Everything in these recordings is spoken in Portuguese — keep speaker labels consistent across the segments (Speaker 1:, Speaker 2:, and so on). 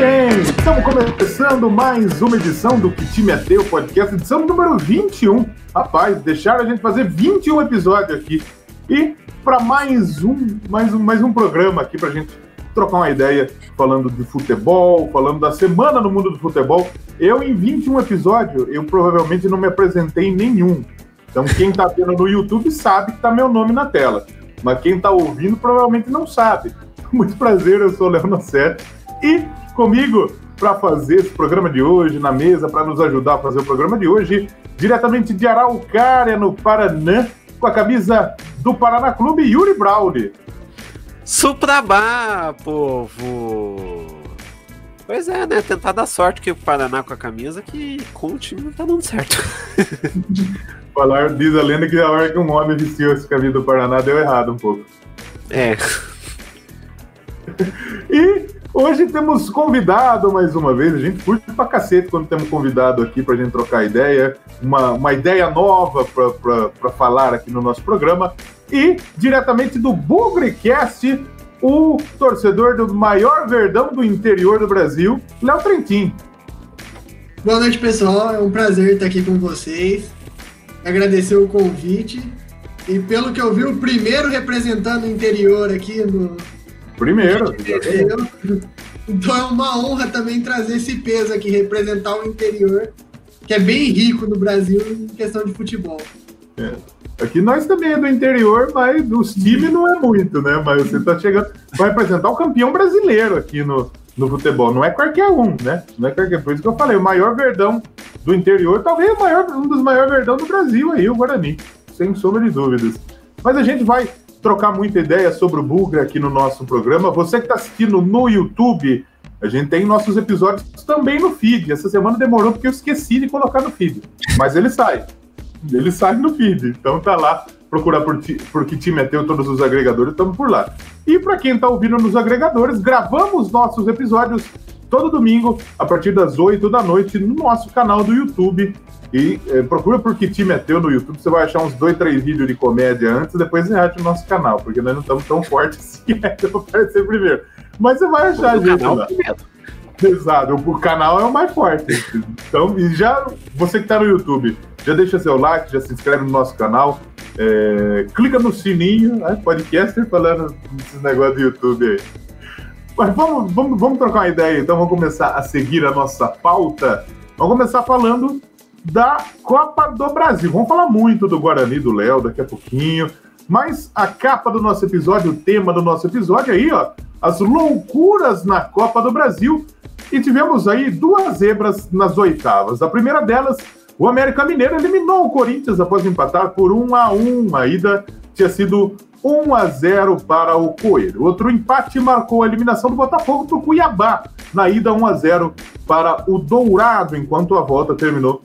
Speaker 1: bem, estamos começando mais uma edição do Que Time é Teu podcast, edição número 21. Rapaz, deixaram a gente fazer 21 episódios aqui. E para mais um, mais um, mais um programa aqui para a gente trocar uma ideia falando de futebol, falando da semana no mundo do futebol. Eu, em 21 episódios, eu provavelmente não me apresentei em nenhum. Então, quem está vendo no YouTube sabe que está meu nome na tela. Mas quem está ouvindo provavelmente não sabe. Muito prazer, eu sou o Léo Nossetti. E comigo, para fazer esse programa de hoje, na mesa, para nos ajudar a fazer o programa de hoje, diretamente de Araucária, no Paraná, com a camisa do Paraná Clube, Yuri Brauli.
Speaker 2: Suprabá, povo! Pois é, né? Tentar dar sorte que o Paraná com a camisa, que com o time não tá dando certo.
Speaker 1: Falar, diz a lenda que a hora que um homem vestiu esse camisa do Paraná deu errado um pouco.
Speaker 2: É.
Speaker 1: e hoje temos convidado mais uma vez. A gente curte pra cacete quando temos convidado aqui pra gente trocar ideia. Uma, uma ideia nova pra, pra, pra falar aqui no nosso programa. E diretamente do Bugrecast, o torcedor do maior verdão do interior do Brasil, Léo Trentin.
Speaker 3: Boa noite, pessoal. É um prazer estar aqui com vocês. Agradecer o convite. E pelo que eu vi, o primeiro representando o interior aqui no.
Speaker 1: Primeiro.
Speaker 3: Então é uma honra também trazer esse peso aqui, representar o interior, que é bem rico no Brasil em questão de futebol.
Speaker 1: É. Aqui nós também é do interior, mas os times não é muito, né? Mas você tá chegando. Vai apresentar o campeão brasileiro aqui no, no futebol. Não é qualquer um, né? Não é qualquer. Por isso que eu falei, o maior verdão do interior, talvez o maior, um dos maiores verdão do Brasil aí, o Guarani. Sem sombra de dúvidas. Mas a gente vai trocar muita ideia sobre o Bugre aqui no nosso programa. Você que está assistindo no YouTube, a gente tem nossos episódios também no feed. Essa semana demorou porque eu esqueci de colocar no feed. Mas ele sai ele sai no feed. Então tá lá, procurar por, ti, por que time é teu, todos os agregadores, estamos por lá. E para quem tá ouvindo nos agregadores, gravamos nossos episódios todo domingo, a partir das 8 da noite, no nosso canal do YouTube. E é, procura por que time é teu no YouTube, você vai achar uns dois, três vídeos de comédia antes, depois você acha o nosso canal, porque nós não estamos tão fortes assim, é, eu vou aparecer primeiro. Mas você vai achar a gente lá. Exato, o canal é o mais forte. Então, e já você que está no YouTube, já deixa seu like, já se inscreve no nosso canal, é, clica no sininho, né, podcaster falando desses negócios do YouTube aí. Mas vamos, vamos, vamos trocar uma ideia, então vamos começar a seguir a nossa pauta. Vamos começar falando da Copa do Brasil. Vamos falar muito do Guarani do Léo daqui a pouquinho. Mas a capa do nosso episódio, o tema do nosso episódio aí, ó, as loucuras na Copa do Brasil. E tivemos aí duas zebras nas oitavas. A primeira delas, o América Mineiro eliminou o Corinthians após empatar por 1 a 1. A ida tinha sido 1 a 0 para o Coelho. Outro empate marcou a eliminação do Botafogo para o Cuiabá, na ida 1 a 0 para o Dourado, enquanto a volta terminou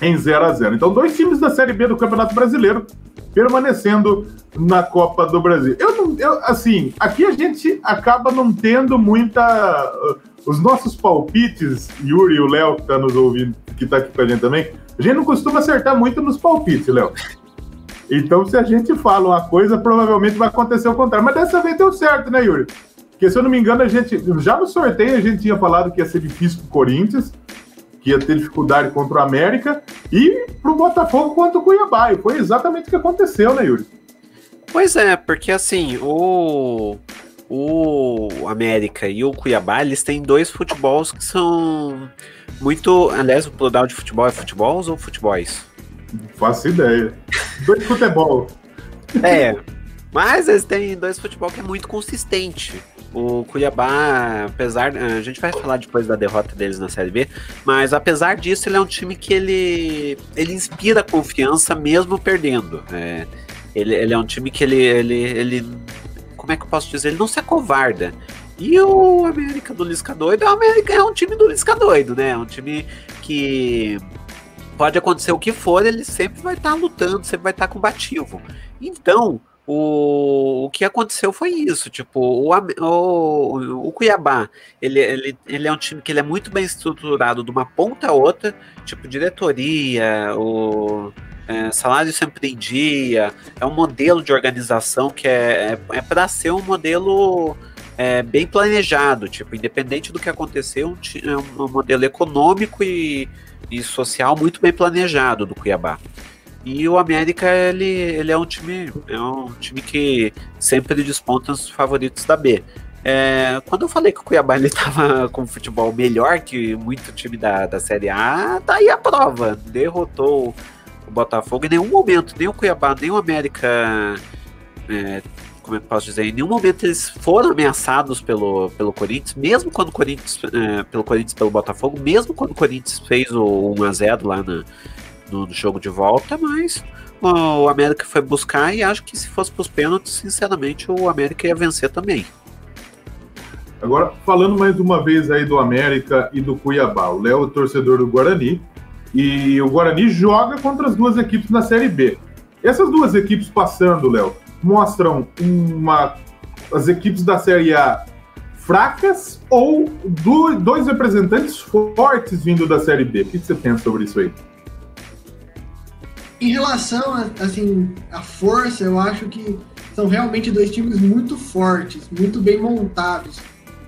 Speaker 1: em 0 a 0. Então, dois times da Série B do Campeonato Brasileiro permanecendo na Copa do Brasil. Eu não, eu, assim, aqui a gente acaba não tendo muita os nossos palpites, Yuri e o Léo, que está nos ouvindo, que está aqui com a gente também, a gente não costuma acertar muito nos palpites, Léo. Então, se a gente fala uma coisa, provavelmente vai acontecer o contrário. Mas dessa vez deu certo, né, Yuri? Porque, se eu não me engano, a gente. Já no sorteio a gente tinha falado que ia ser difícil pro Corinthians, que ia ter dificuldade contra o América, e pro Botafogo contra o Cuiabá. E foi exatamente o que aconteceu, né, Yuri?
Speaker 2: Pois é, porque assim, o o América e o Cuiabá, eles têm dois futebols que são muito. Aliás, o plural de futebol é futebols ou futebols?
Speaker 1: Faço ideia. Dois futebol.
Speaker 2: É, mas eles têm dois futebol que é muito consistente. O Cuiabá, apesar. A gente vai falar depois da derrota deles na Série B, mas apesar disso, ele é um time que ele, ele inspira confiança mesmo perdendo. É, ele, ele é um time que ele, ele, ele como é que eu posso dizer? Ele não se acovarda. E o América do Lisca Doido, o América é um time do Lisca Doido, né? É um time que pode acontecer o que for, ele sempre vai estar tá lutando, sempre vai estar tá combativo. Então, o, o que aconteceu foi isso, tipo, o, o, o Cuiabá, ele, ele, ele é um time que ele é muito bem estruturado de uma ponta a outra, tipo, diretoria, o é, salário sempre em dia, é um modelo de organização que é, é, é para ser um modelo é, bem planejado, tipo, independente do que aconteceu, é um, um modelo econômico e, e social muito bem planejado do Cuiabá. E o América, ele, ele é um time é um time que sempre desponta os favoritos da B. É, quando eu falei que o Cuiabá ele tava com futebol melhor que muito time da, da Série A, tá aí a prova. Derrotou o Botafogo em nenhum momento, nem o Cuiabá, nem o América. É, como é que posso dizer? Em nenhum momento eles foram ameaçados pelo, pelo Corinthians, mesmo quando o Corinthians, é, pelo Corinthians pelo Botafogo, mesmo quando o Corinthians fez o 1x0 lá na, no, no jogo de volta, mas o América foi buscar e acho que se fosse para os pênaltis, sinceramente, o América ia vencer também.
Speaker 1: Agora, falando mais uma vez aí do América e do Cuiabá, o Léo é torcedor do Guarani e o Guarani joga contra as duas equipes na Série B. Essas duas equipes passando, Léo, mostram uma as equipes da Série A fracas ou do, dois representantes fortes vindo da Série B? O que você pensa sobre isso aí?
Speaker 3: Em relação a, assim, a força, eu acho que são realmente dois times muito fortes, muito bem montados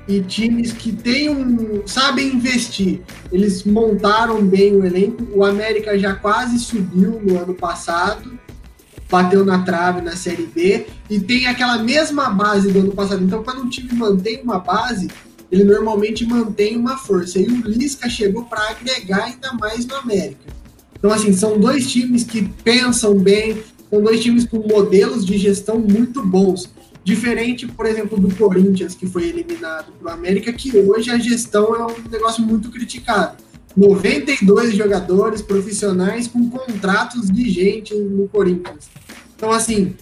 Speaker 3: e times que têm um, sabem investir. Eles montaram bem o elenco. O América já quase subiu no ano passado, bateu na trave na Série B e tem aquela mesma base do ano passado. Então, quando um time mantém uma base, ele normalmente mantém uma força. E o Lisca chegou para agregar ainda mais no América. Então, assim, são dois times que pensam bem, são dois times com modelos de gestão muito bons. Diferente, por exemplo, do Corinthians, que foi eliminado para o América, que hoje a gestão é um negócio muito criticado. 92 jogadores profissionais com contratos vigentes no Corinthians. Então, assim,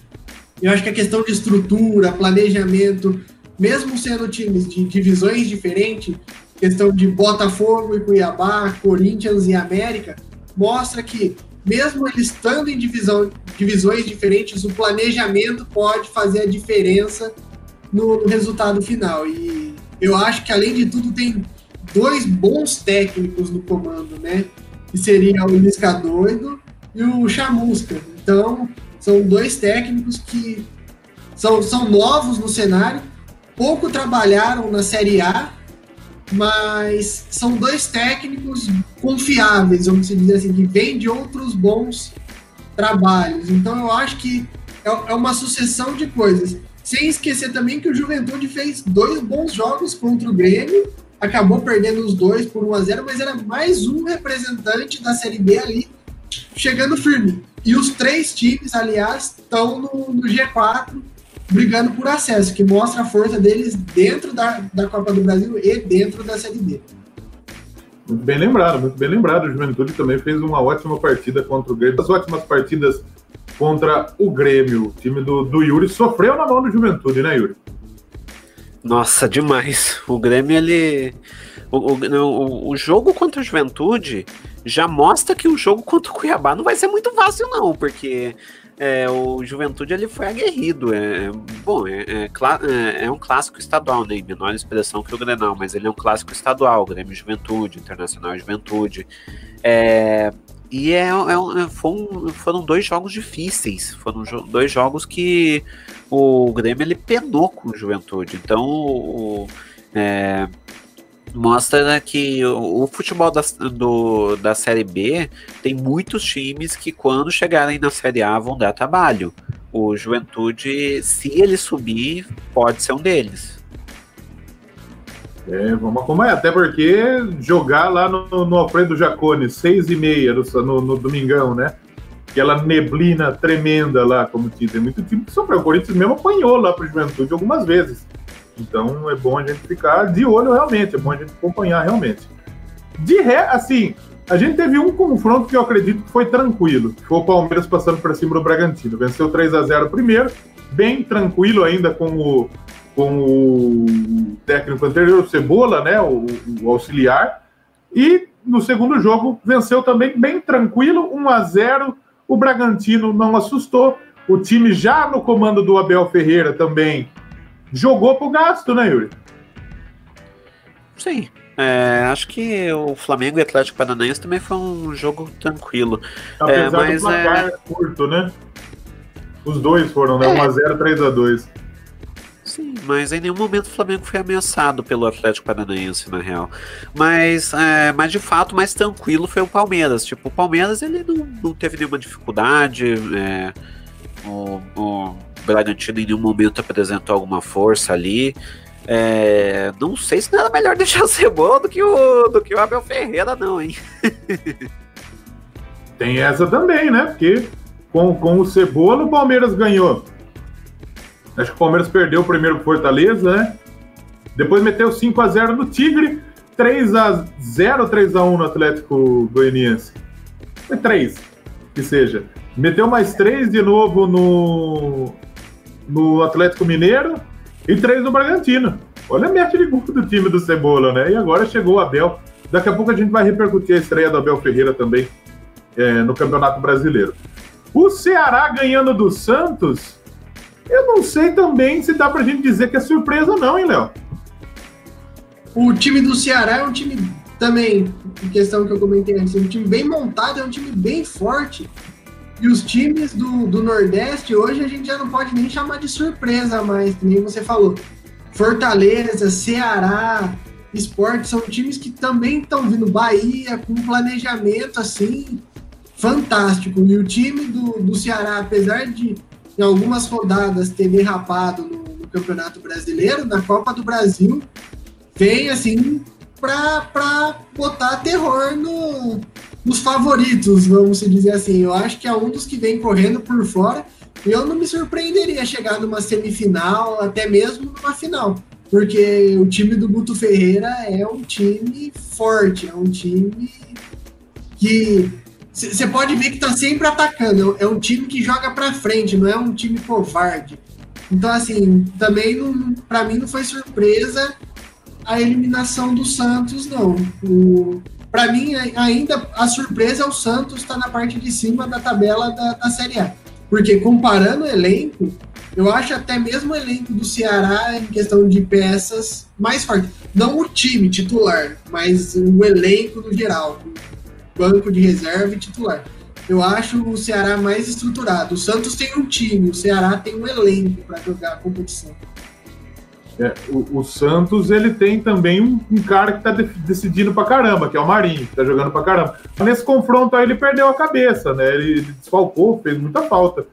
Speaker 3: eu acho que a questão de estrutura, planejamento, mesmo sendo times de divisões diferentes, questão de Botafogo e Cuiabá, Corinthians e América, mostra que, mesmo eles estando em divisão, divisões diferentes, o planejamento pode fazer a diferença no, no resultado final. E eu acho que, além de tudo, tem dois bons técnicos no comando, né? Que seria o Lisca Doido e o Chamusca. Então, são dois técnicos que são, são novos no cenário, pouco trabalharam na Série A mas são dois técnicos confiáveis, vamos dizer assim, que vêm de outros bons trabalhos. Então eu acho que é, é uma sucessão de coisas. Sem esquecer também que o Juventude fez dois bons jogos contra o Grêmio, acabou perdendo os dois por 1 a 0 mas era mais um representante da Série B ali chegando firme. E os três times, aliás, estão no, no G4 brigando por acesso, que mostra a força deles dentro da, da Copa do Brasil e dentro da Série B.
Speaker 1: Muito bem lembrado, muito bem lembrado. O Juventude também fez uma ótima partida contra o Grêmio. As ótimas partidas contra o Grêmio. O time do, do Yuri sofreu na mão do Juventude, né, Yuri?
Speaker 2: Nossa, demais. O Grêmio, ele. O, o, o, jogo contra o Juventude já mostra que o jogo contra o Cuiabá não vai ser muito fácil, não, porque é, o Juventude ele foi aguerrido. É, é bom, é, é, é, é, um clássico estadual, né? Em menor expressão que o Grenal, mas ele é um clássico estadual, Grêmio Juventude, Internacional Juventude. É, e é, é, foram, foram dois jogos difíceis. Foram dois jogos que o Grêmio ele penou com o Juventude. Então, o, é, mostra né, que o, o futebol da, do, da Série B tem muitos times que, quando chegarem na Série A, vão dar trabalho. O Juventude, se ele subir, pode ser um deles.
Speaker 1: É, vamos acompanhar, até porque jogar lá no, no Alfredo Jacone, seis e meia no, no, domingão, né? Aquela neblina tremenda lá, como tem muito time que sofreu. O Corinthians mesmo apanhou lá para o Juventude algumas vezes. Então é bom a gente ficar de olho realmente, é bom a gente acompanhar realmente. De ré, assim, a gente teve um confronto que eu acredito que foi tranquilo. Foi o Palmeiras passando para cima do Bragantino. Venceu 3 a 0 primeiro, bem tranquilo ainda com o, com o técnico anterior, o Cebola, né, o, o auxiliar. E no segundo jogo venceu também bem tranquilo, 1 a 0 O Bragantino não assustou. O time já no comando do Abel Ferreira também jogou pro gasto, né, Yuri?
Speaker 2: Sim. É, acho que o Flamengo e Atlético Paranaense também foi um jogo tranquilo.
Speaker 1: Apesar é, mas do placar é... curto, né? Os dois foram, né? É. 1x0, 3x2.
Speaker 2: Sim, mas em nenhum momento o Flamengo foi ameaçado pelo Atlético Paranaense, na real. Mas, é, mas de fato, mais tranquilo foi o Palmeiras. Tipo, o Palmeiras ele não, não teve nenhuma dificuldade. É, o, o Bragantino em nenhum momento apresentou alguma força ali. É, não sei se não era melhor deixar o Cebola do que o, do que o Abel Ferreira, não, hein?
Speaker 1: Tem essa também, né? Porque com, com o Cebola o Palmeiras ganhou Acho que o Palmeiras perdeu o primeiro Fortaleza, né? Depois meteu 5 a 0 no Tigre, 3 a 0 3 a 1 no Atlético Goianiense. Foi 3, que seja. Meteu mais 3 de novo no, no Atlético Mineiro e 3 no Bragantino. Olha a meta de gol do time do Cebola, né? E agora chegou o Abel. Daqui a pouco a gente vai repercutir a estreia do Abel Ferreira também é, no Campeonato Brasileiro. O Ceará ganhando do Santos eu não sei também se dá pra gente dizer que é surpresa, não, hein, Léo?
Speaker 3: O time do Ceará é um time também, questão que eu comentei antes, é um time bem montado, é um time bem forte. E os times do, do Nordeste, hoje a gente já não pode nem chamar de surpresa mais, nem você falou. Fortaleza, Ceará, Esporte, são times que também estão vindo Bahia, com um planejamento assim fantástico. E o time do, do Ceará, apesar de em algumas rodadas ter derrapado no, no Campeonato Brasileiro, na Copa do Brasil, vem assim para botar terror no, nos favoritos, vamos dizer assim. Eu acho que é um dos que vem correndo por fora. Eu não me surpreenderia chegar numa semifinal, até mesmo numa final. Porque o time do Guto Ferreira é um time forte, é um time que você pode ver que tá sempre atacando. É um time que joga para frente, não é um time covarde. Então, assim, também para mim não foi surpresa a eliminação do Santos, não. Para mim, ainda a surpresa é o Santos estar tá na parte de cima da tabela da, da Série A. Porque comparando o elenco, eu acho até mesmo o elenco do Ceará, em questão de peças, mais forte. Não o time titular, mas o elenco no geral banco de reserva e titular. Eu acho o Ceará mais estruturado. O Santos tem um time, o Ceará tem um elenco para jogar a competição.
Speaker 1: É, o, o, Santos ele tem também um, um cara que está de, decidindo pra caramba, que é o Marinho, que tá jogando pra caramba. Nesse confronto aí ele perdeu a cabeça, né? Ele, ele desfalcou, fez muita falta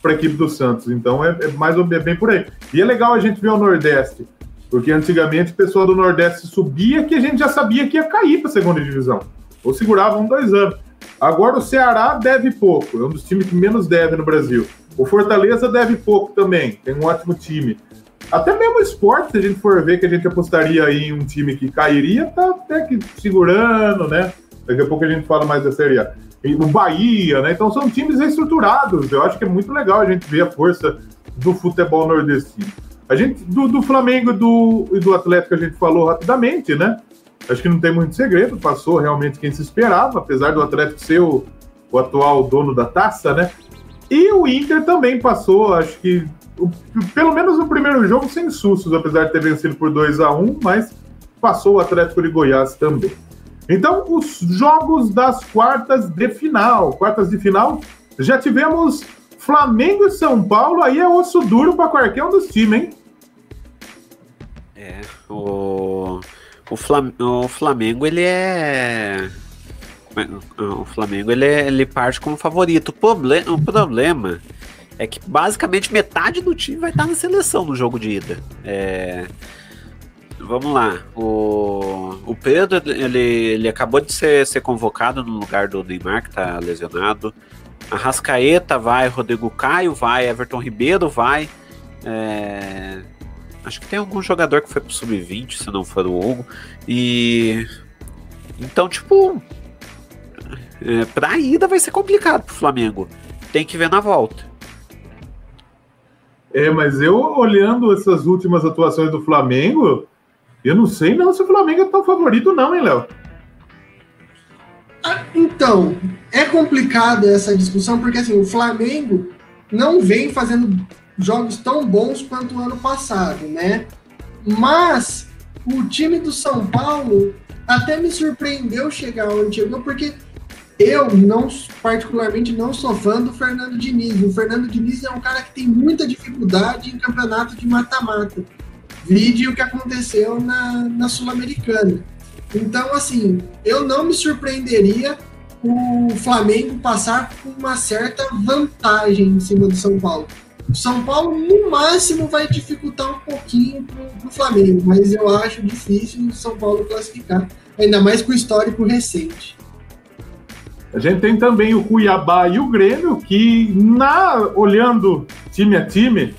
Speaker 1: para a equipe do Santos. Então é, é mais ou menos bem por aí. E é legal a gente ver o Nordeste, porque antigamente o pessoal do Nordeste subia que a gente já sabia que ia cair para a segunda divisão ou seguravam dois anos. Agora o Ceará deve pouco, é um dos times que menos deve no Brasil. O Fortaleza deve pouco também, tem um ótimo time. Até mesmo esporte, se a gente for ver que a gente apostaria em um time que cairia, tá até que segurando, né? Daqui a pouco a gente fala mais da Série A. E o Bahia, né? Então são times estruturados. Eu acho que é muito legal a gente ver a força do futebol nordestino. A gente, do, do Flamengo do, e do Atlético a gente falou rapidamente, né? Acho que não tem muito segredo, passou realmente quem se esperava, apesar do Atlético ser o, o atual dono da taça, né? E o Inter também passou, acho que o, pelo menos no primeiro jogo sem sustos, apesar de ter vencido por 2 a 1 mas passou o Atlético de Goiás também. Então, os jogos das quartas de final. Quartas de final, já tivemos Flamengo e São Paulo, aí é osso duro para qualquer um dos times, hein?
Speaker 2: É, o. O, Flam o Flamengo, ele é. O Flamengo ele, é, ele parte como favorito. O, proble o problema é que basicamente metade do time vai estar na seleção no jogo de ida. É... Vamos lá. O, o Pedro ele, ele acabou de ser, ser convocado no lugar do Neymar, que está lesionado. A Rascaeta vai, Rodrigo Caio vai, Everton Ribeiro vai. É... Acho que tem algum jogador que foi pro sub-20, se não for o Hugo. E. Então, tipo. É, pra ida vai ser complicado pro Flamengo. Tem que ver na volta.
Speaker 1: É, mas eu olhando essas últimas atuações do Flamengo, eu não sei não se o Flamengo é tão favorito, não, hein, Léo?
Speaker 3: Ah, então, é complicada essa discussão, porque assim, o Flamengo não vem fazendo jogos tão bons quanto o ano passado, né? Mas o time do São Paulo até me surpreendeu chegar onde chegou, porque eu não, particularmente, não sou fã do Fernando Diniz. O Fernando Diniz é um cara que tem muita dificuldade em campeonato de mata-mata. Vide o que aconteceu na, na Sul-Americana. Então, assim, eu não me surpreenderia o Flamengo passar com uma certa vantagem em cima do São Paulo. O São Paulo, no máximo, vai dificultar um pouquinho para o Flamengo, mas eu acho difícil o São Paulo classificar, ainda mais com o histórico recente.
Speaker 1: A gente tem também o Cuiabá e o Grêmio, que, na olhando time a time,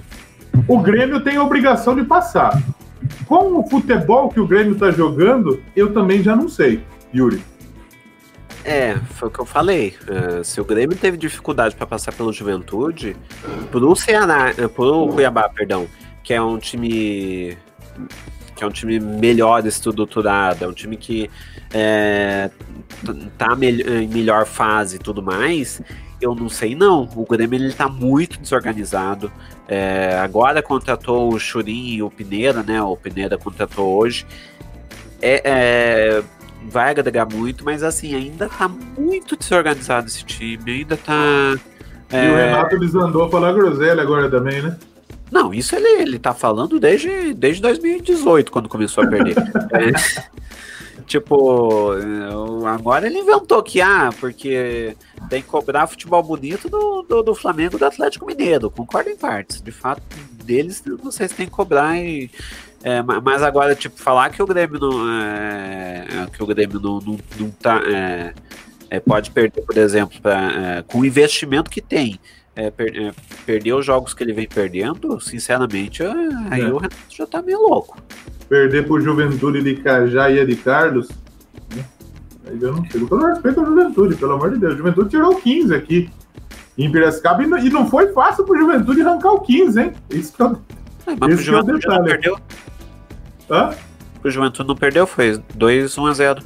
Speaker 1: o Grêmio tem a obrigação de passar. Com o futebol que o Grêmio está jogando, eu também já não sei, Yuri.
Speaker 2: É, foi o que eu falei. Uh, se o Grêmio teve dificuldade para passar pelo Juventude, pro Ceará, uh, pro Cuiabá, perdão, que é um time que é um time melhor estruturado, é um time que é, tá me em melhor fase e tudo mais, eu não sei não. O Grêmio ele tá muito desorganizado. É, agora contratou o Churin e o Pineira, né? O Pineira contratou hoje. É, é, vai agregar muito, mas assim, ainda tá muito desorganizado esse time, ainda tá.
Speaker 1: E o é, Renato desandou falar groselha agora também, né?
Speaker 2: Não, isso ele, ele tá falando desde, desde 2018, quando começou a perder. é, tipo, agora ele inventou que, ah, porque tem que cobrar futebol bonito do, do, do Flamengo do Atlético Mineiro. Concordo em partes. De fato, deles vocês têm que cobrar e é, mas agora, tipo, falar que o Grêmio não. É, é, que o Grêmio não, não, não tá. É, é, pode perder, por exemplo, pra, com o investimento que tem. Per, perder os jogos que ele vem perdendo, sinceramente, aí o Renato já tá meio louco.
Speaker 1: Perder por Juventude de Cajá e de Carlos. Né? Aí eu não sei. Todo respeito à Juventude, pelo amor de Deus. Juventude tirou 15 aqui em Piracicaba e não foi fácil pro Juventude arrancar o 15, hein? Isso que eu,
Speaker 2: é, mas esse pro Juventude é o detalhe. perdeu. Hã? O Juventude não perdeu, foi 2 1 a 0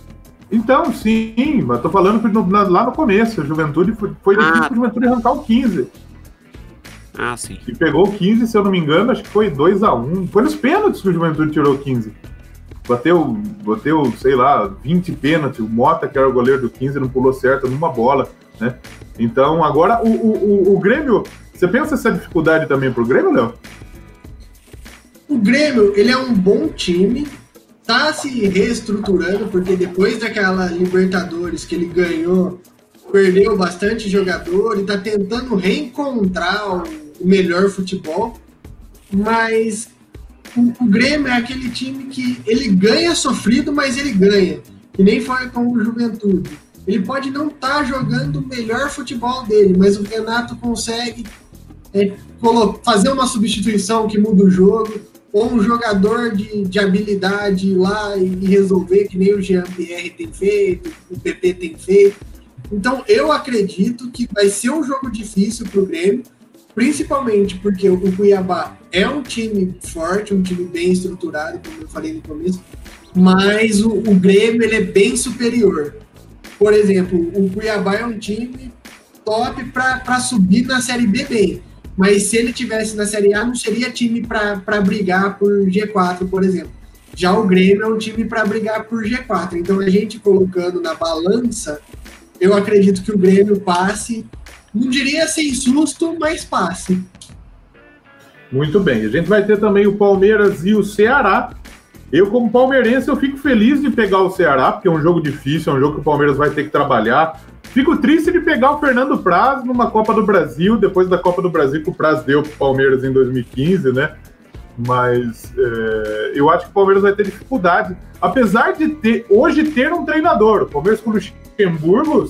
Speaker 1: Então, sim, mas tô falando que no, na, lá no começo, a Juventude foi, foi ah. difícil pro Juventude arrancar o 15.
Speaker 2: Ah, sim.
Speaker 1: E pegou o 15, se eu não me engano, acho que foi 2 a 1 Foi nos pênaltis que o Juventude tirou o 15. Bateu, bateu, sei lá, 20 pênaltis. O Mota, que era o goleiro do 15, não pulou certo numa bola, né? Então, agora o, o, o, o Grêmio. Você pensa essa dificuldade também pro Grêmio, Léo?
Speaker 3: O Grêmio, ele é um bom time, tá se reestruturando, porque depois daquela Libertadores que ele ganhou, perdeu bastante jogador e tá tentando reencontrar o melhor futebol. Mas o, o, Grêmio é aquele time que ele ganha sofrido, mas ele ganha. Que nem foi com o Juventude. Ele pode não estar tá jogando o melhor futebol dele, mas o Renato consegue é, fazer uma substituição que muda o jogo ou um jogador de, de habilidade ir lá e, resolver, que nem o Jean-Pierre tem feito, o PP tem feito. Então, eu acredito que vai ser um jogo difícil para o Grêmio, principalmente porque o Cuiabá é um time forte, um time bem estruturado, como eu falei no começo, mas o, o Grêmio ele é bem superior. Por exemplo, o Cuiabá é um time top para subir na Série B bem mas se ele tivesse na Série A, não seria time para brigar por G4, por exemplo. Já o Grêmio é um time para brigar por G4. Então, a gente colocando na balança, eu acredito que o Grêmio passe, não diria sem susto, mas passe.
Speaker 1: Muito bem. A gente vai ter também o Palmeiras e o Ceará. Eu, como palmeirense, eu fico feliz de pegar o Ceará, porque é um jogo difícil, é um jogo que o Palmeiras vai ter que trabalhar. Fico triste de pegar o Fernando Praz numa Copa do Brasil, depois da Copa do Brasil que o Praz deu pro Palmeiras em 2015, né? Mas é, eu acho que o Palmeiras vai ter dificuldade. Apesar de ter hoje ter um treinador, o Palmeiras com o Luxemburgo,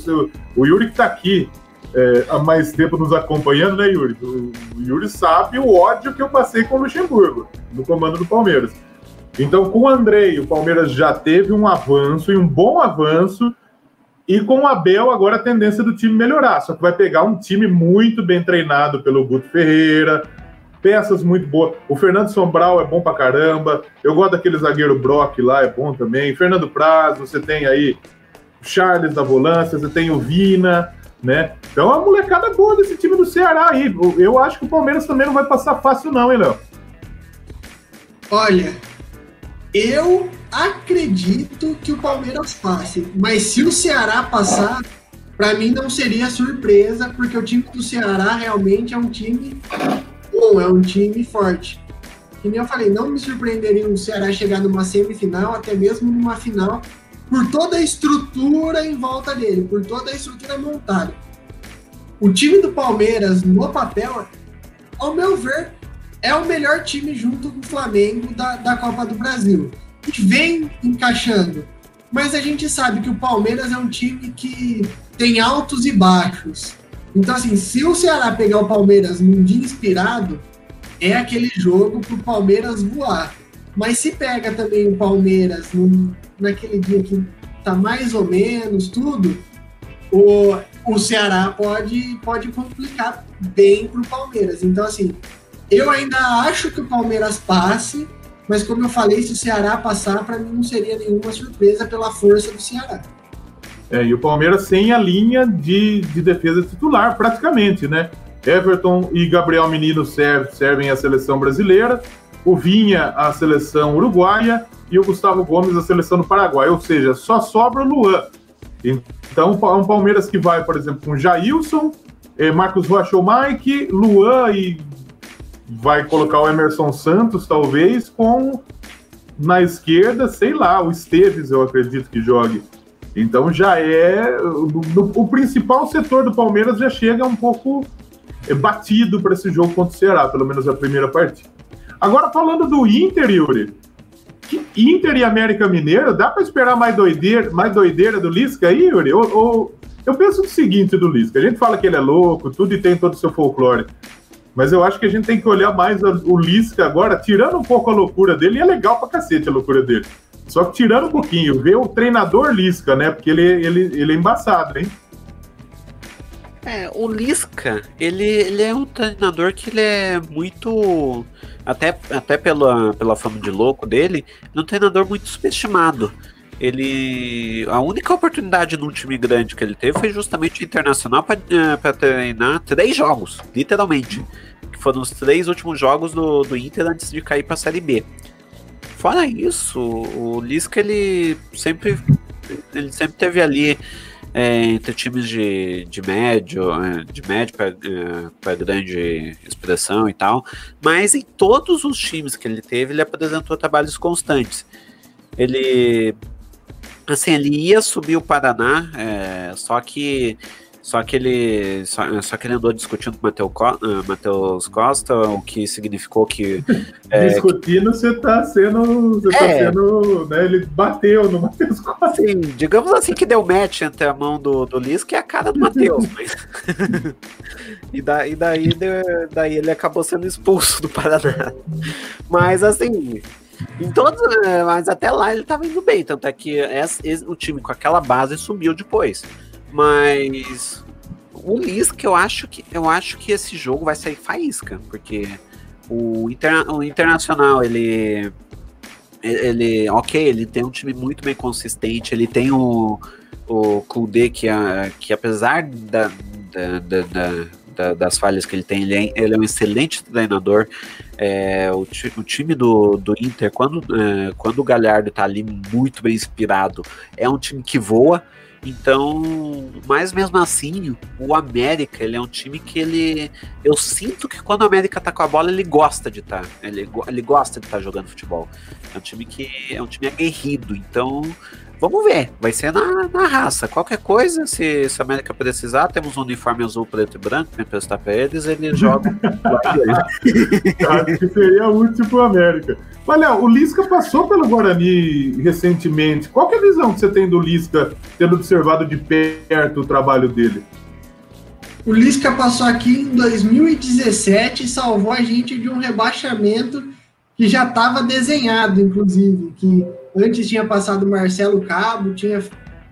Speaker 1: o Yuri que tá aqui é, há mais tempo nos acompanhando, né, Yuri? O, o Yuri sabe o ódio que eu passei com o Luxemburgo, no comando do Palmeiras. Então, com o Andrei, o Palmeiras já teve um avanço e um bom avanço e com o Abel, agora a tendência do time melhorar. Só que vai pegar um time muito bem treinado pelo Guto Ferreira, peças muito boas. O Fernando Sombral é bom pra caramba. Eu gosto daquele zagueiro Brock lá, é bom também. Fernando Praz, você tem aí o Charles da volância, você tem o Vina, né? Então é uma molecada boa desse time do Ceará aí. Eu acho que o Palmeiras também não vai passar fácil, não, hein, Léo?
Speaker 3: Olha, eu acredito que o Palmeiras passe, mas se o Ceará passar, para mim não seria surpresa, porque o time do Ceará realmente é um time bom, é um time forte. Que nem eu falei, não me surpreenderia o Ceará chegar numa semifinal, até mesmo numa final, por toda a estrutura em volta dele, por toda a estrutura montada. O time do Palmeiras, no papel, ao meu ver, é o melhor time junto com o Flamengo da, da Copa do Brasil. E vem encaixando. Mas a gente sabe que o Palmeiras é um time que tem altos e baixos. Então, assim, se o Ceará pegar o Palmeiras num dia inspirado, é aquele jogo pro Palmeiras voar. Mas se pega também o Palmeiras num, naquele dia que tá mais ou menos tudo, o, o Ceará pode, pode complicar bem pro Palmeiras. Então, assim, eu ainda acho que o Palmeiras passe, mas como eu falei, se o Ceará passar, para mim não seria nenhuma surpresa pela força do Ceará.
Speaker 1: É, e o Palmeiras sem a linha de, de defesa titular, praticamente, né? Everton e Gabriel Menino servem, servem a seleção brasileira, o Vinha a seleção uruguaia e o Gustavo Gomes a seleção do Paraguai, ou seja, só sobra o Luan. Então, um Palmeiras que vai, por exemplo, com Jailson, eh, Marcos Rocha Mike, Luan e vai colocar o Emerson Santos, talvez, com na esquerda, sei lá, o Esteves, eu acredito que jogue. Então já é. O, o principal setor do Palmeiras já chega um pouco é, batido para esse jogo contra o Ceará, pelo menos a primeira partida. Agora, falando do Inter, Yuri, Inter e América Mineiro, dá para esperar mais doideira, mais doideira do Lisca aí, Yuri? Ou, ou, eu penso o seguinte do Lisca: a gente fala que ele é louco, tudo e tem todo o seu folclore. Mas eu acho que a gente tem que olhar mais o Lisca agora, tirando um pouco a loucura dele, e é legal pra cacete a loucura dele. Só que tirando um pouquinho, ver o treinador Lisca, né? Porque ele, ele, ele é embaçado, hein?
Speaker 2: É, o Lisca, ele, ele é um treinador que ele é muito. Até, até pela, pela fama de louco dele, é um treinador muito subestimado. Ele. A única oportunidade num time grande que ele teve foi justamente o internacional para eh, treinar três jogos, literalmente. Que foram os três últimos jogos do, do Inter antes de cair para a Série B. Fora isso, o Lisca ele sempre, ele sempre teve ali é, entre times de, de médio, é, de médio para grande expressão e tal, mas em todos os times que ele teve, ele apresentou trabalhos constantes. Ele assim, ele ia subir o Paraná, é, só que só que ele só, só que ele andou discutindo com o Matheus Costa, o que significou que.
Speaker 1: É, Discutindo, você tá sendo. Você tá é, tá sendo. Né, ele bateu no Matheus Costa.
Speaker 2: Sim, digamos assim que deu match entre a mão do, do Liz, que é a cara do Matheus. mas... e, da, e daí, daí ele acabou sendo expulso do Paraná. Mas assim. Em todos, mas até lá ele tava indo bem, tanto é que esse, o time com aquela base subiu depois. Mas o Lisca, eu acho que eu acho que esse jogo vai sair faísca, porque o, interna o Internacional, ele ele, ok, ele tem um time muito bem consistente, ele tem o, o Kudê que, que apesar da, da, da, da, das falhas que ele tem, ele é, ele é um excelente treinador. É, o, o, time do, do Inter, quando, é, quando o Galhardo tá ali muito bem inspirado, é um time que voa. Então, mas mesmo assim, o América, ele é um time que ele. Eu sinto que quando o América tá com a bola, ele gosta de estar. Tá, ele, ele gosta de estar tá jogando futebol. É um time que é um time aguerrido. Então, Vamos ver, vai ser na, na raça. Qualquer coisa, se, se a América precisar, temos um uniforme azul, preto e branco para emprestar para eles, eles jogam.
Speaker 1: Acho que seria útil para o América. Olha, o Lisca passou pelo Guarani recentemente. Qual é a visão que você tem do Lisca, tendo observado de perto o trabalho dele?
Speaker 3: O Lisca passou aqui em 2017 e salvou a gente de um rebaixamento que já estava desenhado, inclusive, que Antes tinha passado Marcelo Cabo, tinha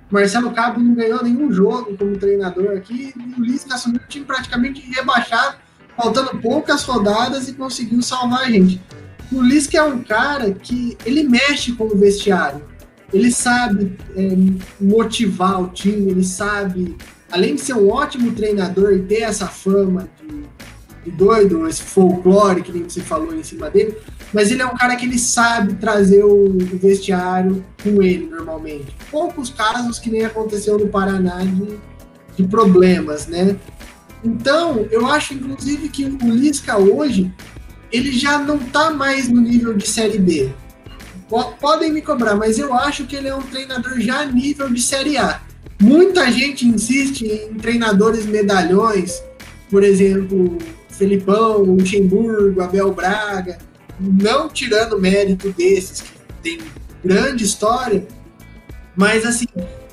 Speaker 3: Marcelo Cabo não ganhou nenhum jogo como treinador aqui, e o Lisca assumiu o time praticamente rebaixado, faltando poucas rodadas e conseguiu salvar a gente. O Lisca é um cara que ele mexe com o vestiário, ele sabe é, motivar o time, ele sabe, além de ser um ótimo treinador e ter essa fama de, de doido, esse folclore que nem você falou em cima dele, mas ele é um cara que ele sabe trazer o, vestiário com ele normalmente. Poucos casos que nem aconteceu no Paraná de, de problemas, né? Então, eu acho, inclusive, que o Lisca hoje, ele já não está mais no nível de Série B. Podem me cobrar, mas eu acho que ele é um treinador já nível de Série A. Muita gente insiste em treinadores medalhões, por exemplo, Felipão, Luxemburgo, Abel Braga, não tirando mérito desses que tem grande história, mas assim,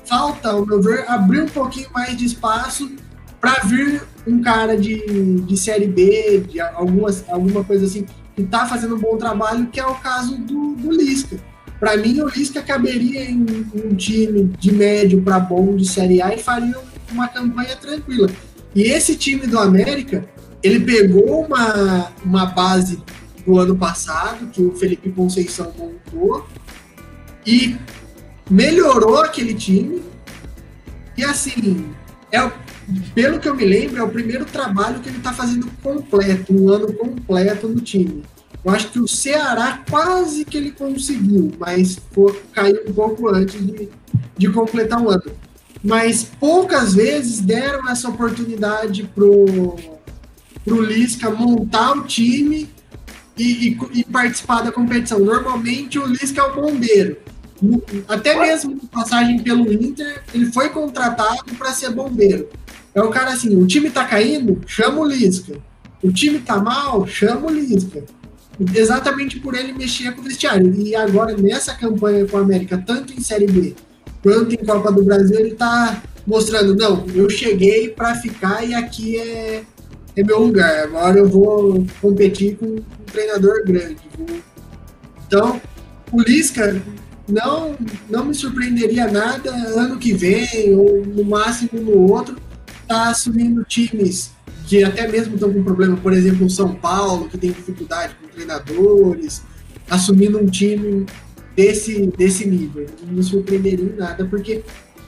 Speaker 3: falta, ao meu ver, abrir um pouquinho mais de espaço para vir um cara de, de série B, de algumas, alguma coisa assim, que está fazendo um bom trabalho, que é o caso do, do Lisca. Para mim, o Lisca caberia em um time de médio para bom de Série A e faria uma campanha tranquila. E esse time do América, ele pegou uma, uma base do ano passado, que o Felipe Conceição montou, e melhorou aquele time. E assim, é, pelo que eu me lembro, é o primeiro trabalho que ele está fazendo completo, um ano completo no time. Eu acho que o Ceará quase que ele conseguiu, mas foi, caiu um pouco antes de, de completar um ano. Mas poucas vezes deram essa oportunidade pro, pro Lisca montar o time e, e, e participar da competição. Normalmente o Lisca é o bombeiro. Até mesmo passagem pelo Inter, ele foi contratado para ser bombeiro. É o cara assim, o time tá caindo, chama o Lisca. O time tá mal, chama o Lisca exatamente por ele mexer com o vestiário. E agora, nessa campanha com a América, tanto em Série B quanto em Copa do Brasil, ele está mostrando: não, eu cheguei para ficar e aqui é, é meu lugar. Agora eu vou competir com um treinador grande. Então, o Lisca não, não me surpreenderia nada ano que vem, ou no máximo no outro, tá assumindo times que até mesmo estão com problema, por exemplo, o São Paulo, que tem dificuldade com treinadores, assumindo um time desse, desse nível. Não me surpreenderia em nada, porque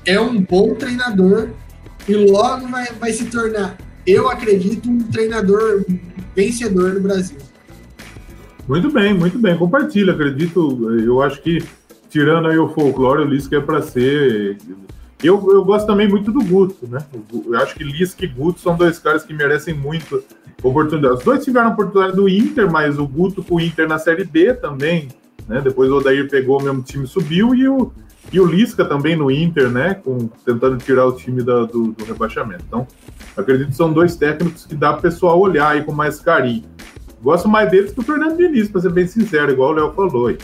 Speaker 3: é um bom treinador e logo vai, vai se tornar, eu acredito, um treinador vencedor no Brasil.
Speaker 1: Muito bem, muito bem. Compartilha, acredito. Eu acho que, tirando aí o folclore, o Lisca é para ser eu, eu gosto também muito do Guto, né? Eu acho que Lisca e Guto são dois caras que merecem muito oportunidade. Os dois tiveram oportunidade do Inter, mas o Guto com o Inter na Série B também, né? Depois o Odair pegou o mesmo time subiu e o, e o Lisca também no Inter, né? Com, tentando tirar o time da, do, do, rebaixamento. Então, acredito que são dois técnicos que dá para o pessoal olhar aí com mais carinho. Gosto mais deles que o Fernando Diniz, para ser bem sincero, igual o Léo falou aí.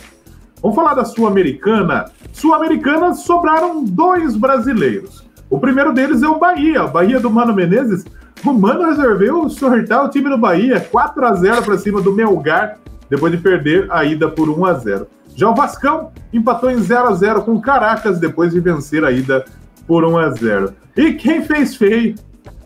Speaker 1: Vamos falar da Sul-Americana. Sul-Americana sobraram dois brasileiros. O primeiro deles é o Bahia, o Bahia do Mano Menezes. O Mano resolveu sortar o time do Bahia, 4 a 0 para cima do Melgar, depois de perder a ida por 1 a 0. Já o Vascão empatou em 0 a 0 com Caracas depois de vencer a ida por 1 a 0. E quem fez feio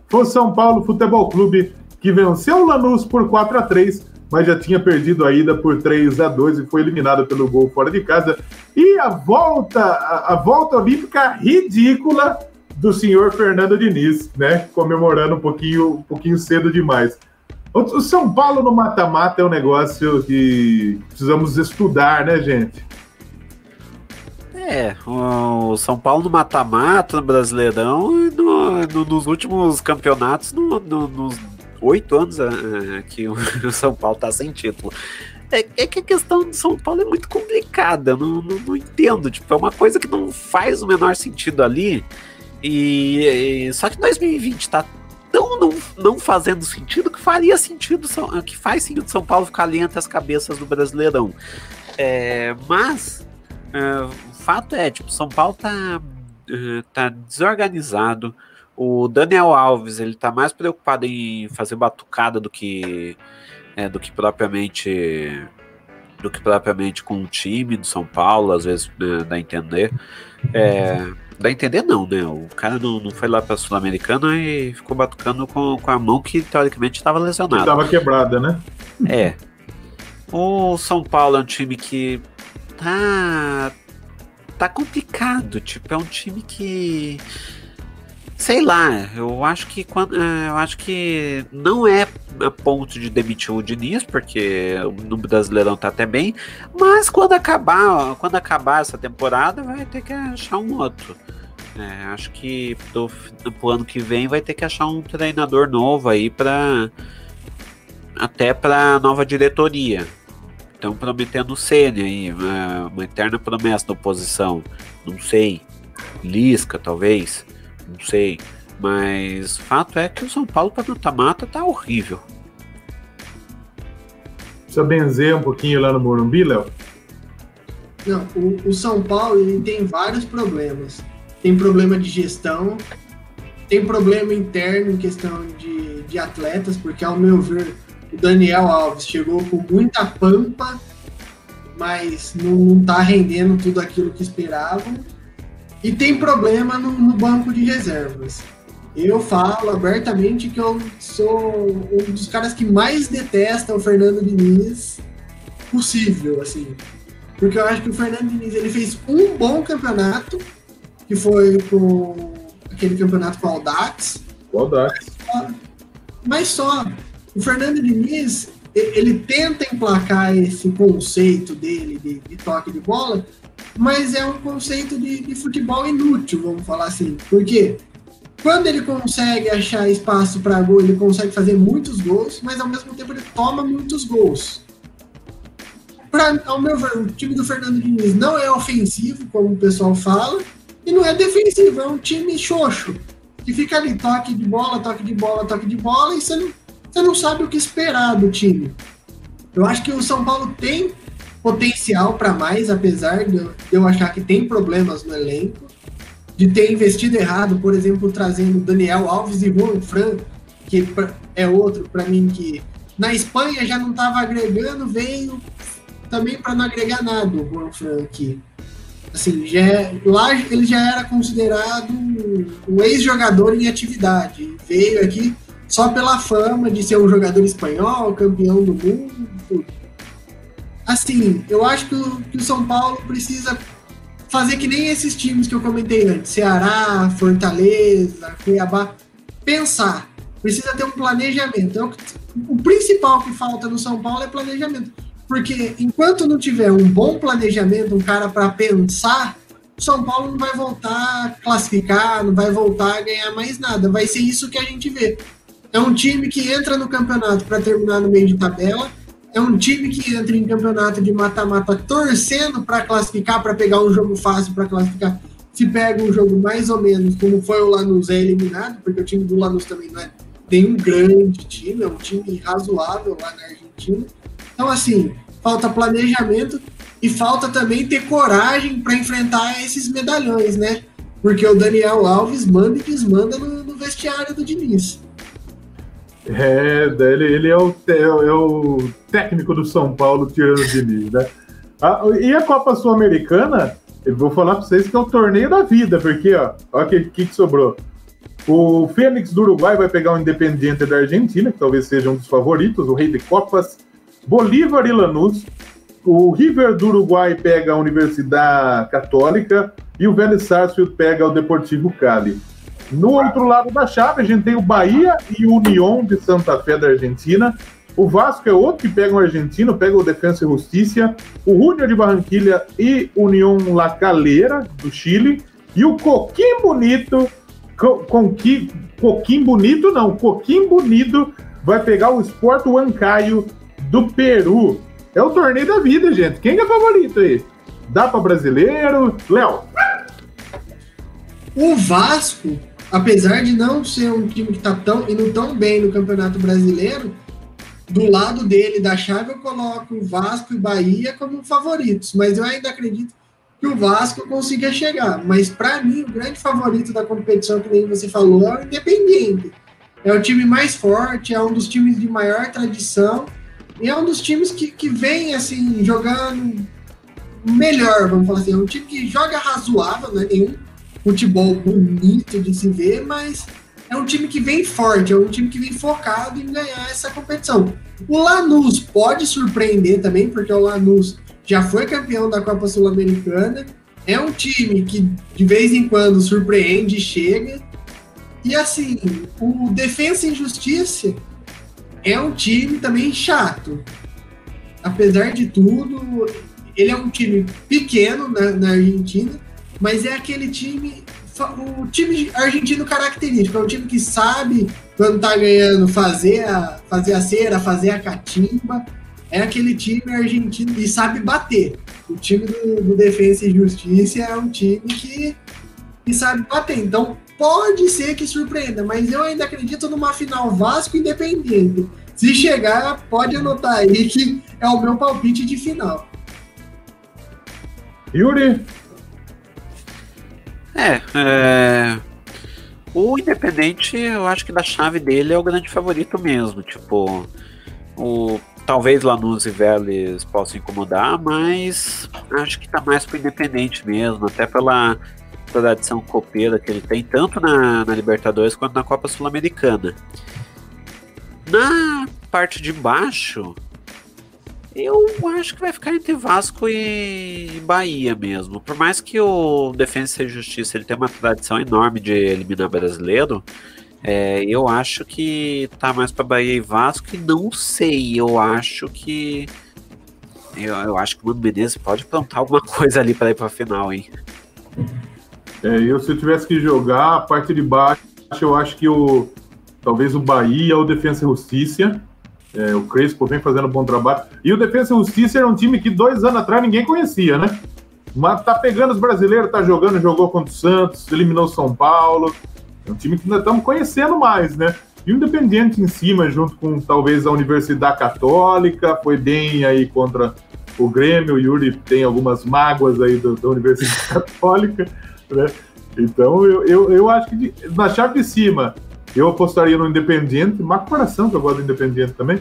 Speaker 1: foi o São Paulo Futebol Clube, que venceu o Lanús por 4 a 3 mas já tinha perdido a ida por 3 a 2 e foi eliminado pelo gol fora de casa. E a volta, a, a volta olímpica ridícula do senhor Fernando Diniz, né? Comemorando um pouquinho, um pouquinho cedo demais. O São Paulo no mata-mata é um negócio que precisamos estudar, né, gente?
Speaker 2: É, o São Paulo no mata-mata, no Brasileirão, e no, no, nos últimos campeonatos, no, nos oito anos uh, que o, São Paulo está sem título. É, é, que a questão do São Paulo é muito complicada, não, não, não, entendo. Tipo, é uma coisa que não faz o menor sentido ali. E, e só que 2020 está tão não, não fazendo sentido que faria sentido, que faz sentido São Paulo ficar ali entre as cabeças do Brasileirão. É, mas é, o fato é, tipo, São Paulo tá, tá desorganizado. O Daniel Alves, ele tá mais preocupado em fazer batucada do que é, do que propriamente do que propriamente com o time do São Paulo, às vezes né, dá a entender. É, dá a entender não, né? O cara não, não foi lá pra Sul-Americana e ficou batucando com, com a mão que teoricamente estava lesionada.
Speaker 1: Estava quebrada, né?
Speaker 2: É. O São Paulo é um time que tá tá complicado, tipo, é um time que Sei lá, eu acho que quando, é, eu acho que não é a ponto de demitir o Diniz, porque no Brasileirão tá até bem, mas quando acabar, quando acabar essa temporada, vai ter que achar um outro. É, acho que pro, pro ano que vem vai ter que achar um treinador novo aí para até para nova diretoria. Estão prometendo o Senna aí, uma, uma eterna promessa da oposição. Não sei. Lisca, talvez. Não sei. Mas fato é que o São Paulo para mata-mata tá horrível.
Speaker 1: Precisa benzer um pouquinho lá no Morumbi, Léo?
Speaker 3: Não, o, o, São Paulo ele tem vários problemas. Tem problema de gestão, tem problema interno em questão de, de atletas, porque ao meu ver o Daniel Alves chegou com muita pampa, mas não está rendendo tudo aquilo que esperavam. E tem problema no, no, banco de reservas. Eu falo abertamente que eu sou um dos caras que mais detesta o Fernando Diniz possível, assim. Porque eu acho que o Fernando Diniz ele fez um bom campeonato, que foi com aquele campeonato com o Audax.
Speaker 1: O Audax.
Speaker 3: Mas só. O Fernando Diniz, ele tenta emplacar esse conceito dele de, de toque de bola, mas é um conceito de, de, futebol inútil, vamos falar assim. Porque quando ele consegue achar espaço para gol, ele consegue fazer muitos gols, mas ao mesmo tempo ele toma muitos gols. Pra, ao meu ver, o time do Fernando Diniz não é ofensivo, como o pessoal fala, e não é defensivo, é um time xoxo, que fica ali, toque de bola, toque de bola, toque de bola, e você não, você não sabe o que esperar do time. Eu acho que o São Paulo tem potencial para mais, apesar de eu achar que tem problemas no elenco, de ter investido errado, por exemplo, trazendo Daniel Alves e Juan Fran, que é outro para mim que na Espanha já não estava agregando, veio também para não agregar nada o Juan Fran aqui. Assim, já, é, lá ele já era considerado um ex-jogador em atividade. Veio aqui só pela fama de ser um jogador espanhol, campeão do mundo. Assim, eu acho que o, que o São Paulo precisa fazer que nem esses times que eu comentei antes, Ceará, Fortaleza, Cuiabá, pensar. Precisa ter um planejamento. É o, o principal que falta no São Paulo é planejamento. Porque enquanto não tiver um bom planejamento, um cara para pensar, o São Paulo não vai voltar a classificar, não vai voltar a ganhar mais nada. Vai ser isso que a gente vê. É um time que entra no campeonato para terminar no meio de tabela. É um time que entra em campeonato de mata-mata torcendo para classificar, para pegar um jogo fácil para classificar. Se pega um jogo mais ou menos como foi o Lanús é eliminado, porque o time do Lanús também não é nenhum grande time, é um time razoável lá na Argentina. Então, assim, falta planejamento e falta também ter coragem para enfrentar esses medalhões, né? Porque o Daniel Alves manda e desmanda no, no vestiário do Diniz.
Speaker 1: É, ele, ele é, o, é, é, o técnico do São Paulo tirando o Diniz, né? Ah, e a Copa Sul-Americana, eu vou falar para vocês que é o torneio da vida, porque, ó, olha o que, que, que sobrou. O Fênix do Uruguai vai pegar o Independiente da Argentina, que talvez seja um dos favoritos, o Rei de Copas. Bolívar e Lanús. O River do Uruguai pega a Universidade Católica e o Vélez Sarsfield pega o Deportivo Cali. No outro lado da chave, a gente tem o Bahia e o União de Santa Fé da Argentina. O Vasco é outro que pega o argentino, pega o Defensa e Justiça. O Júnior de Barranquilha e União La Calera, do Chile. E o Coquim Bonito, co, Coquim Bonito não, Coquim Bonito vai pegar o Sport Huancayo do Peru. É o torneio da vida, gente. Quem é favorito aí? Dá para brasileiro? Léo.
Speaker 3: O Vasco apesar de não ser um time que está tão, indo tão bem no Campeonato Brasileiro, do lado dele, da chave, eu coloco o Vasco e Bahia como favoritos, mas eu ainda acredito que o Vasco consiga chegar. Mas para mim, o grande favorito da competição, que nem você falou, é o Independiente. É o time mais forte, é um dos times de maior tradição e é um dos times que, que vem assim jogando melhor, vamos falar assim. É um time que joga razoável, não é nenhum futebol bonito de se ver, mas é um time que vem forte, é um time que vem focado em ganhar essa competição. O Lanús pode surpreender também, porque o Lanús já foi campeão da Copa Sul-Americana, é um time que de vez em quando surpreende e chega. E assim, o Defensa e Justiça é um time também chato. Apesar de tudo, ele é um time pequeno na, na Argentina, mas é aquele time o time argentino característico, é um time que sabe, quando tá ganhando, fazer a, fazer a cera, fazer a catimba. É aquele time argentino e sabe bater. O time do, do Defesa e Justiça é um time que, que sabe bater. Então, pode ser que surpreenda, mas eu ainda acredito numa final Vasco Independente. Se chegar, pode anotar aí que é o meu palpite de final.
Speaker 1: Yuri?
Speaker 2: É, é, o Independente, eu acho que da chave dele é o grande favorito mesmo. Tipo, o, talvez Lanús e Vélez possam incomodar, mas acho que tá mais pro Independente mesmo, até pela tradição copeira que ele tem, tanto na, na Libertadores quanto na Copa Sul-Americana. Na parte de baixo, eu acho que vai ficar entre Vasco e Bahia mesmo. Por mais que o Defensa e Justiça ele tenha uma tradição enorme de eliminar brasileiro, é, eu acho que tá mais para Bahia e Vasco e não sei, eu acho que eu, eu acho que o Mano Menezes pode plantar alguma coisa ali para ir para final, hein?
Speaker 1: É, eu se eu tivesse que jogar a parte de baixo, eu acho que o talvez o Bahia ou Defensa e Justiça é, o Crespo vem fazendo um bom trabalho. E o Defesa e Justiça era um time que dois anos atrás ninguém conhecia, né? Mas tá pegando os brasileiros, tá jogando, jogou contra o Santos, eliminou o São Paulo. É um time que nós estamos conhecendo mais, né? E o Independiente em cima, junto com talvez a Universidade Católica, foi bem aí contra o Grêmio. O Yuri tem algumas mágoas aí do, da Universidade Católica, né? Então eu, eu, eu acho que de, na chave de cima, eu apostaria no Independiente, má coração que eu gosto do Independiente também.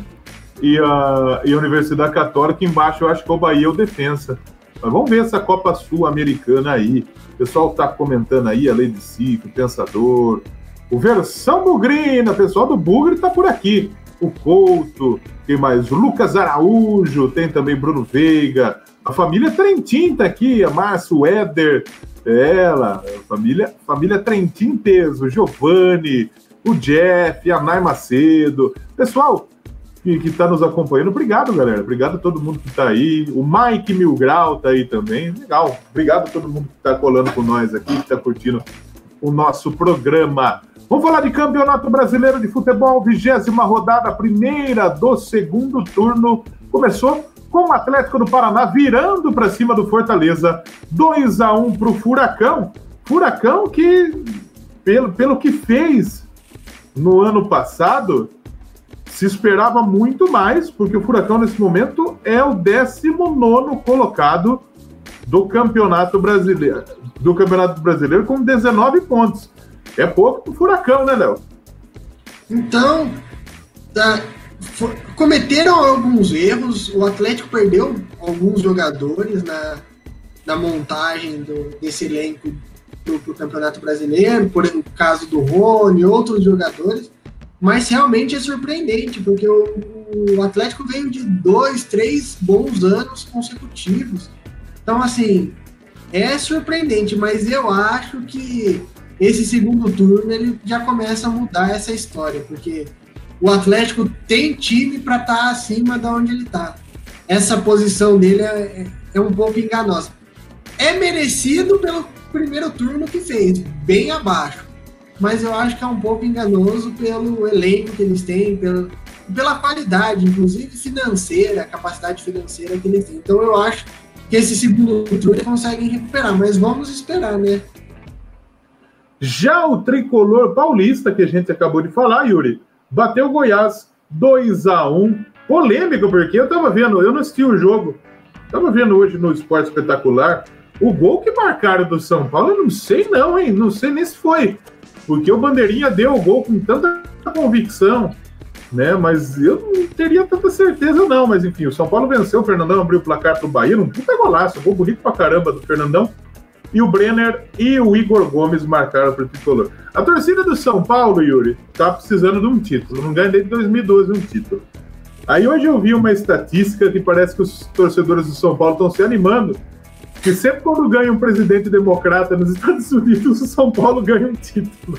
Speaker 1: E a, e a Universidade Católica embaixo, eu acho que é o Bahia ou Defensa. Mas vamos ver essa Copa Sul-Americana aí. O pessoal tá comentando aí, a Lei de Cifre, o Pensador, o Versão Bugrina, o pessoal do Bugre tá por aqui. O Couto, tem mais? O Lucas Araújo, tem também Bruno Veiga. A família Trentin tá aqui, a Márcio Éder, ela, a família, família Trentin Peso, Giovanni, o Jeff, a Macedo, pessoal que, está nos acompanhando, obrigado, galera. Obrigado a todo mundo que está aí. O Mike Milgrau está aí também. Legal. Obrigado a todo mundo que está colando com nós aqui, que está curtindo o nosso programa. Vamos falar de Campeonato Brasileiro de Futebol, vigésima rodada, primeira do segundo turno. Começou com o Atlético do Paraná virando para cima do Fortaleza, 2 a 1 para o Furacão. Furacão que, pelo, pelo que fez no ano passado, se esperava muito mais, porque o Furacão, nesse momento, é o 19 colocado do Campeonato Brasileiro. Do Campeonato Brasileiro com 19 pontos. É pouco pro Furacão, né, Léo?
Speaker 3: Então, tá, for, cometeram alguns erros. O Atlético perdeu alguns jogadores na, na montagem do, desse elenco para o Campeonato Brasileiro, por o caso do Rony, outros jogadores, mas realmente é surpreendente, porque o, o Atlético veio de dois, três bons anos consecutivos. Então, assim, é surpreendente, mas eu acho que esse segundo turno ele já começa a mudar essa história, porque o Atlético tem time para estar tá acima de onde ele está. Essa posição dele é, é um pouco enganosa. É merecido pelo primeiro turno que fez, bem abaixo. Mas eu acho que é um pouco enganoso pelo elenco que eles têm, pela, pela qualidade, inclusive financeira, capacidade financeira que eles têm. Então eu acho que esse segundo turno eles conseguem recuperar, mas vamos esperar, né?
Speaker 1: Já o tricolor paulista, que a gente acabou de falar, Yuri, bateu Goiás 2 a 1 Polêmico, porque eu tava vendo, eu não assisti o jogo, tava vendo hoje no Esporte Espetacular, o gol que marcaram do São Paulo, eu não sei não, hein? Não sei nem se foi. Porque o Bandeirinha deu o gol com tanta convicção, né? Mas eu não teria tanta certeza não. Mas enfim, o São Paulo venceu, o Fernandão abriu o placar pro Bahia, um puta golaço, gol bonito pra caramba do Fernandão. E o Brenner e o Igor Gomes marcaram para o tricolor. A torcida do São Paulo, Yuri, tá precisando de um título. Não ganha desde 2012 um título. Aí hoje eu vi uma estatística que parece que os torcedores do São Paulo estão se animando que sempre quando ganha um presidente democrata nos Estados Unidos, o São Paulo ganha um título.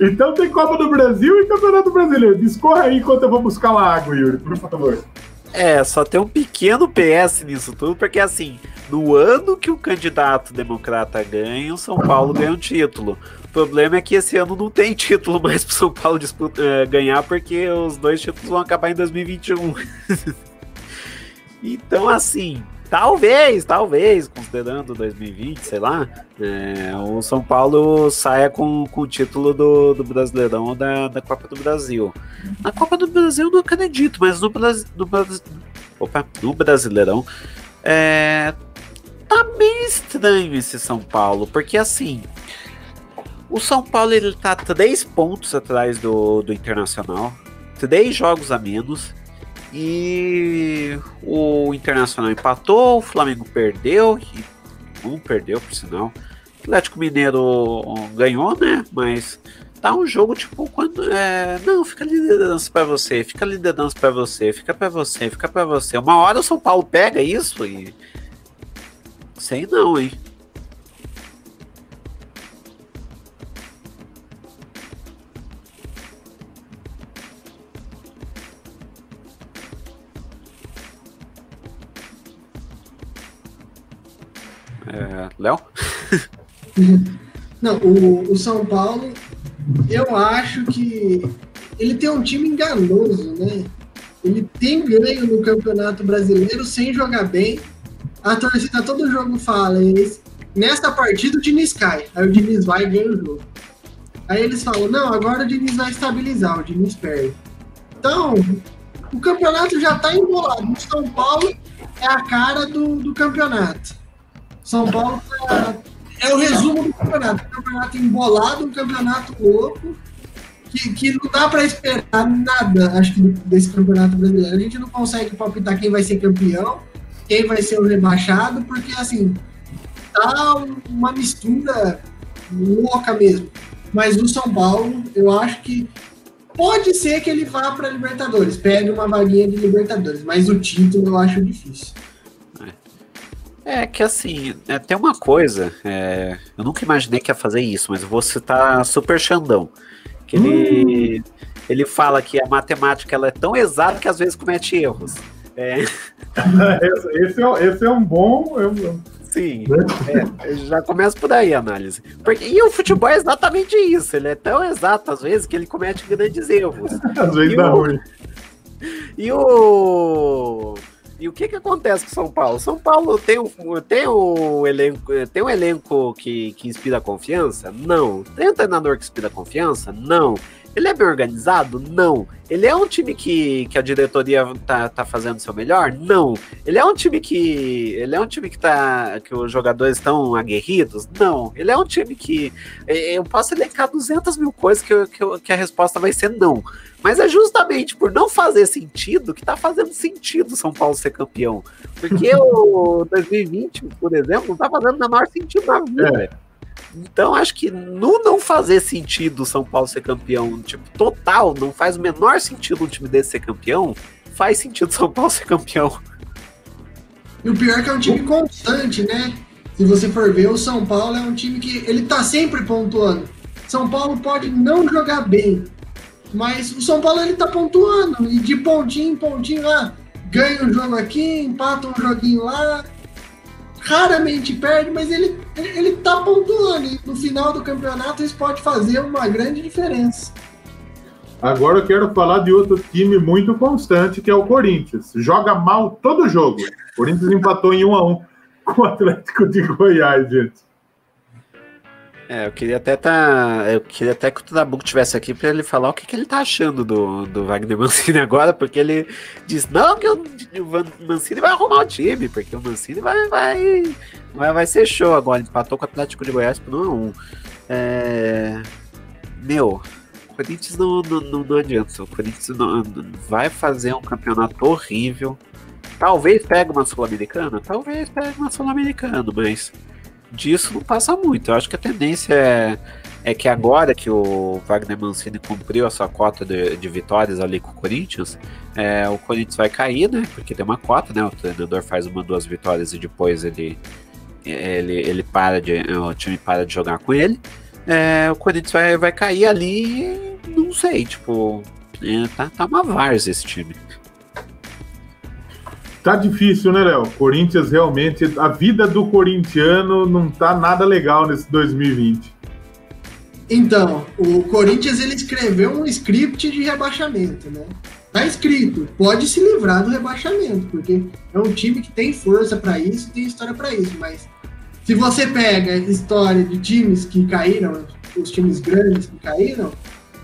Speaker 1: Então tem Copa do Brasil e Campeonato Brasileiro. Discorra aí enquanto eu vou buscar uma água, Yuri, por favor.
Speaker 2: É, só tem um pequeno PS nisso tudo, porque assim, No ano que o candidato democrata ganha, o São Paulo ganha um título. O problema é que esse ano não tem título mais pro São Paulo disputa, uh, ganhar, porque os dois títulos vão acabar em 2021. então, assim, talvez, talvez, considerando 2020, sei lá, é, o São Paulo saia com, com o título do, do Brasileirão da, da Copa do Brasil. Na Copa do Brasil eu não acredito, mas no, no, opa, no Brasileirão é, tá meio estranho esse São Paulo, porque assim, o São Paulo ele tá três pontos atrás do, do Internacional, três jogos a menos, e o Internacional empatou, o Flamengo perdeu, e um perdeu, por sinal. O Atlético Mineiro ganhou, né? Mas tá um jogo tipo quando. É, não, fica liderança para você, fica liderança para você, fica para você, fica para você. Uma hora o São Paulo pega isso e. Sei não, hein? É, Léo?
Speaker 3: Não, o, o São Paulo, eu acho que ele tem um time enganoso, né? Ele tem ganho no Campeonato Brasileiro sem jogar bem. A torcida todo jogo fala, eles, nesta partida o Diniz cai. Aí o Diniz vai e ganha o jogo. Aí eles falam, não, agora o Diniz vai estabilizar, o Diniz perde. Então, o campeonato já está embolado. O São Paulo é a cara do, do campeonato. São Paulo é, é o resumo do campeonato. Um campeonato embolado, um campeonato louco, que, que não dá para esperar nada, acho que, desse campeonato brasileiro. A gente não consegue palpitar quem vai ser campeão, quem vai ser o rebaixado, porque, assim, tá uma mistura louca mesmo. Mas o São Paulo, eu acho que pode ser que ele vá para Libertadores, pegue uma vaguinha de Libertadores, mas o título eu acho difícil.
Speaker 2: É que assim, é, tem uma coisa, é, eu nunca imaginei que ia fazer isso, mas eu vou citar Super Xandão. Que ele, hum. ele fala que a matemática ela é tão exata que às vezes comete erros. É.
Speaker 1: esse, é, esse é um bom. Eu,
Speaker 2: Sim, é, já começa por aí a análise. Porque, e o futebol é exatamente isso, ele é tão exato às vezes que ele comete grandes erros.
Speaker 1: às vezes e dá o, ruim.
Speaker 2: E o e o que que acontece com São Paulo? São Paulo tem um, tem um elenco, tem um elenco que, que inspira confiança? Não. Tem um treinador que inspira confiança? Não. Ele é bem organizado? Não. Ele é um time que, que a diretoria tá, tá fazendo o seu melhor? Não. Ele é um time que. Ele é um time que tá. que os jogadores estão aguerridos? Não. Ele é um time que. Eu posso elencar 200 mil coisas que, que, que a resposta vai ser não. Mas é justamente por não fazer sentido que tá fazendo sentido São Paulo ser campeão. Porque o 2020, por exemplo, não tá fazendo o menor sentido na vida. É. Então, acho que no não fazer sentido o São Paulo ser campeão, tipo, total, não faz o menor sentido um time desse ser campeão, faz sentido São Paulo ser campeão.
Speaker 3: E o pior é que é um time constante, né? Se você for ver, o São Paulo é um time que ele tá sempre pontuando. São Paulo pode não jogar bem, mas o São Paulo ele tá pontuando, e de pontinho em pontinho lá, ganha um jogo aqui, empata um joguinho lá, raramente perde, mas ele, ele tá pontuando. E no final do campeonato isso pode fazer uma grande diferença.
Speaker 1: Agora eu quero falar de outro time muito constante, que é o Corinthians. Joga mal todo jogo. O Corinthians empatou em 1 a 1 com o Atlético de Goiás, gente.
Speaker 2: É, eu queria até tá, eu queria até que o Trabuco tivesse aqui para ele falar o que, que ele tá achando do, do Wagner Mancini agora, porque ele diz não que o, o Mancini vai arrumar o time, porque o Mancini vai, vai, vai, vai ser show agora. Empatou com o Atlético de Goiás por 1 a 1. É, meu, o Corinthians não, não, não, não adianta. O Corinthians não, vai fazer um campeonato horrível. Talvez pegue uma Sul-Americana, talvez pegue uma Sul-Americana, mas disso não passa muito. Eu acho que a tendência é, é que agora que o Wagner Mancini cumpriu a sua cota de, de vitórias ali com o Corinthians, é, o Corinthians vai cair, né? Porque tem uma cota, né? O treinador faz uma, duas vitórias e depois ele, ele, ele para de. O time para de jogar com ele. É, o Corinthians vai, vai cair ali, não sei, tipo. É, tá, tá uma várzea esse time.
Speaker 1: Tá difícil, né, Léo? Corinthians realmente. A vida do corintiano não tá nada legal nesse 2020.
Speaker 3: Então, o Corinthians ele escreveu um script de rebaixamento, né? Tá escrito, pode se livrar do rebaixamento, porque é um time que tem força para isso, tem história para isso, mas se você pega história de times que caíram, os times grandes que caíram,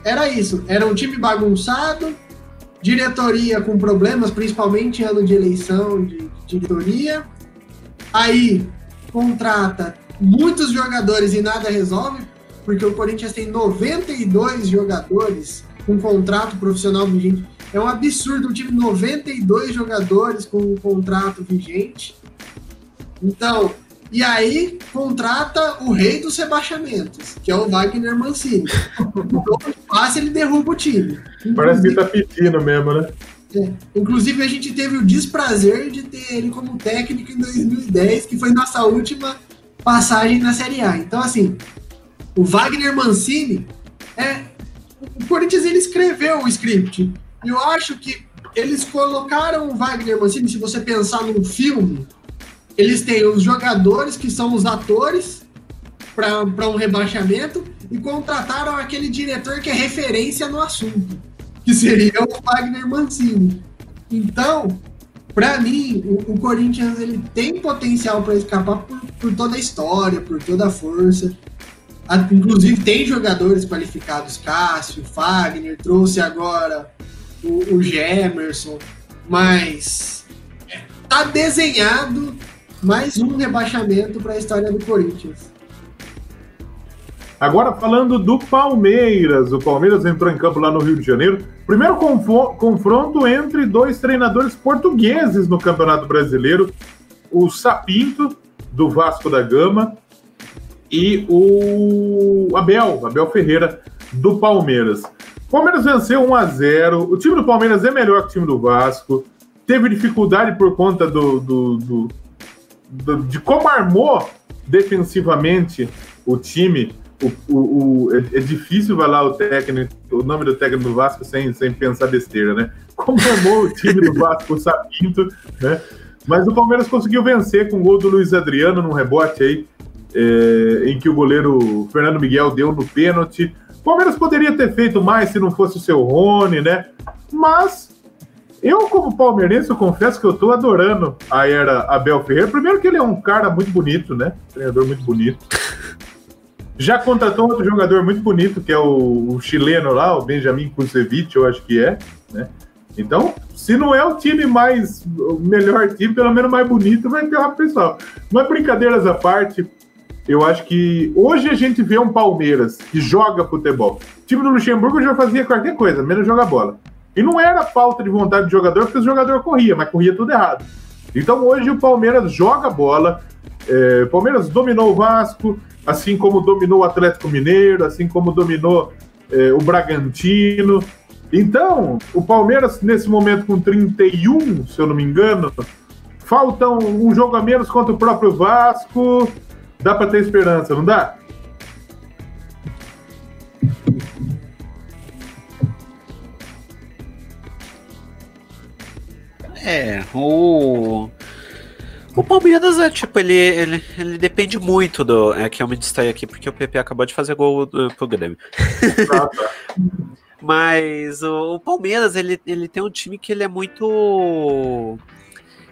Speaker 3: era isso, era um time bagunçado, diretoria com problemas, principalmente ano de eleição de diretoria. Aí contrata muitos jogadores e nada resolve, porque o Corinthians tem 92 jogadores com contrato profissional vigente. É um absurdo um time 92 jogadores com um contrato vigente. Então, e aí contrata o rei dos rebaixamentos, que é o Wagner Mancini. Então, fácil ele derruba o time.
Speaker 1: Parece que tá pedindo mesmo, né?
Speaker 3: É. Inclusive, a gente teve o desprazer de ter ele como técnico em 2010, que foi nossa última passagem na Série A. Então, assim, o Wagner Mancini é. O Corinthians ele escreveu o script. E eu acho que eles colocaram o Wagner Mancini, se você pensar num filme, eles têm os jogadores que são os atores para um rebaixamento e contrataram aquele diretor que é referência no assunto, que seria o Wagner Mancini. Então, para mim, o, o, Corinthians ele tem potencial para escapar por, por, toda a história, por toda a força. A, inclusive, tem jogadores qualificados, Cássio, Fagner, trouxe agora o, o Gemerson, mas tá desenhado mais um rebaixamento para a história do Corinthians.
Speaker 1: Agora falando do Palmeiras, o Palmeiras entrou em campo lá no Rio de Janeiro. Primeiro confronto entre dois treinadores portugueses no Campeonato Brasileiro, o Sapinto do Vasco da Gama e o Abel, Abel Ferreira do Palmeiras. O Palmeiras venceu 1 a 0. O time do Palmeiras é melhor que o time do Vasco. Teve dificuldade por conta do, do, do de como armou defensivamente o time. O, o, o é, é, difícil falar o técnico, o nome do técnico do Vasco sem, sem pensar besteira, né? Como armou o time do Vasco, o Sapinto, né? Mas o Palmeiras conseguiu vencer com o gol do Luiz Adriano num rebote aí, é, em que o goleiro Fernando Miguel deu no pênalti. O Palmeiras poderia ter feito mais se não fosse o seu Rony, né? Mas eu, como palmeirense, eu confesso que eu tô adorando a era Abel Ferreira. Primeiro que ele é um cara muito bonito, né? Treinador muito bonito. Já contratou outro jogador muito bonito, que é o, o chileno lá, o Benjamin Kusevich, eu acho que é, né? Então, se não é o time mais, o melhor time, pelo menos mais bonito, vai ter uma pessoal. Mas brincadeiras à parte, eu acho que hoje a gente vê um Palmeiras que joga futebol. O time do Luxemburgo já fazia qualquer coisa, menos jogar bola. E não era falta de vontade do jogador, porque o jogador corria, mas corria tudo errado. Então hoje o Palmeiras joga bola. É, o Palmeiras dominou o Vasco, assim como dominou o Atlético Mineiro, assim como dominou é, o Bragantino. Então, o Palmeiras, nesse momento, com 31, se eu não me engano, falta um, um jogo a menos contra o próprio Vasco. Dá para ter esperança, não dá?
Speaker 2: É, o. O Palmeiras é tipo, ele, ele, ele depende muito do. É que eu me distraí aqui porque o PP acabou de fazer gol do, pro Grêmio. Mas o, o, Palmeiras, ele, ele tem um time que ele é muito.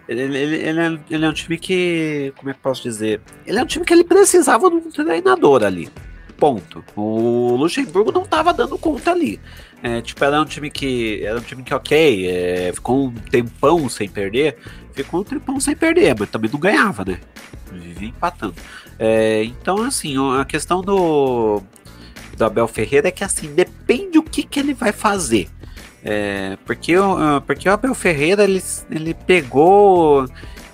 Speaker 2: Ele, ele, ele, é, ele é um time que. Como é que posso dizer? Ele é um time que ele precisava de um treinador ali. Ponto. O Luxemburgo não estava dando conta ali. É, tipo, era um time que. Era um time que, ok, é, ficou um tempão sem perder. Ficou um tempão sem perder, mas também não ganhava, né? Vivia empatando. É, então, assim, a questão do, do Abel Ferreira é que assim, depende o que, que ele vai fazer. É, porque, porque o Abel Ferreira ele, ele pegou.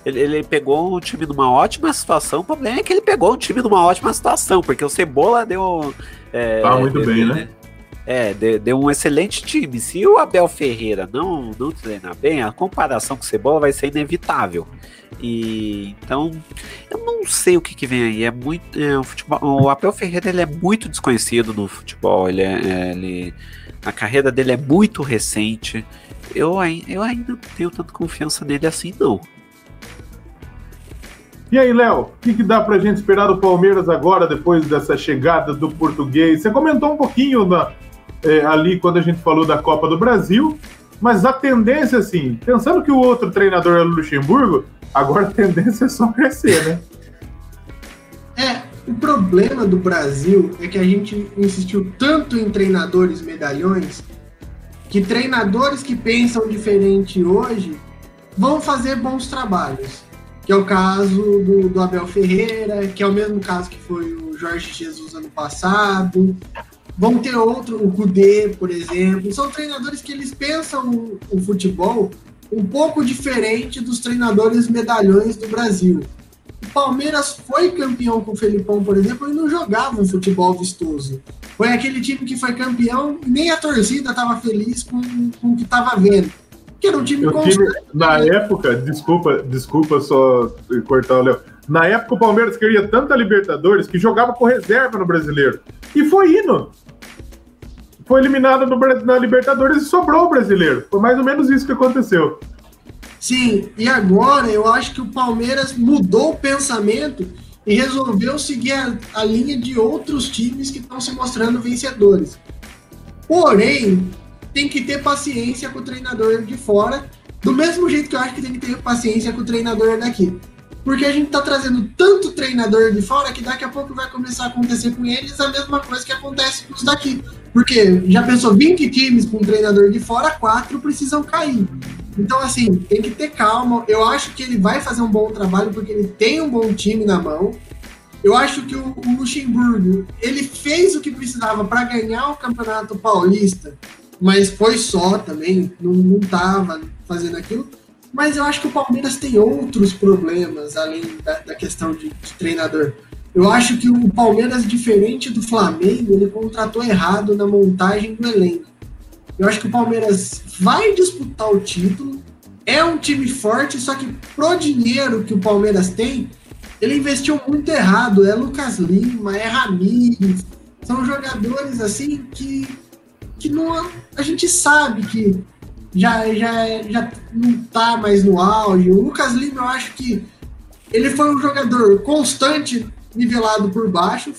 Speaker 2: Ele, ele, pegou um time numa ótima situação. O problema é que ele pegou um time numa ótima situação, porque o Cebola deu.
Speaker 1: É, tá muito bem, né?
Speaker 2: É, deu um excelente time. Se o Abel Ferreira não, não treinar bem, a comparação com o Cebola vai ser inevitável. E então, eu não sei o que, que vem aí. É muito, é, o, futebol, o Abel Ferreira ele é muito desconhecido no futebol. Ele, é, é ele a carreira dele é muito recente. Eu, eu ainda não tenho tanta confiança nele assim, não.
Speaker 1: E aí, Léo, o que, que, dá pra gente esperar do Palmeiras agora, depois dessa chegada do português? Você comentou um pouquinho na, é, ali quando a gente falou da Copa do Brasil, mas a tendência, assim, pensando que o outro treinador é o Luxemburgo, agora a tendência é só crescer, né?
Speaker 3: É, o problema do Brasil é que a gente insistiu tanto em treinadores medalhões que treinadores que pensam diferente hoje vão fazer bons trabalhos. Que é o caso do, do Abel Ferreira, que é o mesmo caso que foi o Jorge Jesus ano passado, Vão ter outro, o Kudê, por exemplo. São treinadores que eles pensam o, o futebol um pouco diferente dos treinadores medalhões do Brasil. O Palmeiras foi campeão com o Felipão, por exemplo, e não jogava um futebol vistoso. Foi aquele time que foi campeão e nem a torcida estava feliz com, com o que estava vendo. Que era um time,
Speaker 1: time Na época, desculpa, desculpa só cortar o Léo. Na época o Palmeiras queria tanta Libertadores que jogava com reserva no brasileiro. E foi indo foi eliminada na Libertadores e sobrou o brasileiro. Foi mais ou menos isso que aconteceu.
Speaker 3: Sim, e agora eu acho que o Palmeiras mudou o pensamento e resolveu seguir a, a linha de outros times que estão se mostrando vencedores. Porém, tem que ter paciência com o treinador de fora, do mesmo jeito que eu acho que tem que ter paciência com o treinador daqui. Porque a gente está trazendo tanto treinador de fora que daqui a pouco vai começar a acontecer com eles a mesma coisa que acontece com os daqui. Porque já pensou 20 times com um treinador de fora, quatro precisam cair. Então, assim, tem que ter calma. Eu acho que ele vai fazer um bom trabalho porque ele tem um bom time na mão. Eu acho que o, Luxemburgo, ele fez o que precisava para ganhar o Campeonato Paulista, mas foi só também, não estava fazendo aquilo. Mas eu acho que o Palmeiras tem outros problemas além da, da questão de, de treinador. Eu acho que o Palmeiras, diferente do Flamengo, ele contratou errado na montagem do elenco. Eu acho que o Palmeiras vai disputar o título, é um time forte, só que pro dinheiro que o Palmeiras tem, ele investiu muito errado. É Lucas Lima, é Ramires, são jogadores assim que, que não, a gente sabe que já, já, já não tá mais no auge. O Lucas Lima, eu acho que ele foi um jogador constante nivelado por baixo.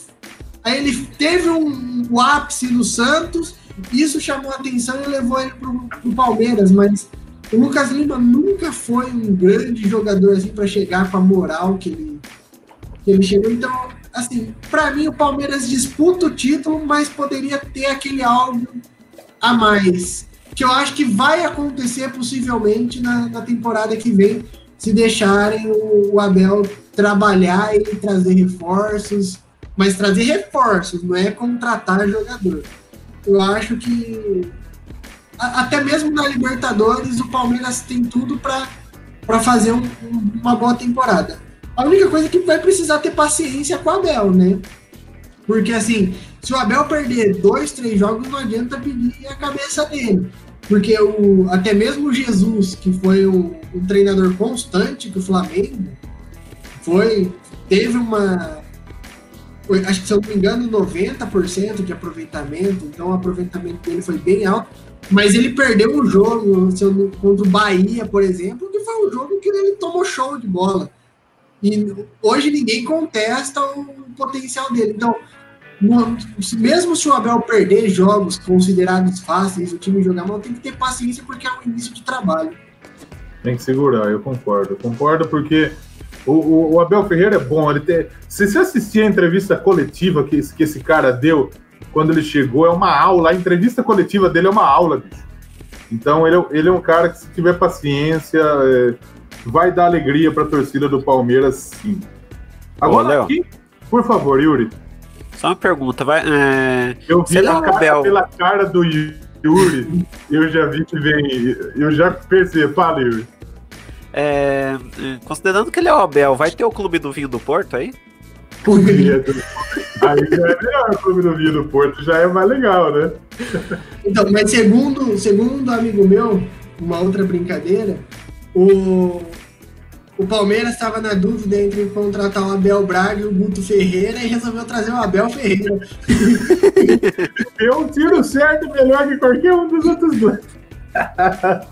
Speaker 3: Aí ele teve um, um ápice no Santos, isso chamou a atenção e levou ele para o Palmeiras, mas o Lucas Lima nunca foi um grande jogador assim para chegar com a moral que ele, que ele chegou. Então, assim, para mim o Palmeiras disputa o título, mas poderia ter aquele algo a mais. Que eu acho que vai acontecer possivelmente na, na temporada que vem, se deixarem o, o Abel trabalhar e trazer reforços, mas trazer reforços, não é contratar jogador. Eu acho que até mesmo na Libertadores o Palmeiras tem tudo para fazer um, uma boa temporada. A única coisa é que vai precisar ter paciência com o Abel, né? Porque assim, se o Abel perder dois, três jogos, não adianta pedir a cabeça dele. Porque o, até mesmo Jesus, que foi um, treinador constante do Flamengo, foi teve uma foi, acho que se eu não me engano 90% de aproveitamento, então o aproveitamento dele foi bem alto, mas ele perdeu um jogo contra o Bahia, por exemplo, que foi um jogo que ele tomou show de bola. E hoje ninguém contesta o potencial dele. Então, mesmo se o Abel perder jogos considerados fáceis, o time jogar mal, tem que ter paciência porque é um início de trabalho.
Speaker 1: Tem que segurar, eu concordo. Eu concordo porque o, o, o, Abel Ferreira é bom. Ele tem, se você assistir a entrevista coletiva que, que esse cara deu quando ele chegou, é uma aula. A entrevista coletiva dele é uma aula, bicho. Então ele, é, ele é um cara que, se tiver paciência, é, vai dar alegria para a torcida do Palmeiras, sim. Agora, Ô, aqui, por favor, Yuri.
Speaker 2: Só uma pergunta, vai. É...
Speaker 1: Eu vi a cara, Abel... pela cara do Yuri, eu já vi que vem. Eu já percebi. Fala, Yuri.
Speaker 2: É, é, considerando que ele é o Abel, vai ter o clube do vinho do Porto aí?
Speaker 1: Aí já é melhor o Clube do Vinho do Porto, já é mais legal, né?
Speaker 3: Então, mas segundo, segundo um amigo meu, uma outra brincadeira, o, o Palmeiras estava na dúvida entre contratar o Abel Braga e o Guto Ferreira e resolveu trazer o Abel Ferreira.
Speaker 1: Deu um tiro certo melhor que qualquer um dos outros dois.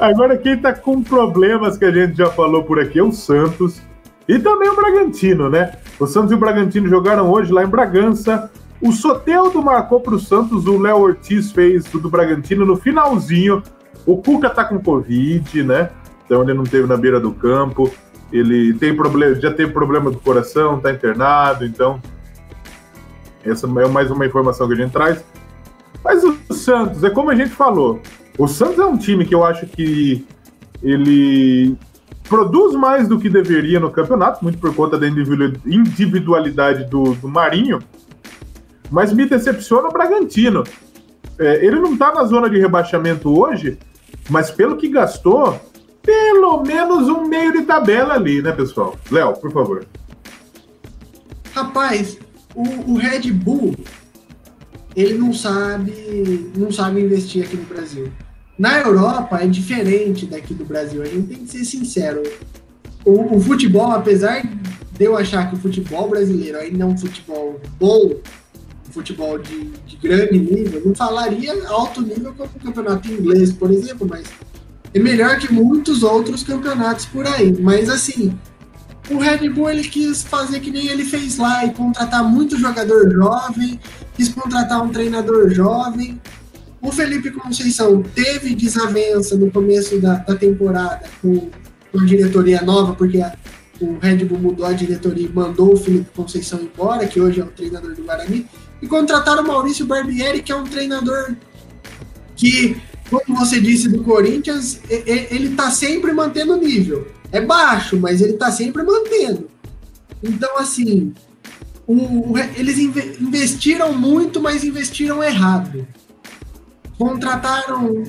Speaker 1: Agora, quem tá com problemas que a gente já falou por aqui é o Santos e também o Bragantino, né? O Santos e o Bragantino jogaram hoje lá em Bragança. O Soteldo marcou para o Santos, o Léo Ortiz fez do Bragantino no finalzinho. O Cuca tá com Covid, né? Então ele não teve na beira do campo. Ele tem problema, já teve problema do coração, tá internado, então essa é mais uma informação que a gente traz. Mas o Santos, é como a gente falou, o Santos é um time que eu acho que ele produz mais do que deveria no campeonato, muito por conta da individualidade do, do Marinho, mas me decepciona o Bragantino. É, ele não está na zona de rebaixamento hoje, mas pelo que gastou, pelo menos um meio de tabela ali, né, pessoal? Léo, por favor.
Speaker 3: Rapaz, o, o Red Bull ele não sabe não sabe investir aqui no Brasil. Na Europa é diferente daqui do Brasil, a gente tem que ser sincero. O, o, futebol, apesar de eu achar que o futebol brasileiro ainda é um futebol bom, um futebol de, de grande nível, não falaria alto nível como o campeonato inglês, por exemplo, mas é melhor que muitos outros campeonatos por aí. Mas assim, o Red Bull ele quis fazer que nem ele fez lá e contratar muito jogador jovem, quis contratar um treinador jovem o Felipe Conceição teve desavença no começo da, da temporada com, com, a diretoria nova, porque a, o Red Bull mudou a diretoria e mandou o Felipe Conceição embora, que hoje é o treinador do Guarani, e contrataram o Maurício Barbieri, que é um treinador que, como você disse do Corinthians, ele está sempre mantendo o nível. É baixo, mas ele está sempre mantendo. Então, assim, o, eles investiram muito, mas investiram errado. Contrataram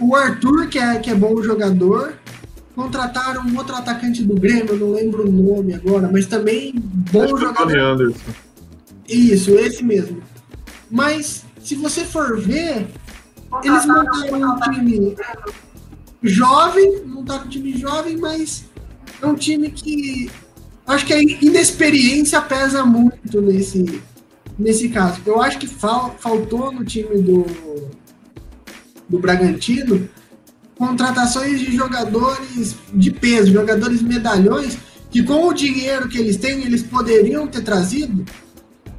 Speaker 3: o Arthur, que é, que é bom jogador. Contrataram um outro atacante do Grêmio, não lembro o nome agora, mas também bom Acho jogador. Anderson. Isso, esse mesmo. Mas, se você for ver, eles montaram um time jovem, montaram um time jovem, mas é um time que acho que a inexperiência pesa muito nesse, nesse caso. Eu acho que fal, faltou no time do, do Bragantino contratações de jogadores de peso, jogadores medalhões, que com o dinheiro que eles têm, eles poderiam ter trazido,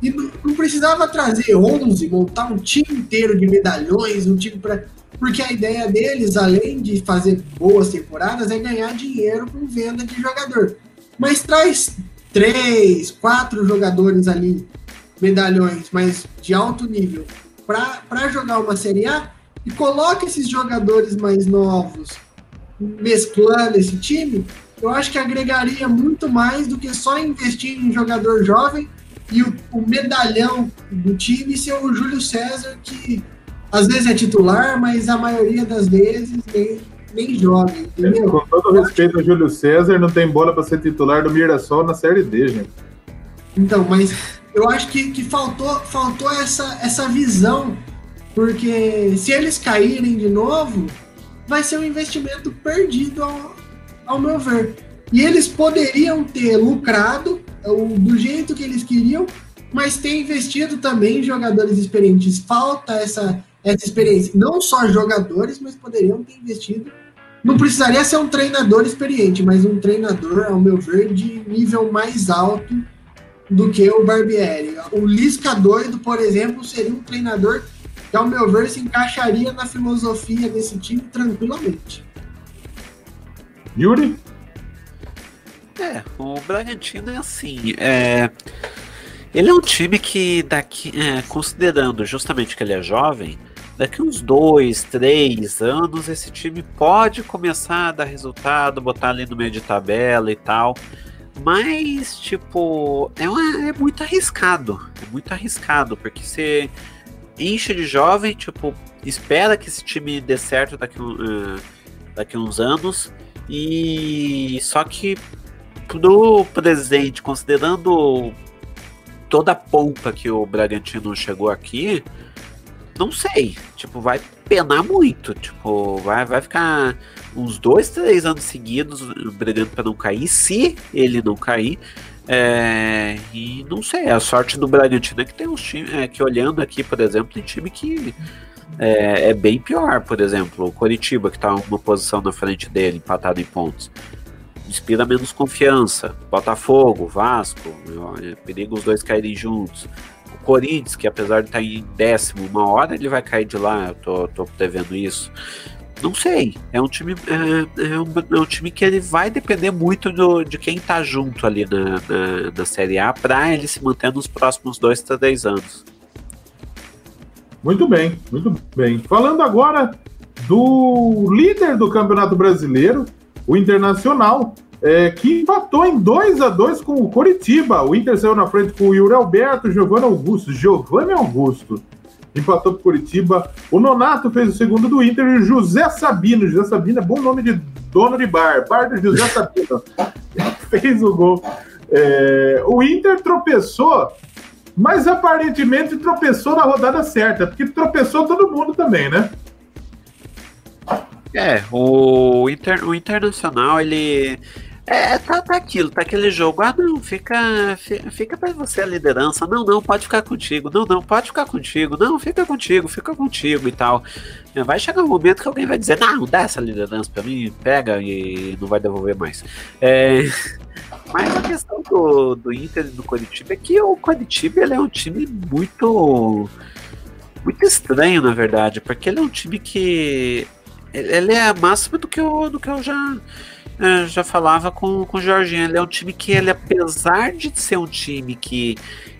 Speaker 3: e não precisava trazer 11, montar um time inteiro de medalhões, um time para. Porque a ideia deles, além de fazer boas temporadas, é ganhar dinheiro com venda de jogador. Mas traz três, quatro jogadores ali, medalhões, mas de alto nível, para jogar uma Série A, e coloca esses jogadores mais novos mesclando esse time, eu acho que agregaria muito mais do que só investir em jogador jovem e o, o medalhão do time ser o Júlio César, que às vezes é titular, mas a maioria das vezes nem, nem joga, entendeu?
Speaker 1: Com todo respeito ao Júlio César, não tem bola para ser titular do Mirassol na Série D, gente.
Speaker 3: Então, mas eu acho que, que faltou, faltou essa, essa visão porque se eles caírem de novo, vai ser um investimento perdido ao, ao meu ver. E eles poderiam ter lucrado do jeito que eles queriam, mas ter investido também em jogadores experientes. Falta essa, essa experiência. Não só jogadores, mas poderiam ter investido. Não precisaria ser um treinador experiente, mas um treinador, ao meu ver, de nível mais alto do que o Barbieri. O Lisca doido, por exemplo, seria um treinador que, ao meu ver, se encaixaria na filosofia desse time tranquilamente.
Speaker 1: Yuri?
Speaker 2: É, o Bragantino é assim. É, ele é um time que, daqui, é, considerando justamente que ele é jovem, daqui uns dois, três anos, esse time pode começar a dar resultado, botar ali no meio de tabela e tal. Mas, tipo, é, uma, é muito arriscado. É muito arriscado, porque você enche de jovem, tipo, espera que esse time dê certo daqui, uh, daqui uns anos. E só que pro presente, considerando toda a polpa que o Bragantino chegou aqui, não sei. Tipo, vai penar muito. Tipo, vai, vai ficar uns dois, três anos seguidos brigando para não cair. Se ele não cair, é, e não sei, a sorte do Bragantino é que tem uns times, é, que olhando aqui, por exemplo, tem time que é, é, bem pior, por exemplo, o Coritiba, que está uma posição na frente dele, empatado em pontos. Inspira menos confiança. Botafogo, Vasco, é perigo os dois caírem juntos. O Corinthians, que apesar de estar tá em décimo, uma hora ele vai cair de lá, eu tô, tô prevendo isso. Não sei. É um time. É, é, um, é um time que ele vai depender muito do, de quem tá junto ali na, na, na Série A para ele se manter nos próximos dois, três anos.
Speaker 1: Muito bem, muito bem. Falando agora do líder do Campeonato Brasileiro, o Internacional, é, que empatou em 2 a 2 com o Coritiba. O Inter saiu na frente com o Yuri Alberto, Giovanni Augusto. Giovanni Augusto empatou para Curitiba. O Nonato fez o segundo do Inter e o José Sabino. José Sabino é bom nome de dono de bar. Bar do José Sabino. fez o gol. É, o Inter tropeçou, mas aparentemente tropeçou na rodada certa, porque tropeçou todo mundo também, né?
Speaker 2: É, o, Inter, o Internacional, ele é, tá, tá aquilo, tá aquele jogo. Ah, não, fica, fica para você a liderança. Não, não, pode ficar contigo. Não, não, pode ficar contigo. Não, fica contigo, fica contigo e tal. É, vai chegar um momento que alguém vai dizer: Não, dá essa liderança para mim, pega e não vai devolver mais. É, mas a questão do, do Inter e do Coritiba é que o Coritiba ele é um time muito. Muito estranho, na verdade, porque ele é um time que. Ele é a máxima do que eu, do que eu já é, já falava com, com o Jorginho. Ele é um time que, ele, apesar de ser um time que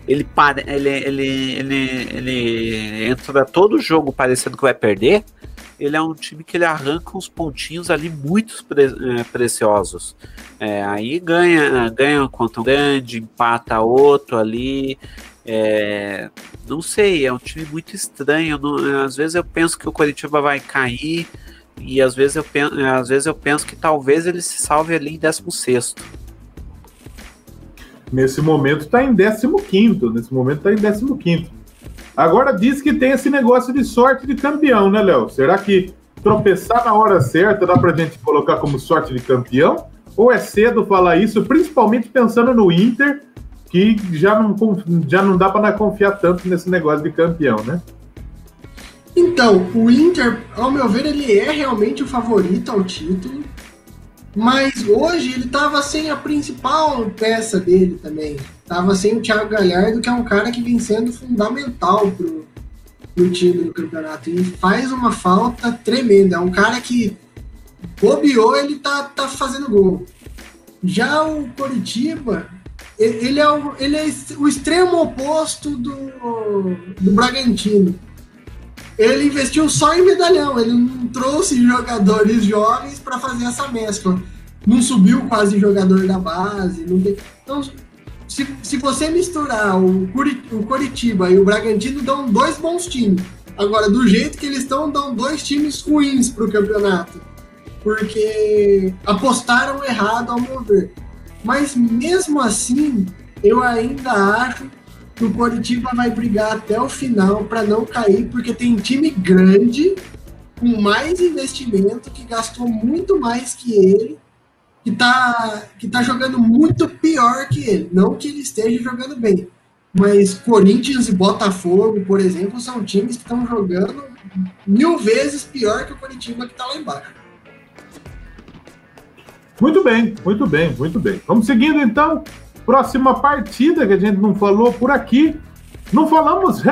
Speaker 2: ele, para, ele, ele, ele, ele entra todo jogo parecendo que vai perder, ele é um time que ele arranca uns pontinhos ali muito pre, é, preciosos. É, aí ganha, ganha um grande, empata outro ali. É, não sei, é um time muito estranho. Não, às vezes eu penso que o Curitiba vai cair. E às vezes eu penso, às vezes eu penso que talvez ele se salve ali em 16.
Speaker 1: Nesse momento está em 15. Nesse momento está em 15. Agora diz que tem esse negócio de sorte de campeão, né, Léo? Será que tropeçar na hora certa dá pra gente colocar como sorte de campeão? Ou é cedo falar isso, principalmente pensando no Inter, que já não, já não dá para confiar tanto nesse negócio de campeão, né?
Speaker 3: Então, o Inter, ao meu ver, ele é realmente o favorito ao título, mas hoje ele estava sem a principal peça dele também. Estava sem o Thiago Galhardo, que é um cara que vem sendo fundamental pro, pro time do campeonato. E faz uma falta tremenda. É um cara que bobeou, ele tá, tá fazendo gol. Já o Coritiba, ele é o, ele é o extremo oposto do, do Bragantino ele investiu só em medalhão, ele não trouxe jogadores jovens para fazer essa mescla. Não subiu quase jogador da base. Tem... Então, se, se você misturar o, Curit o Coritiba e o Bragantino, dão dois bons times. Agora, do jeito que eles estão, dão dois times ruins para o campeonato. Porque apostaram errado ao mover. Mas mesmo assim, eu ainda acho que o Coritiba vai brigar até o final para não cair, porque tem time grande, com mais investimento, que gastou muito mais que ele, que tá, que tá jogando muito pior que ele. Não que ele esteja jogando bem, mas Corinthians e Botafogo, por exemplo, são times que estão jogando mil vezes pior que o Coritiba que está lá embaixo.
Speaker 1: Muito bem, muito bem, muito bem. Vamos seguindo então. Próxima partida que a gente não falou por aqui. Não falamos.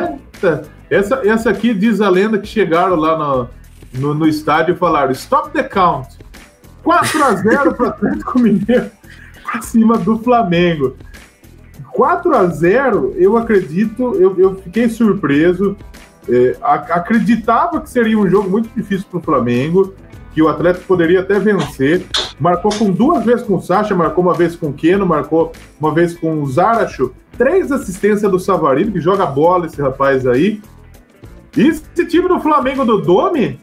Speaker 1: Essa, essa aqui diz a lenda que chegaram lá no, no, no estádio e falaram: Stop the count. 4 a 0 para o Atlético Mineiro para cima do Flamengo. 4 a 0 eu acredito, eu, eu fiquei surpreso. É, acreditava que seria um jogo muito difícil para o Flamengo, que o Atlético poderia até vencer, Marcou com duas vezes com o Sacha, marcou uma vez com o Keno, marcou uma vez com o Zaracho. Três assistências do Savarino, que joga bola esse rapaz aí. E esse time do Flamengo do Domi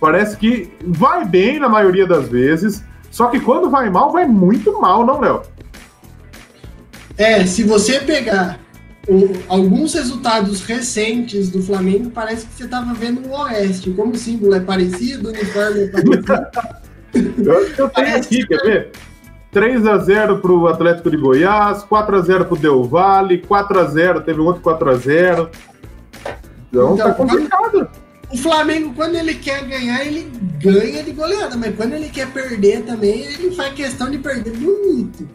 Speaker 1: parece que vai bem na maioria das vezes. Só que quando vai mal, vai muito mal, não, Léo?
Speaker 3: É, se você pegar o, alguns resultados recentes do Flamengo, parece que você estava vendo o Oeste. Como o símbolo é parecido, o uniforme é parecido.
Speaker 1: eu, eu tenho aqui, quer ver? 3x0 para o Atlético de Goiás, 4x0 para o Del Valle, 4x0, teve outro 4x0. Então, então tá complicado.
Speaker 3: O Flamengo, quando ele quer ganhar, ele ganha de goleada, mas quando ele quer perder também, ele faz questão de perder bonito.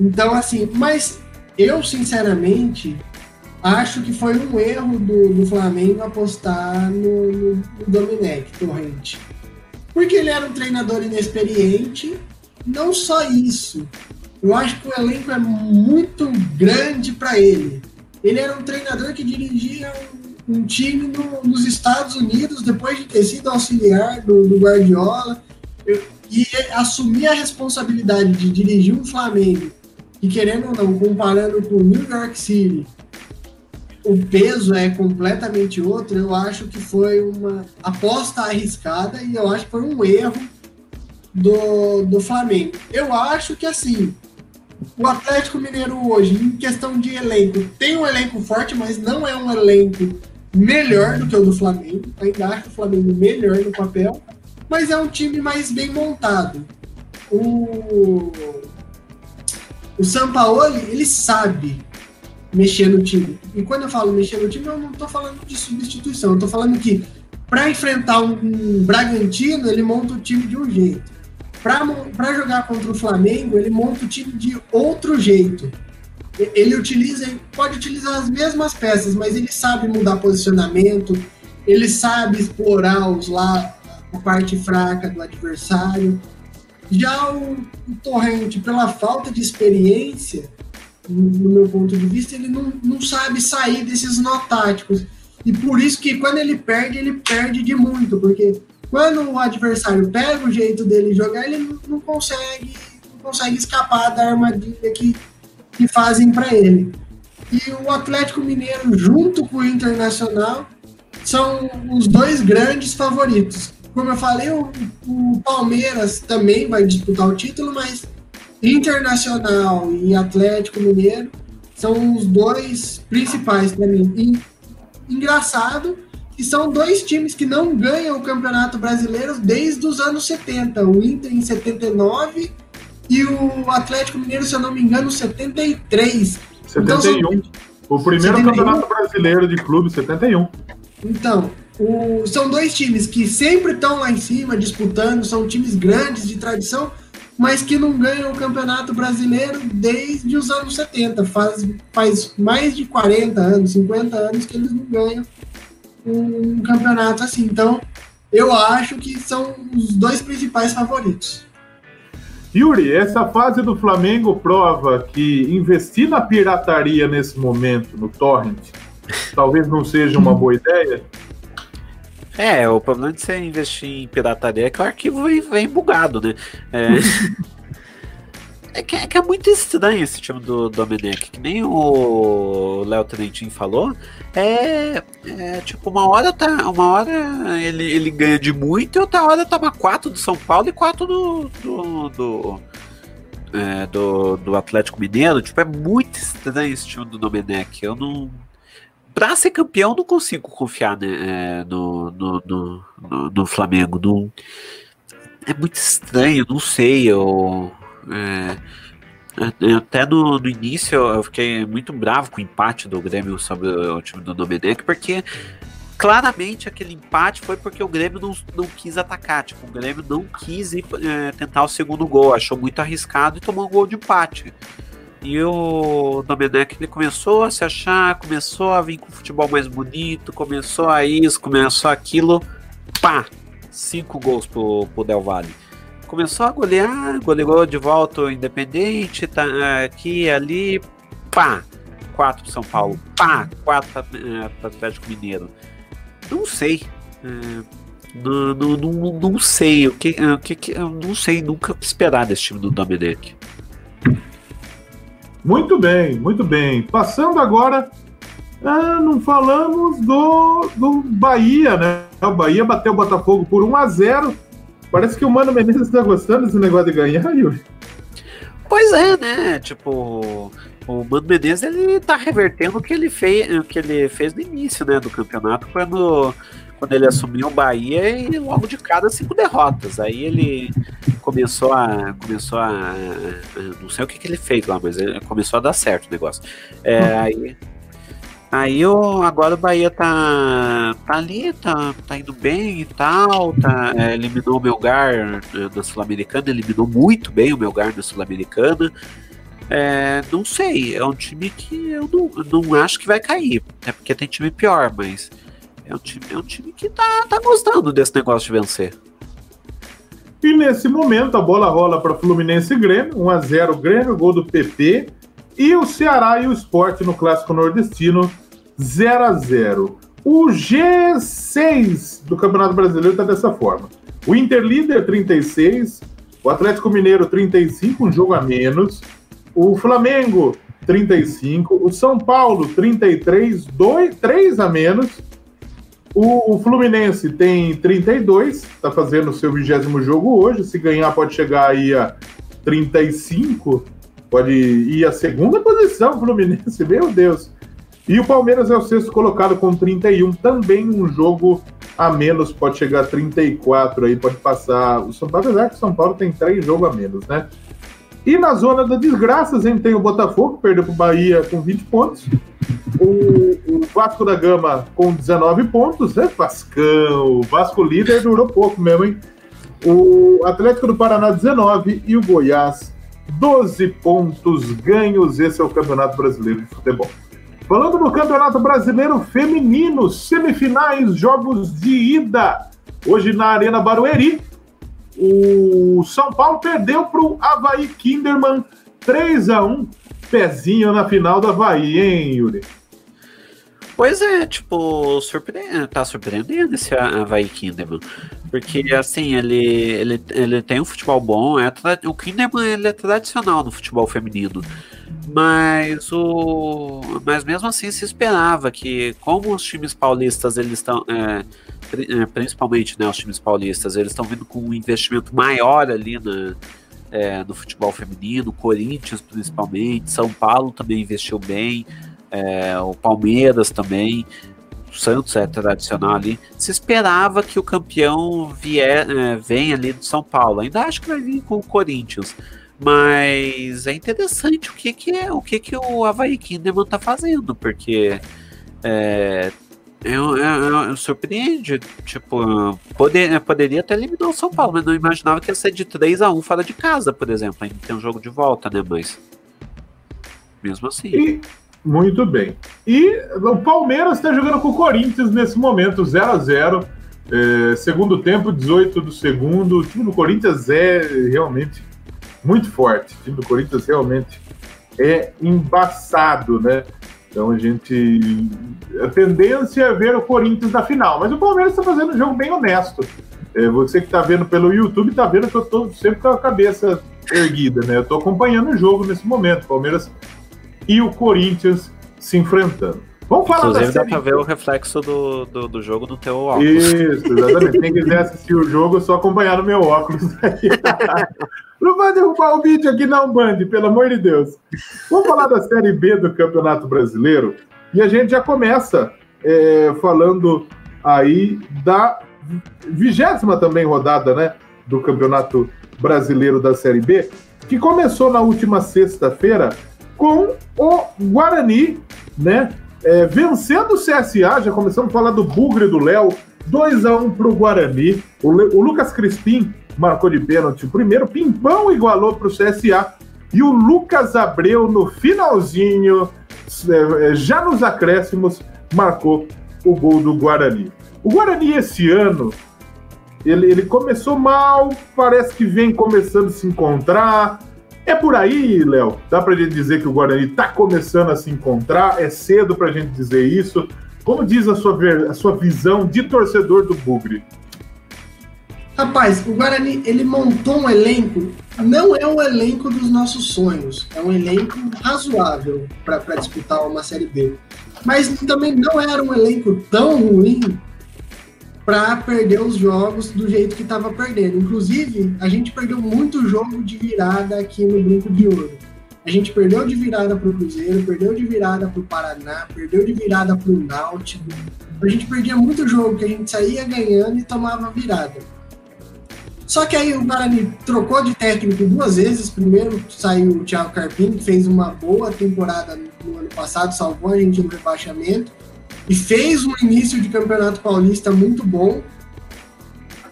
Speaker 3: Então, assim, mas eu, sinceramente, acho que foi um erro do, do Flamengo apostar no, no, no Torrente. Porque ele era um treinador inexperiente, não só isso. Eu acho que o elenco é muito grande para ele. Ele era um treinador que dirigia um, um time no, nos Estados Unidos depois de ter sido auxiliar do, do Guardiola e assumir a responsabilidade de dirigir um Flamengo e querendo ou não, comparando com New York City, o peso é completamente outro. Eu acho que foi uma aposta arriscada e eu acho que foi um erro do, do Flamengo. Eu acho que assim, o Atlético Mineiro hoje, em questão de elenco, tem um elenco forte, mas não é um elenco melhor do que o do Flamengo. Ainda acho o Flamengo melhor no papel, mas é um time mais bem montado. O o Sampaoli, ele sabe mexer no time. E quando eu falo mexer no time, eu não estou falando de substituição. Eu estou falando que para enfrentar um, Bragantino, ele monta o time de um jeito. Para jogar contra o Flamengo, ele monta o time de outro jeito. Ele utiliza, pode utilizar as mesmas peças, mas ele sabe mudar posicionamento, ele sabe explorar os lá a parte fraca do adversário. Já o, o Torrente, pela falta de experiência, no meu ponto de vista, ele não, não sabe sair desses nó táticos. E por isso que quando ele perde, ele perde de muito, porque quando o adversário pega o jeito dele jogar, ele não, não consegue não consegue escapar da armadilha que, que fazem para ele. E o Atlético Mineiro, junto com o Internacional, são os dois grandes favoritos como eu falei, o, o, Palmeiras também vai disputar o título, mas Internacional e Atlético Mineiro são os dois principais para mim. E, engraçado que são dois times que não ganham o Campeonato Brasileiro desde os anos 70. O Inter em 79 e o Atlético Mineiro, se eu não me engano, 73.
Speaker 1: 71. Então, são... O primeiro 71. Campeonato Brasileiro de clube, 71.
Speaker 3: Então, o, são dois times que sempre estão lá em cima disputando, são times grandes de tradição, mas que não ganham o Campeonato Brasileiro desde os anos 70. Faz, faz mais de 40 anos, 50 anos que eles não ganham um campeonato assim. Então, eu acho que são os dois principais favoritos.
Speaker 1: Yuri, essa fase do Flamengo prova que investir na pirataria nesse momento, no torrent, talvez não seja uma boa ideia?
Speaker 2: É, o problema de você investir em pirataria é que o arquivo vem, vem bugado, né? É, é, que, é, que, é muito estranho esse time do Domenech, que nem o Léo Trentin falou. É, é, tipo, uma hora tá. Uma hora ele, ele ganha de muito e outra hora toma quatro do São Paulo e quatro do. do, do é, do, do Atlético Mineiro, tipo, é muito estranho esse time do Domenech. Eu não, para ser campeão, não consigo confiar né, é, no, no, no, no, Flamengo. É muito estranho, não sei. Eu, é, até no, no início eu fiquei muito bravo com o empate do Grêmio sobre o time do Domenech, porque claramente aquele empate foi porque o Grêmio não, não quis atacar. Tipo, o Grêmio não quis ir, é, tentar o segundo gol, achou muito arriscado e tomou um gol de empate. E o Domenech ele começou a se achar, começou a vir com futebol mais bonito, começou a isso, começou aquilo, pá, cinco gols pro, pro Del Valle. Começou a golear, goleou de volta o Independente, tá aqui ali, pá, quatro pro São Paulo, pá, quatro para é, Atlético Mineiro. Não sei. É, não, não, não, não, sei o que, o que, eu não sei nunca esperar desse time do Domenech.
Speaker 1: Muito bem, muito bem. Passando agora, ah, não falamos do, do Bahia, né? O Bahia bateu o Botafogo por 1 a 0 Parece que o Mano Menezes está gostando desse negócio de ganhar, Yuri.
Speaker 2: Pois é, né? Tipo, o Mano Menezes ele tá revertendo o que ele fez, o que ele fez no início, né, do campeonato, quando quando ele assumiu o Bahia e logo de cada cinco derrotas. Aí ele começou a. Começou a. Não sei o que, que ele fez lá, mas ele começou a dar certo o negócio. É, uhum. Aí. Aí o, agora o Bahia tá, tá ali, tá, tá indo bem e tal, tá, é, eliminou o Melgar é, na Sul-Americana, eliminou muito bem o Melgar na Sul-Americana. É, não sei, é um time que eu não, não acho que vai cair, até porque tem time pior, mas é um time, é um time que tá, tá gostando desse negócio de vencer.
Speaker 1: E nesse momento a bola rola para Fluminense e Grêmio, 1x0 Grêmio, gol do PP. E o Ceará e o Sport no Clássico Nordestino, 0 a 0 O G6 do Campeonato Brasileiro está dessa forma. O Inter líder 36, o Atlético Mineiro 35, um jogo a menos. O Flamengo 35, o São Paulo 33, 2, 3 a menos. O, o Fluminense tem 32, está fazendo o seu vigésimo jogo hoje. Se ganhar, pode chegar aí a 35. Pode ir à segunda posição, Fluminense, meu Deus. E o Palmeiras é o sexto colocado com 31, também um jogo a menos, pode chegar a 34 aí, pode passar. O São Paulo, apesar que o São Paulo tem três jogos a menos, né? E na zona da desgraça, a gente tem o Botafogo, perdeu para o Bahia com 20 pontos. O, o, Vasco da Gama com 19 pontos, né? Vascão. O Vasco líder durou pouco mesmo, hein? O Atlético do Paraná 19 e o Goiás 12 pontos ganhos. Esse é o Campeonato Brasileiro de Futebol. Falando no Campeonato Brasileiro Feminino, semifinais, jogos de ida. Hoje na Arena Barueri, o São Paulo perdeu para o Havaí Kinderman 3 a 1 Pezinho na final do Havaí, hein, Yuri?
Speaker 2: Pois é, tipo, surpreendendo, tá surpreendendo esse Havaí Kinderman. Porque, assim, ele, ele, ele tem um futebol bom, é, o Kinderman ele é tradicional no futebol feminino. Mas o mas mesmo assim se esperava que como os times paulistas eles estão é, é, principalmente né, os times paulistas eles estão vindo com um investimento maior ali na, é, no futebol feminino, Corinthians principalmente, São Paulo também investiu bem, é, o Palmeiras também, o Santos é tradicional ali. Se esperava que o campeão vier, é, venha ali do São Paulo. Ainda acho que vai vir com o Corinthians. Mas é interessante o que, que é o que, que o Havaí Kinderman tá fazendo, porque é, eu, eu, eu, surpreende. Tipo, poder, poderia até eliminar o São Paulo, mas não imaginava que ia ser de 3 a 1 fora de casa, por exemplo. Ainda tem um jogo de volta, né? Mas. Mesmo assim.
Speaker 1: E, muito bem. E o Palmeiras está jogando com o Corinthians nesse momento, 0 a 0 é, Segundo tempo, 18 do segundo. O time do Corinthians é realmente muito forte. O time do Corinthians realmente é embaçado, né? Então a gente. A tendência é ver o Corinthians na final, mas o Palmeiras está fazendo um jogo bem honesto. É, você que está vendo pelo YouTube está vendo que eu estou sempre com a cabeça erguida, né? Eu estou acompanhando o jogo nesse momento. Palmeiras e o Corinthians se enfrentando.
Speaker 2: Vamos falar Inclusive, da dá pra ver o reflexo do, do, do, jogo no teu óculos.
Speaker 1: Isso, exatamente. Quem quiser assistir o jogo, é só acompanhar no meu óculos. não vai derrubar o vídeo aqui não, Band, pelo amor de Deus. Vamos falar da Série B do Campeonato Brasileiro. E a gente já começa é, falando aí da vigésima também rodada, né? Do Campeonato Brasileiro da Série B, que começou na última sexta-feira com o Guarani, né? É, vencendo o CSA, já começamos a falar do Bugre do Léo, 2 a 1 para o Guarani. O, Lucas Crispim marcou de pênalti o primeiro, Pimpão igualou para o CSA. E o Lucas Abreu, no finalzinho, é, é, já nos acréscimos, marcou o gol do Guarani. O Guarani esse ano, ele, ele começou mal, parece que vem começando a se encontrar, é por aí, Léo? Dá para gente dizer que o Guarani está começando a se encontrar? É cedo para a gente dizer isso? Como diz a sua, a sua visão de torcedor do Bugre?
Speaker 3: Rapaz, o Guarani ele montou um elenco, não é um elenco dos nossos sonhos, é um elenco razoável para disputar uma Série B. Mas também não era um elenco tão ruim para perder os jogos do jeito que estava perdendo. Inclusive, a gente perdeu muito jogo de virada aqui no Brinco de Ouro. A gente perdeu de virada para o Cruzeiro, perdeu de virada para o Paraná, perdeu de virada para o Náutico. A gente perdia muito jogo que a gente saía ganhando e tomava virada. Só que aí o Guarani trocou de técnico duas vezes. Primeiro saiu o Thiago Carpini, que fez uma boa temporada no ano passado, salvou a gente no rebaixamento. E fez um início de campeonato paulista muito bom.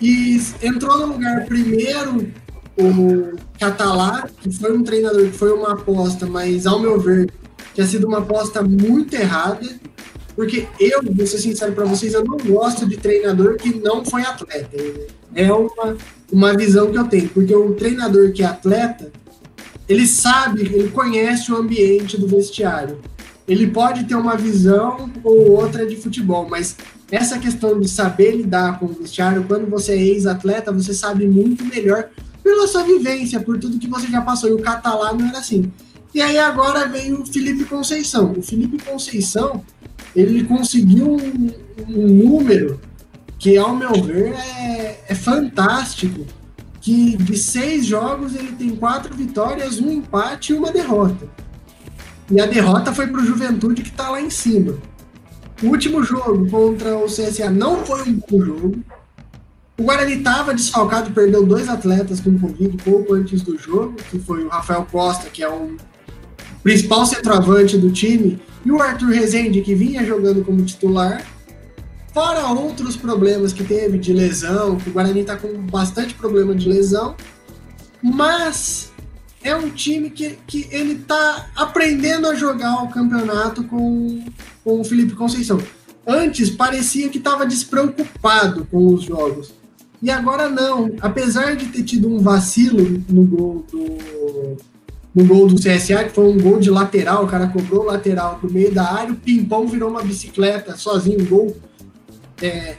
Speaker 3: E entrou no lugar primeiro o Catalá, que foi um treinador que foi uma aposta, mas ao meu ver, tinha sido uma aposta muito errada. Porque eu, vou ser sincero para vocês, eu não gosto de treinador que não foi atleta. É uma, uma visão que eu tenho. Porque o treinador que é atleta, ele sabe, ele conhece o ambiente do vestiário. Ele pode ter uma visão ou outra de futebol, mas essa questão de saber lidar com o vestiário, quando você é ex-atleta, você sabe muito melhor pela sua vivência, por tudo que você já passou. E o Catalá não era assim. E aí agora veio o Felipe Conceição. O Felipe Conceição, ele conseguiu um, um número que, ao meu ver, é, é fantástico. Que de seis jogos ele tem quatro vitórias, um empate e uma derrota. E a derrota foi para o Juventude que está lá em cima. O último jogo contra o CSA não foi um bom jogo. O Guarani estava desfalcado, perdeu dois atletas com Covid pouco antes do jogo, que foi o Rafael Costa, que é o principal centroavante do time, e o Arthur Rezende, que vinha jogando como titular. Fora outros problemas que teve de lesão, que o Guarani está com bastante problema de lesão, mas é um time que, que ele está aprendendo a jogar o campeonato com, com o Felipe Conceição. Antes parecia que estava despreocupado com os jogos. E agora não. Apesar de ter tido um vacilo no gol do, no gol do CSA, que foi um gol de lateral, o cara cobrou lateral do meio da área, o Pimpão virou uma bicicleta sozinho, gol. É,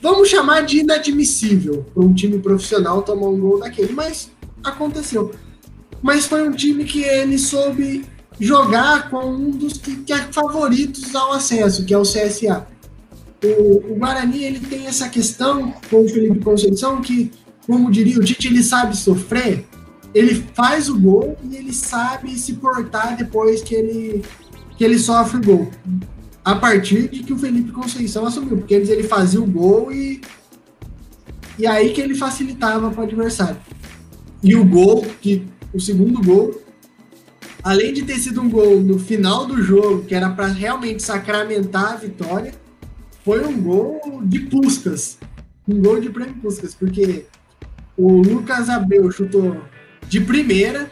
Speaker 3: vamos chamar de inadmissível para um time profissional tomar um gol daquele, mas aconteceu. Mas foi um time que ele soube jogar com um dos que, que é favoritos ao acesso, que é o CSA o, o Guarani ele tem essa questão com o Felipe Conceição que, como diria o Tite, ele sabe sofrer, ele faz o gol e ele sabe se portar depois que ele, que ele sofre o gol. A partir de que o Felipe Conceição assumiu, porque antes ele fazia o gol e, e aí que ele facilitava para o adversário. E o gol, que o segundo gol, além de ter sido um gol no final do jogo, que era para realmente sacramentar a vitória, foi um gol de Puscas. Um gol de prêmio Puscas, porque o Lucas Abreu chutou de primeira,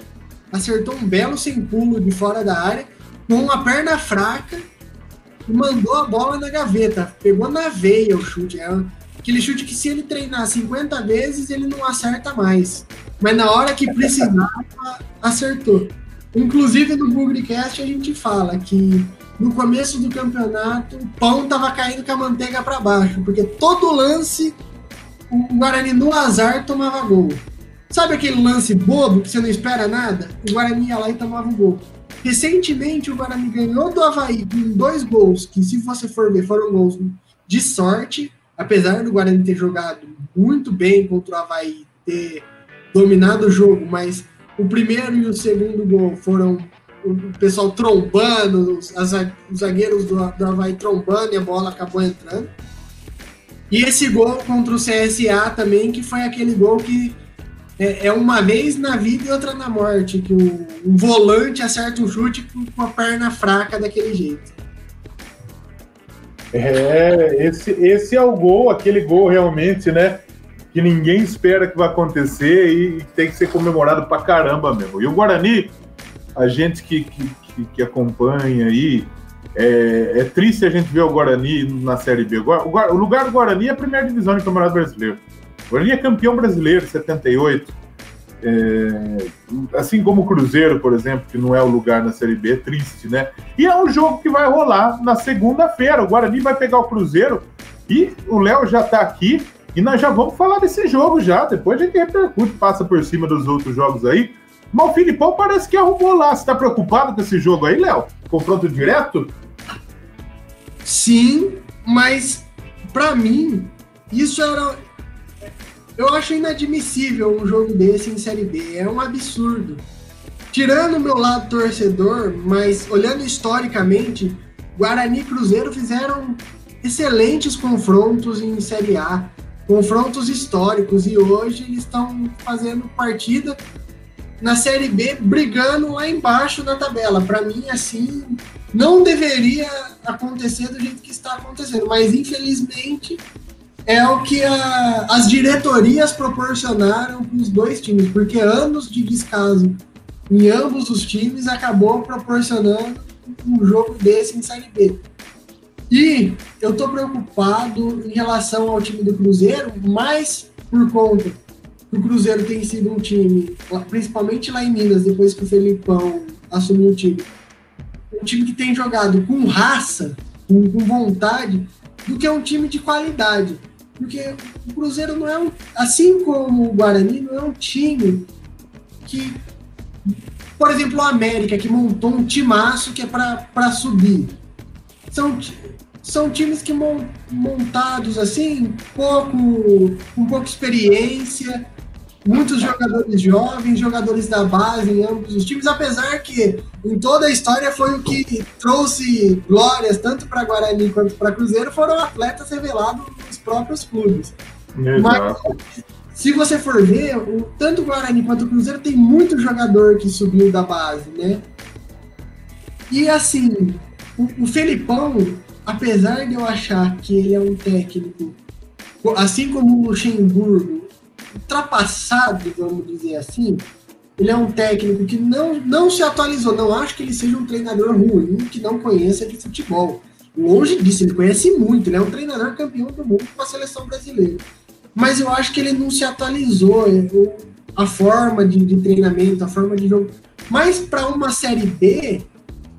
Speaker 3: acertou um belo sem pulo de fora da área, com uma perna fraca e mandou a bola na gaveta. Pegou na veia o chute. Aquele chute que se ele treinar 50 vezes, ele não acerta mais. Mas na hora que precisava, acertou. Inclusive no Bugrecast a gente fala que no começo do campeonato, o pão tava caindo com a manteiga para baixo, porque todo lance o Guarani no azar tomava gol. Sabe aquele lance bobo que você não espera nada? O Guarani ia lá e tomava um gol. Recentemente, o Guarani ganhou do Havaí com dois gols, que se você for ver, foram gols de sorte, apesar do Guarani ter jogado muito bem contra o Havaí, ter dominado o jogo, mas o primeiro e o segundo gol foram o pessoal trombando, os, as, os zagueiros do, do Havaí trombando e a bola acabou entrando. E esse gol contra o CSA também, que foi aquele gol que é, é uma vez na vida e outra na morte, que o, um volante acerta um chute com a perna fraca daquele jeito.
Speaker 1: É, esse, esse é o gol, aquele gol realmente, né? Que ninguém espera que vai acontecer e tem que ser comemorado pra caramba mesmo. E o Guarani, a gente que, que, que acompanha aí, é, é, triste a gente ver o Guarani na Série B. O, o lugar do Guarani é a primeira divisão do Campeonato Brasileiro. O Guarani é campeão brasileiro, 78. É, assim como o Cruzeiro, por exemplo, que não é o lugar na Série B, é triste, né? E é um jogo que vai rolar na segunda-feira. O Guarani vai pegar o Cruzeiro e o Léo já tá aqui e nós já vamos falar desse jogo já. Depois a gente repercute, passa por cima dos outros jogos aí. Mas o Filipão parece que arrumou lá. Você tá preocupado com esse jogo aí, Léo? Confronto direto?
Speaker 3: Sim, mas para mim, isso era. Eu acho inadmissível um jogo desse em Série B. É um absurdo. tirando o meu lado torcedor, mas olhando historicamente, Guarani e Cruzeiro fizeram excelentes confrontos em Série A, confrontos históricos, e hoje eles estão fazendo partida na Série B, brigando lá embaixo na tabela. Para mim, assim, não deveria acontecer do jeito que está acontecendo, mas infelizmente é o que a, as diretorias proporcionaram para os dois times, porque anos de descaso em ambos os times acabou proporcionando um jogo desse em Série B. E eu estou preocupado em relação ao time do Cruzeiro, mais por conta o Cruzeiro tem sido um time, principalmente lá em Minas, depois que o Felipão assumiu o time, um time que tem jogado com raça, com, com vontade, do que é um time de qualidade. Porque o Cruzeiro não é um. Assim como o Guarani, não é um time que. Por exemplo, o América, que montou um timaço que é para subir. São, são times que montados assim, pouco, com pouca experiência, muitos jogadores jovens, jogadores da base em ambos os times, apesar que em toda a história foi o que trouxe glórias tanto para Guarani quanto para Cruzeiro, foram atletas revelados nos próprios clubes. Exato. Mas se você for ver, o, tanto o Guarani quanto o Cruzeiro tem muito jogador que subiu da base, né? E assim, o, o Felipão, apesar de eu achar que ele é um técnico, assim como o Luxemburgo, ultrapassado, vamos dizer assim. Ele é um técnico que não, não se atualizou. Não acho que ele seja um treinador ruim, que não conheça de futebol. Longe disso, ele conhece muito. Ele é um treinador campeão do mundo com a seleção brasileira. Mas eu acho que ele não se atualizou. A forma de, de treinamento, a forma de jogo. Mas para uma Série B,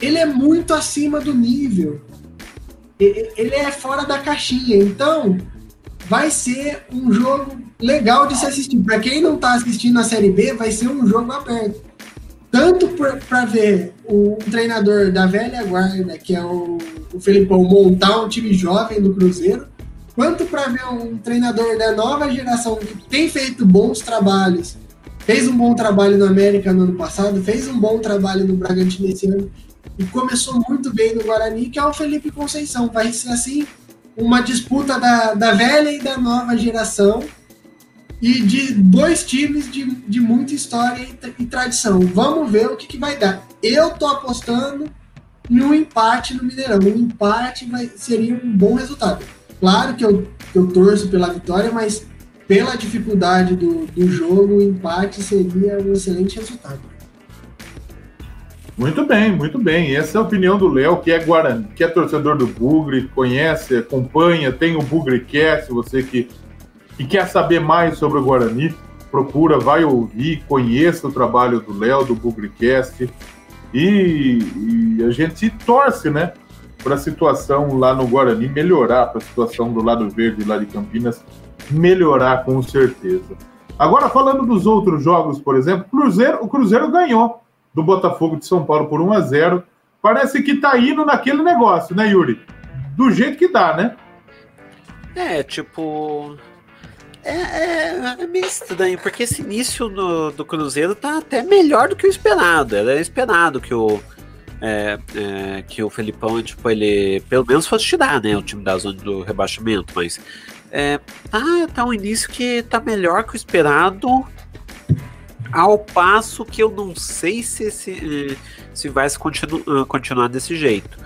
Speaker 3: ele é muito acima do nível. Ele é fora da caixinha. Então, vai ser um jogo legal de se assistir. Para quem não está assistindo a Série B, vai ser um jogo aberto. Tanto para ver o treinador da velha guarda, que é o, o Felipão, montar um time jovem do Cruzeiro, quanto para ver um treinador da nova geração que tem feito bons trabalhos. Fez um bom trabalho no América no ano passado, fez um bom trabalho no Bragantino esse ano e começou muito bem no Guarani, que é o Felipe Conceição. Vai ser assim uma disputa da, da velha e da nova geração e de dois times de, de muita história e, e tradição. Vamos ver o que, que vai dar. Eu tô apostando em um empate no Mineirão. Um empate vai, seria um bom resultado. Claro que eu, eu torço pela vitória, mas pela dificuldade do, do jogo, o empate seria um excelente resultado.
Speaker 1: Muito bem, muito bem. Essa é a opinião do Léo, que é Guarani, que é torcedor do Bugre, conhece, acompanha, tem o Bugrecast, você que, que quer saber mais sobre o Guarani, procura, vai ouvir, conheça o trabalho do Léo, do Bugrecast. E, e a gente torce, né, para a situação lá no Guarani melhorar, para a situação do lado verde lá de Campinas melhorar com certeza. Agora, falando dos outros jogos, por exemplo, Cruzeiro, o Cruzeiro ganhou do Botafogo de São Paulo por 1 a 0 Parece que tá indo naquele negócio, né, Yuri? Do jeito que dá, né?
Speaker 2: É, tipo. É, é, é meio estranho, porque esse início do, do Cruzeiro tá até melhor do que o esperado. Era esperado que o. É, é, que o Felipão, tipo, ele pelo menos fosse tirar, né? O time da zona do rebaixamento, mas é, tá, tá um início que tá melhor que o esperado ao passo que eu não sei se, se, se vai se continu, ah, continuar desse jeito.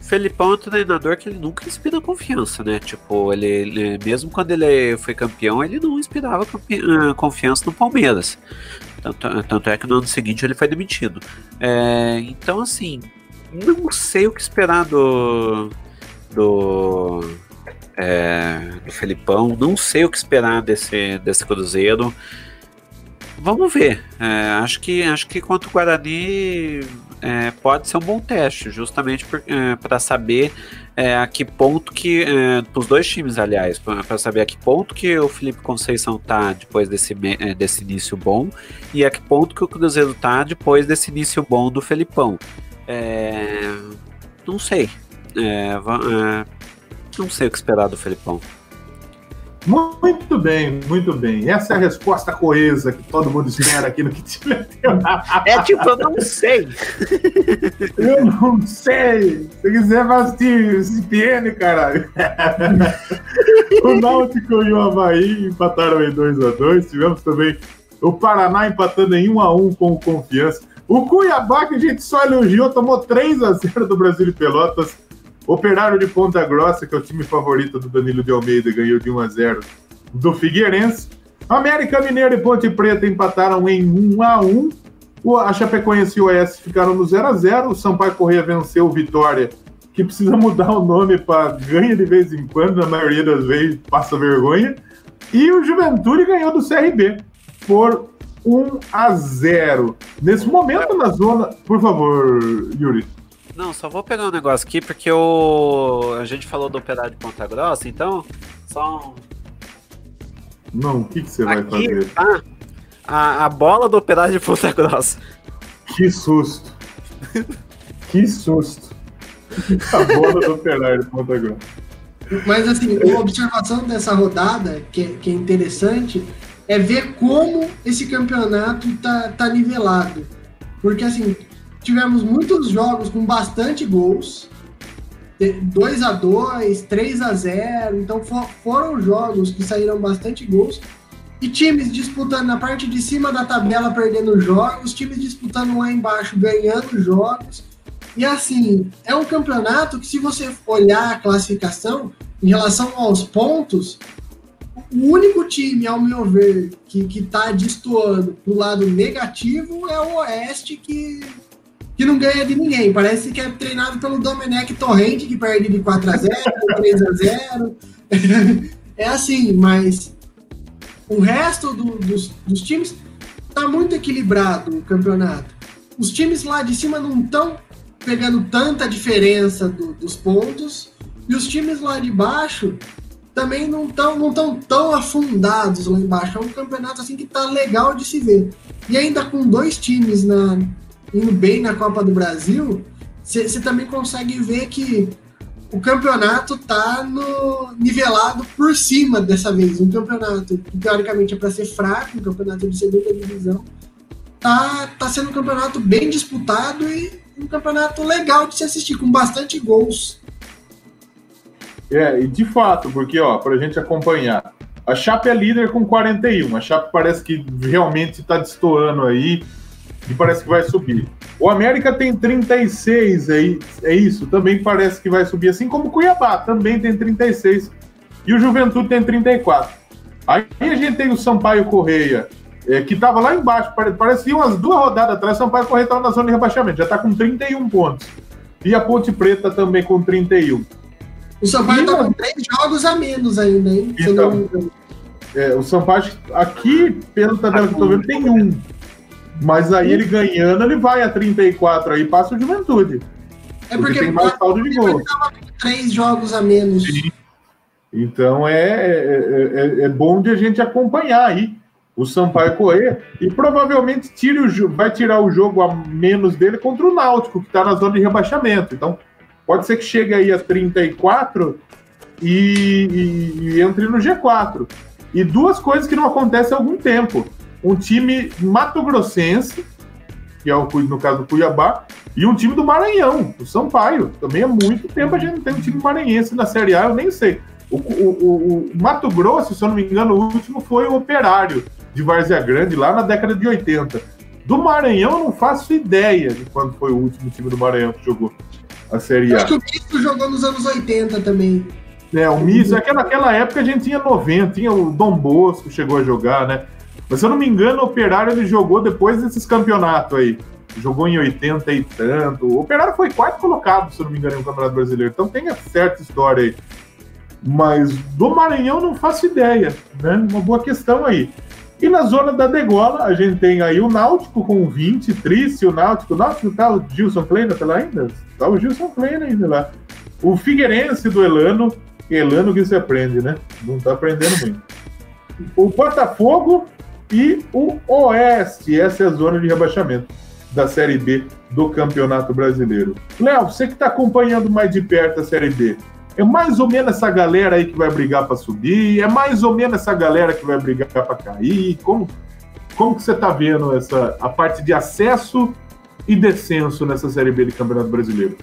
Speaker 2: Felipão é um treinador que ele nunca inspira confiança, né? Tipo, ele, ele mesmo quando ele foi campeão, ele não inspirava ah, confiança no Palmeiras. Tanto, tanto, é que no ano seguinte ele foi demitido. É, então, assim, não sei o que esperar do. do. É, do Felipão, não sei o que esperar desse, desse Cruzeiro. Vamos ver. É, acho que acho que quanto o Guarani é, pode ser um bom teste, justamente para é, saber é, a que ponto que é, os dois times, aliás, para saber a que ponto que o Felipe Conceição tá depois desse é, desse início bom e a que ponto que o Cruzeiro tá depois desse início bom do Felipão. não sei. não sei o que esperar do Felipão.
Speaker 1: Muito bem, muito bem. Essa é a resposta coesa que todo mundo espera aqui no que
Speaker 2: É tipo, eu não sei.
Speaker 1: eu não sei. Se quiser, assistir CPN, caralho. o Náutico e o Havaí empataram em 2x2. Tivemos também o Paraná empatando em 1x1 com Confiança. O Cuiabá, que a gente só elogiou, tomou 3x0 do Brasil e Pelotas. Operário de Ponta Grossa, que é o time favorito do Danilo de Almeida, ganhou de 1 a 0 do Figueirense. América Mineiro e Ponte Preta empataram em 1 a 1. O, a Chapecoense e o Oeste ficaram no 0 a 0. O Sampaio Correia venceu o Vitória, que precisa mudar o nome para ganha de vez em quando, na maioria das vezes passa vergonha. E o Juventude ganhou do CRB por 1 a 0. Nesse momento na zona, por favor, Yuri.
Speaker 2: Não, só vou pegar um negócio aqui, porque o... a gente falou do operário de Ponta Grossa, então, só um...
Speaker 1: Não, o que, que você aqui, vai fazer?
Speaker 2: Tá a, a bola do operário de Ponta Grossa.
Speaker 1: Que susto. que susto. A bola do operário de Ponta Grossa.
Speaker 3: Mas, assim, uma observação dessa rodada, que, é, que é interessante, é ver como esse campeonato tá, tá nivelado. Porque, assim, tivemos muitos jogos com bastante gols. 2 a 2 3 a 0 Então for, foram jogos que saíram bastante gols. E times disputando na parte de cima da tabela, perdendo jogos, times disputando lá embaixo, ganhando jogos. E assim, é um campeonato que, se você olhar a classificação em relação aos pontos, o único time, ao meu ver, que, que tá destoando pro lado negativo é o Oeste, que que não ganha de ninguém. Parece que é treinado pelo Domenech Torrente, que perde de 4 a 0 3 a 0 É assim, mas o resto do, dos, dos times tá muito equilibrado o campeonato. Os times lá de cima não estão pegando tanta diferença do, dos pontos, e os times lá de baixo também não estão não tão, tão afundados lá embaixo. É um campeonato assim que tá legal de se ver. E ainda com dois times na, indo bem na Copa do Brasil, você também consegue ver que o campeonato tá no, nivelado por cima dessa vez. Um campeonato que teoricamente é para ser fraco, um campeonato de segunda divisão, tá, tá sendo um campeonato bem disputado e um campeonato legal de se assistir, com bastante gols.
Speaker 1: É, e de fato, porque, ó, pra gente acompanhar, a Chape é líder com 41. A Chape parece que realmente tá destoando aí e parece que vai subir. O América tem 36, é, é isso, também parece que vai subir, assim como o Cuiabá também tem 36 e o Juventude tem 34. Aí a gente tem o Sampaio Correia, é, que estava lá embaixo, parecia umas duas rodadas atrás, o Sampaio Correia estava na zona de rebaixamento, já está com 31 pontos. E a Ponte Preta também com 31.
Speaker 3: O Sampaio está com três jogos a menos ainda, hein?
Speaker 1: Então, é, o Sampaio aqui, pelo tabela que eu tô vendo, tem um. Mas aí ele ganhando, ele vai a 34 aí, passa o Juventude.
Speaker 3: É porque, porque tem mais saldo de gol. Três jogos a menos. Sim.
Speaker 1: Então é, é, é, é, bom de a gente acompanhar aí o Sampaio correr e provavelmente tire o, vai tirar o jogo a menos dele contra o Náutico, que está na zona de rebaixamento. Então pode ser que chegue aí a 34 e, e, e entre no G4. E duas coisas que não acontecem há algum tempo um time mato-grossense, que é o, no caso do Cuiabá, e um time do Maranhão, o Sampaio. Também há muito tempo a gente não tem um time maranhense na Série A, eu nem sei. O, o, o, Mato Grosso, se eu não me engano, o último foi o Operário de Várzea Grande, lá na década de 80. Do Maranhão, eu não faço ideia de quando foi o último time do Maranhão que jogou a Série A.
Speaker 3: Acho que o Misto jogou nos anos 80 também.
Speaker 1: É, o Misto, é que naquela época a gente tinha 90, tinha o Dom Bosco chegou a jogar, né? Mas se eu não me engano, o Operário ele jogou depois desses campeonatos aí. Jogou em 80 e tanto. O Operário foi quarto colocado, se eu não me engano, no Campeonato Brasileiro. Então tem certa história aí. Mas do Maranhão não faço ideia, né? Uma boa questão aí. E na zona da degola, a gente tem aí o Náutico com 20, triste o Náutico. O Náutico tá o Gilson Kleina, tá lá ainda? Tá o Gilson Kleina ainda lá. O Figueirense do Elano, Elano que se aprende, né? Não tá aprendendo muito. O Botafogo e o Oeste. Essa é a zona de rebaixamento da Série B do Campeonato Brasileiro. Léo, você que está acompanhando mais de perto a Série B, é mais ou menos essa galera aí que vai brigar para subir, é mais ou menos essa galera que vai brigar para cair. Como, como que você está vendo essa a parte de acesso e descenso nessa Série B do Campeonato Brasileiro?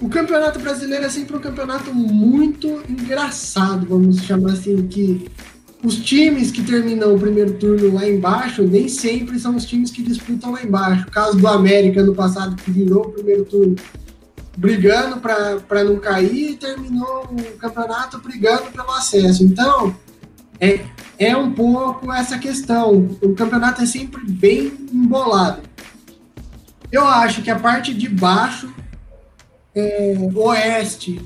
Speaker 3: O Campeonato Brasileiro é sempre um campeonato muito engraçado, vamos chamar assim, que os times que terminam o primeiro turno lá embaixo nem sempre são os times que disputam lá embaixo. O caso do América no passado, que virou o primeiro turno brigando para não cair e terminou o campeonato brigando pelo acesso. Então, é, é um pouco essa questão. O campeonato é sempre bem embolado. Eu acho que a parte de baixo, é, oeste,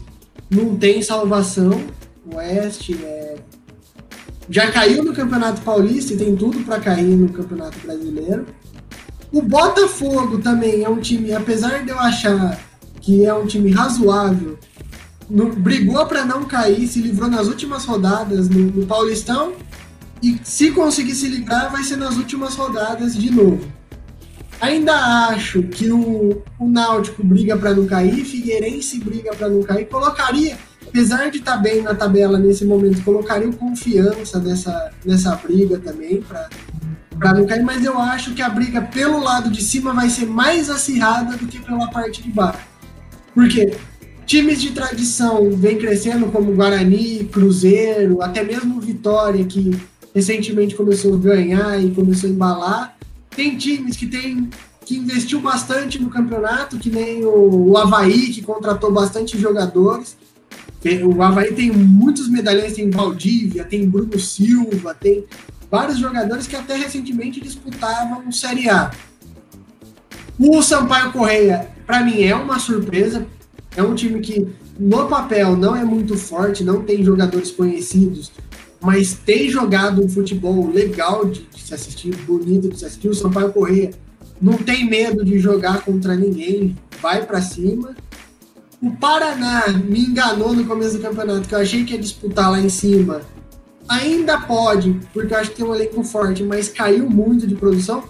Speaker 3: não tem salvação. Oeste é já caiu no Campeonato Paulista e tem tudo para cair no Campeonato Brasileiro. O Botafogo também é um time, apesar de eu achar que é um time razoável, no, brigou para não cair, se livrou nas últimas rodadas no, no, Paulistão e se conseguir se livrar vai ser nas últimas rodadas de novo. Ainda acho que o, o Náutico briga para não cair, Figueirense briga para não cair, colocaria apesar de estar tá bem na tabela nesse momento, colocaria confiança nessa, nessa briga também para não cair, mas eu acho que a briga pelo lado de cima vai ser mais acirrada do que pela parte de baixo. Porque times de tradição vêm crescendo como Guarani, Cruzeiro, até mesmo Vitória, que recentemente começou a ganhar e começou a embalar. Tem times que tem que investiu bastante no campeonato, que nem o, o Havaí, que contratou bastante jogadores. O Havaí tem muitos medalhões, tem Valdívia, tem Bruno Silva, tem vários jogadores que até recentemente disputavam Série A. O Sampaio Correia, para mim, é uma surpresa. É um time que, no papel, não é muito forte, não tem jogadores conhecidos, mas tem jogado um futebol legal de, de se assistir, bonito de se assistir. O Sampaio Correia não tem medo de jogar contra ninguém, vai para cima. O Paraná me enganou no começo do campeonato, que eu achei que ia disputar lá em cima. Ainda pode, porque eu acho que tem um elenco forte, mas caiu muito de produção.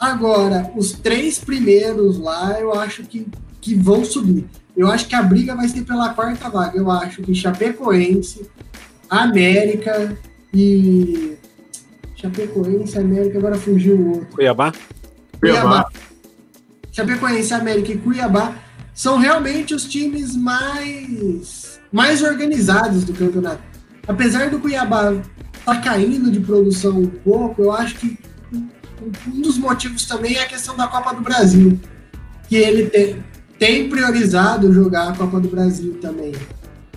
Speaker 3: Agora, os três primeiros lá, eu acho que, que vão subir. Eu acho que a briga vai ser pela quarta vaga. Eu acho que Chapecoense, América e. Chapecoense, América, agora fugiu o outro.
Speaker 2: Cuiabá?
Speaker 3: Cuiabá. Chapecoense, América e Cuiabá são realmente os times mais, mais organizados do campeonato. Apesar do Cuiabá estar tá caindo de produção um pouco, eu acho que um dos motivos também é a questão da Copa do Brasil, que ele tem, tem priorizado jogar a Copa do Brasil também.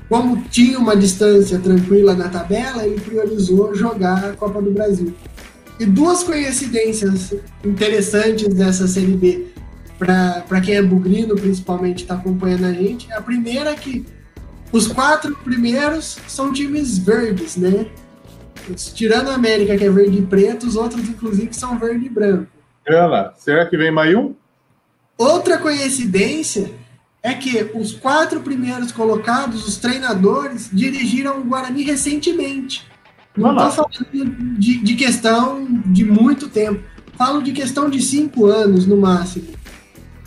Speaker 3: Como tinha uma distância tranquila na tabela, ele priorizou jogar a Copa do Brasil. E duas coincidências interessantes dessa Série B para quem é bugrino, principalmente, está acompanhando a gente. A primeira é que os quatro primeiros são times verdes, né? Tirando a América, que é verde e preto, os outros, inclusive, são verde e branco.
Speaker 1: Ela, será que vem Maiu?
Speaker 3: Outra coincidência é que os quatro primeiros colocados, os treinadores, dirigiram o Guarani recentemente. Não estou falando de, de questão de muito tempo. Falo de questão de cinco anos no máximo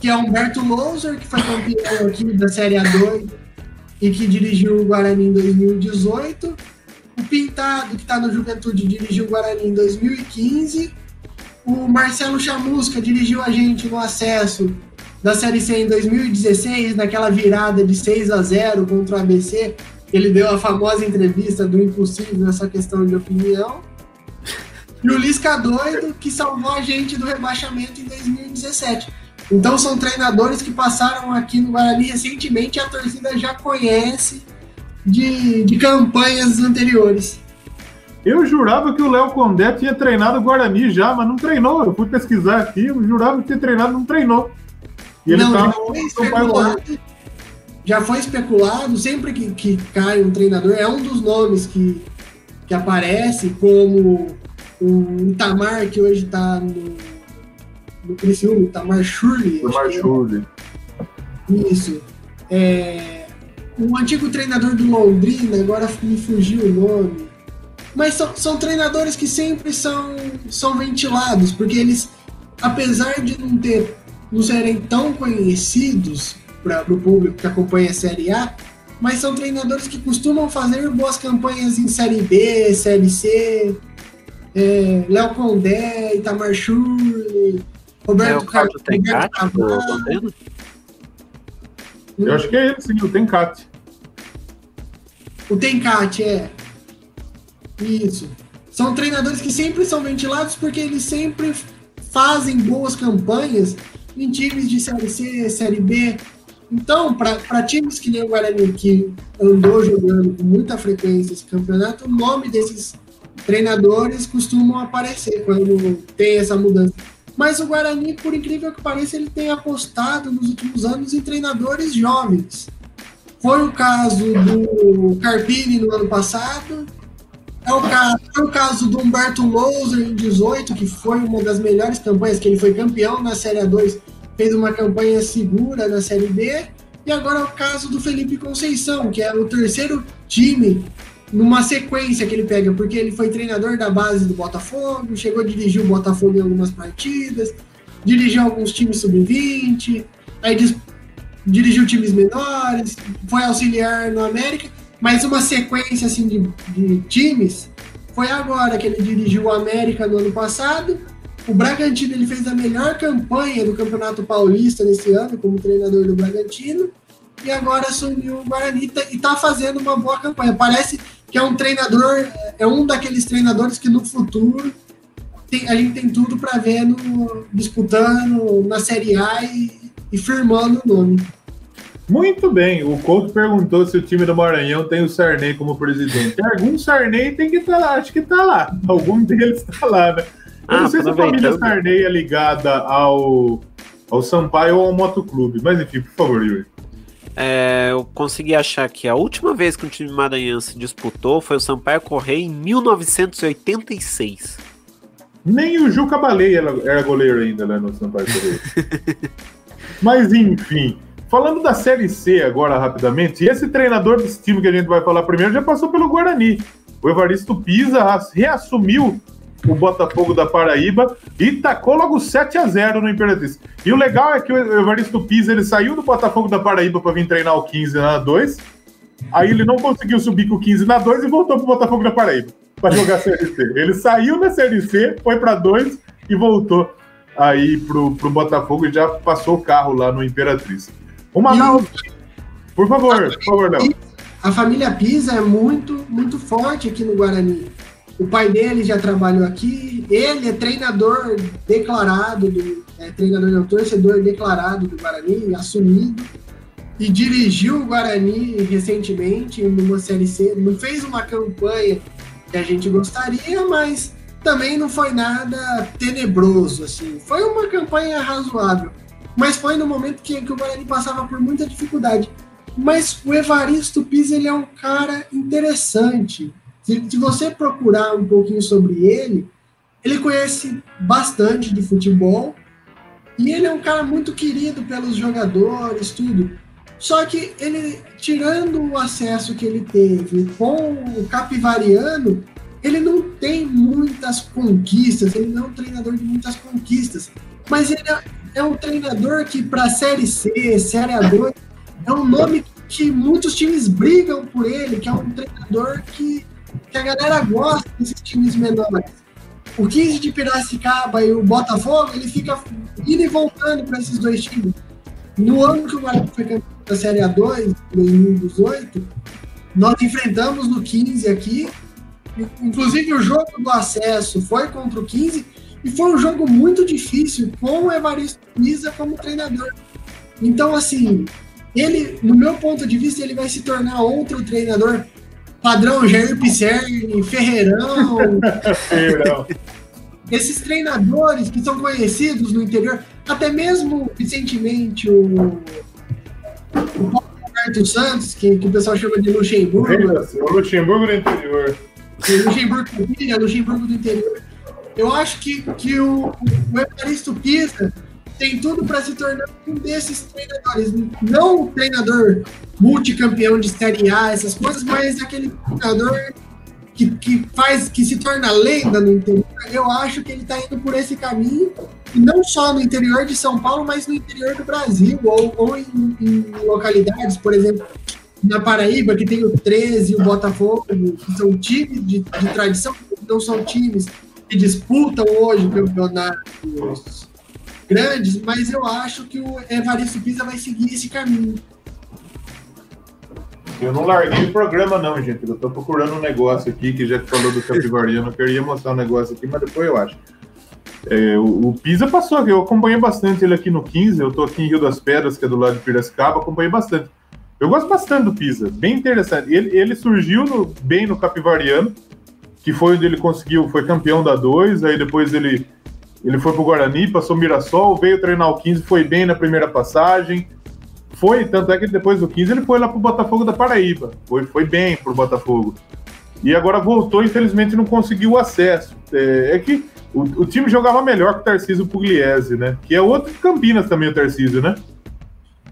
Speaker 3: que é Humberto Louser, que foi campeão aqui da Série A2 e que dirigiu o Guarani em 2018. O Pintado, que está no Juventude, dirigiu o Guarani em 2015. O Marcelo Chamusca dirigiu a gente no acesso da Série C em 2016, naquela virada de 6 a 0 contra o ABC. Ele deu a famosa entrevista do impossível nessa questão de opinião. E o Lisca Doido, que salvou a gente do rebaixamento em 2017. Então são treinadores que passaram aqui no Guarani recentemente e a torcida já conhece de, de campanhas anteriores.
Speaker 1: Eu jurava que o Léo Condé tinha treinado o Guarani já, mas não treinou. Eu fui pesquisar aqui, eu jurava que tinha treinado, não treinou.
Speaker 3: E ele não, já foi, especulado, já foi especulado, sempre que, que cai um treinador, é um dos nomes que, que aparece, como o Itamar, que hoje está no do Criciúma, Tamar Shurley.
Speaker 1: Tamar. Shurley.
Speaker 3: Isso. É, o antigo treinador do Londrina, agora me fugiu o nome. Mas são, são treinadores que sempre são, são ventilados, porque eles, apesar de não ter não serem tão conhecidos para o público que acompanha a Série A, mas são treinadores que costumam fazer boas campanhas em Série B, Série C. É, Léo Condé, Itamar Schurli, Roberto
Speaker 2: É Londrina?
Speaker 1: Eu acho que é ele, sim, o Tencate.
Speaker 3: O Tencate, é. Isso. São treinadores que sempre são ventilados porque eles sempre fazem boas campanhas em times de Série C, Série B. Então, para times que nem o Guarani, que andou jogando com muita frequência esse campeonato, o nome desses treinadores costumam aparecer quando tem essa mudança. Mas o Guarani, por incrível que pareça, ele tem apostado nos últimos anos em treinadores jovens. Foi o caso do Carpini no ano passado, é o caso, foi o caso do Humberto Louser em 18, que foi uma das melhores campanhas, que ele foi campeão na Série A2, fez uma campanha segura na Série B. E agora é o caso do Felipe Conceição, que é o terceiro time numa sequência que ele pega, porque ele foi treinador da base do Botafogo, chegou a dirigir o Botafogo em algumas partidas, dirigiu alguns times sub-20, aí dirigiu times menores, foi auxiliar no América mas uma sequência assim de, de times foi agora que ele dirigiu o América no ano passado. O Bragantino ele fez a melhor campanha do Campeonato Paulista nesse ano como treinador do Bragantino e agora assumiu o Guarani e está fazendo uma boa campanha. Parece que é um treinador, é um daqueles treinadores que no futuro tem, a gente tem tudo para ver no, disputando na Série A e, e firmando o nome.
Speaker 1: Muito bem, o Couto perguntou se o time do Maranhão tem o Sarney como presidente. Algum Sarney tem que estar tá lá, acho que está lá. Algum deles está lá, né? Eu ah, não sei se a família Sarney é ligada ao, ao Sampaio ou ao Motoclube, mas enfim, por favor, Yuri.
Speaker 2: É, eu consegui achar que a última vez que o time maranhense disputou foi o Sampaio Correia em 1986.
Speaker 1: Nem o Juca Baleia era goleiro ainda né, no Sampaio Correia. mas enfim. Falando da Série C agora rapidamente, esse treinador desse time que a gente vai falar primeiro já passou pelo Guarani. O Evaristo Pisa reassumiu o Botafogo da Paraíba e tacou logo 7 a 0 no Imperatriz. E o legal é que o Evaristo Pisa ele saiu do Botafogo da Paraíba para vir treinar o 15 na 2. Aí ele não conseguiu subir com o 15 na 2 e voltou pro Botafogo da Paraíba para jogar a Série C. Ele saiu da Série C, foi para 2 e voltou aí pro, pro Botafogo e já passou o carro lá no Imperatriz. O Manaus, por favor, por favor, Léo.
Speaker 3: A família Pisa é muito, muito forte aqui no Guarani. O pai dele já trabalhou aqui, ele é treinador declarado, do, é, treinador não, torcedor declarado do Guarani, assumido, e dirigiu o Guarani recentemente numa Série C. Não fez uma campanha que a gente gostaria, mas também não foi nada tenebroso, assim. Foi uma campanha razoável mas foi no momento que, que o Guarani passava por muita dificuldade. Mas o Evaristo Pisa ele é um cara interessante. Se, se você procurar um pouquinho sobre ele, ele conhece bastante de futebol e ele é um cara muito querido pelos jogadores, tudo. Só que ele, tirando o acesso que ele teve com o Capivariano, ele não tem muitas conquistas, ele não é um treinador de muitas conquistas. Mas ele é, é um treinador que, para Série C, Série A2, é um nome que muitos times brigam por ele, que é um treinador que, que a galera gosta desses times menores. O 15 de Piracicaba e o Botafogo, ele fica indo e voltando para esses dois times. No ano que o Guarani foi campeão da Série A2, em 2018, nós enfrentamos no 15 aqui. Inclusive, o jogo do acesso foi contra o 15 e foi um jogo muito difícil com o Evaristo Misa como treinador. Então, assim, ele, no meu ponto de vista, ele vai se tornar outro treinador padrão Jair Pisserni, Ferreirão. Ferreirão. Esses treinadores que são conhecidos no interior, até mesmo recentemente o, o Paulo Roberto Santos, que, que o pessoal chama de Luxemburgo.
Speaker 1: O Luxemburgo do interior.
Speaker 3: O Luxemburgo, Luxemburgo do interior eu acho que, que o, o Evaristo Pisa tem tudo para se tornar um desses treinadores. Não um treinador multicampeão de Série A, essas coisas, mas aquele treinador que, que faz, que se torna lenda no interior. Eu acho que ele está indo por esse caminho, e não só no interior de São Paulo, mas no interior do Brasil, ou, ou em, em localidades, por exemplo, na Paraíba, que tem o 13 e o Botafogo, que são times de, de tradição, não são times que disputam hoje campeonatos grandes, mas eu acho que o Evaristo Pisa vai seguir esse caminho.
Speaker 1: Eu não larguei o programa, não, gente. Eu tô procurando um negócio aqui que já falou do Capivariano. Eu queria mostrar um negócio aqui, mas depois eu acho. É, o, o, Pisa passou, eu acompanhei bastante ele aqui no 15. Eu tô aqui em Rio das Pedras, que é do lado de Piracicaba, acompanhei bastante. Eu gosto bastante do Pisa, bem interessante. Ele, ele surgiu no, bem no Capivariano, que foi onde ele conseguiu, foi campeão da 2, aí depois ele, ele foi pro Guarani, passou Mirassol, veio treinar o 15, foi bem na primeira passagem foi, tanto é que depois do 15 ele foi lá pro Botafogo da Paraíba. Foi, foi bem pro Botafogo. E agora voltou, infelizmente não conseguiu o acesso. É, é que o, o, time jogava melhor que o Tarcísio Pugliese, né? Que é outro de Campinas também, o Tarcísio, né?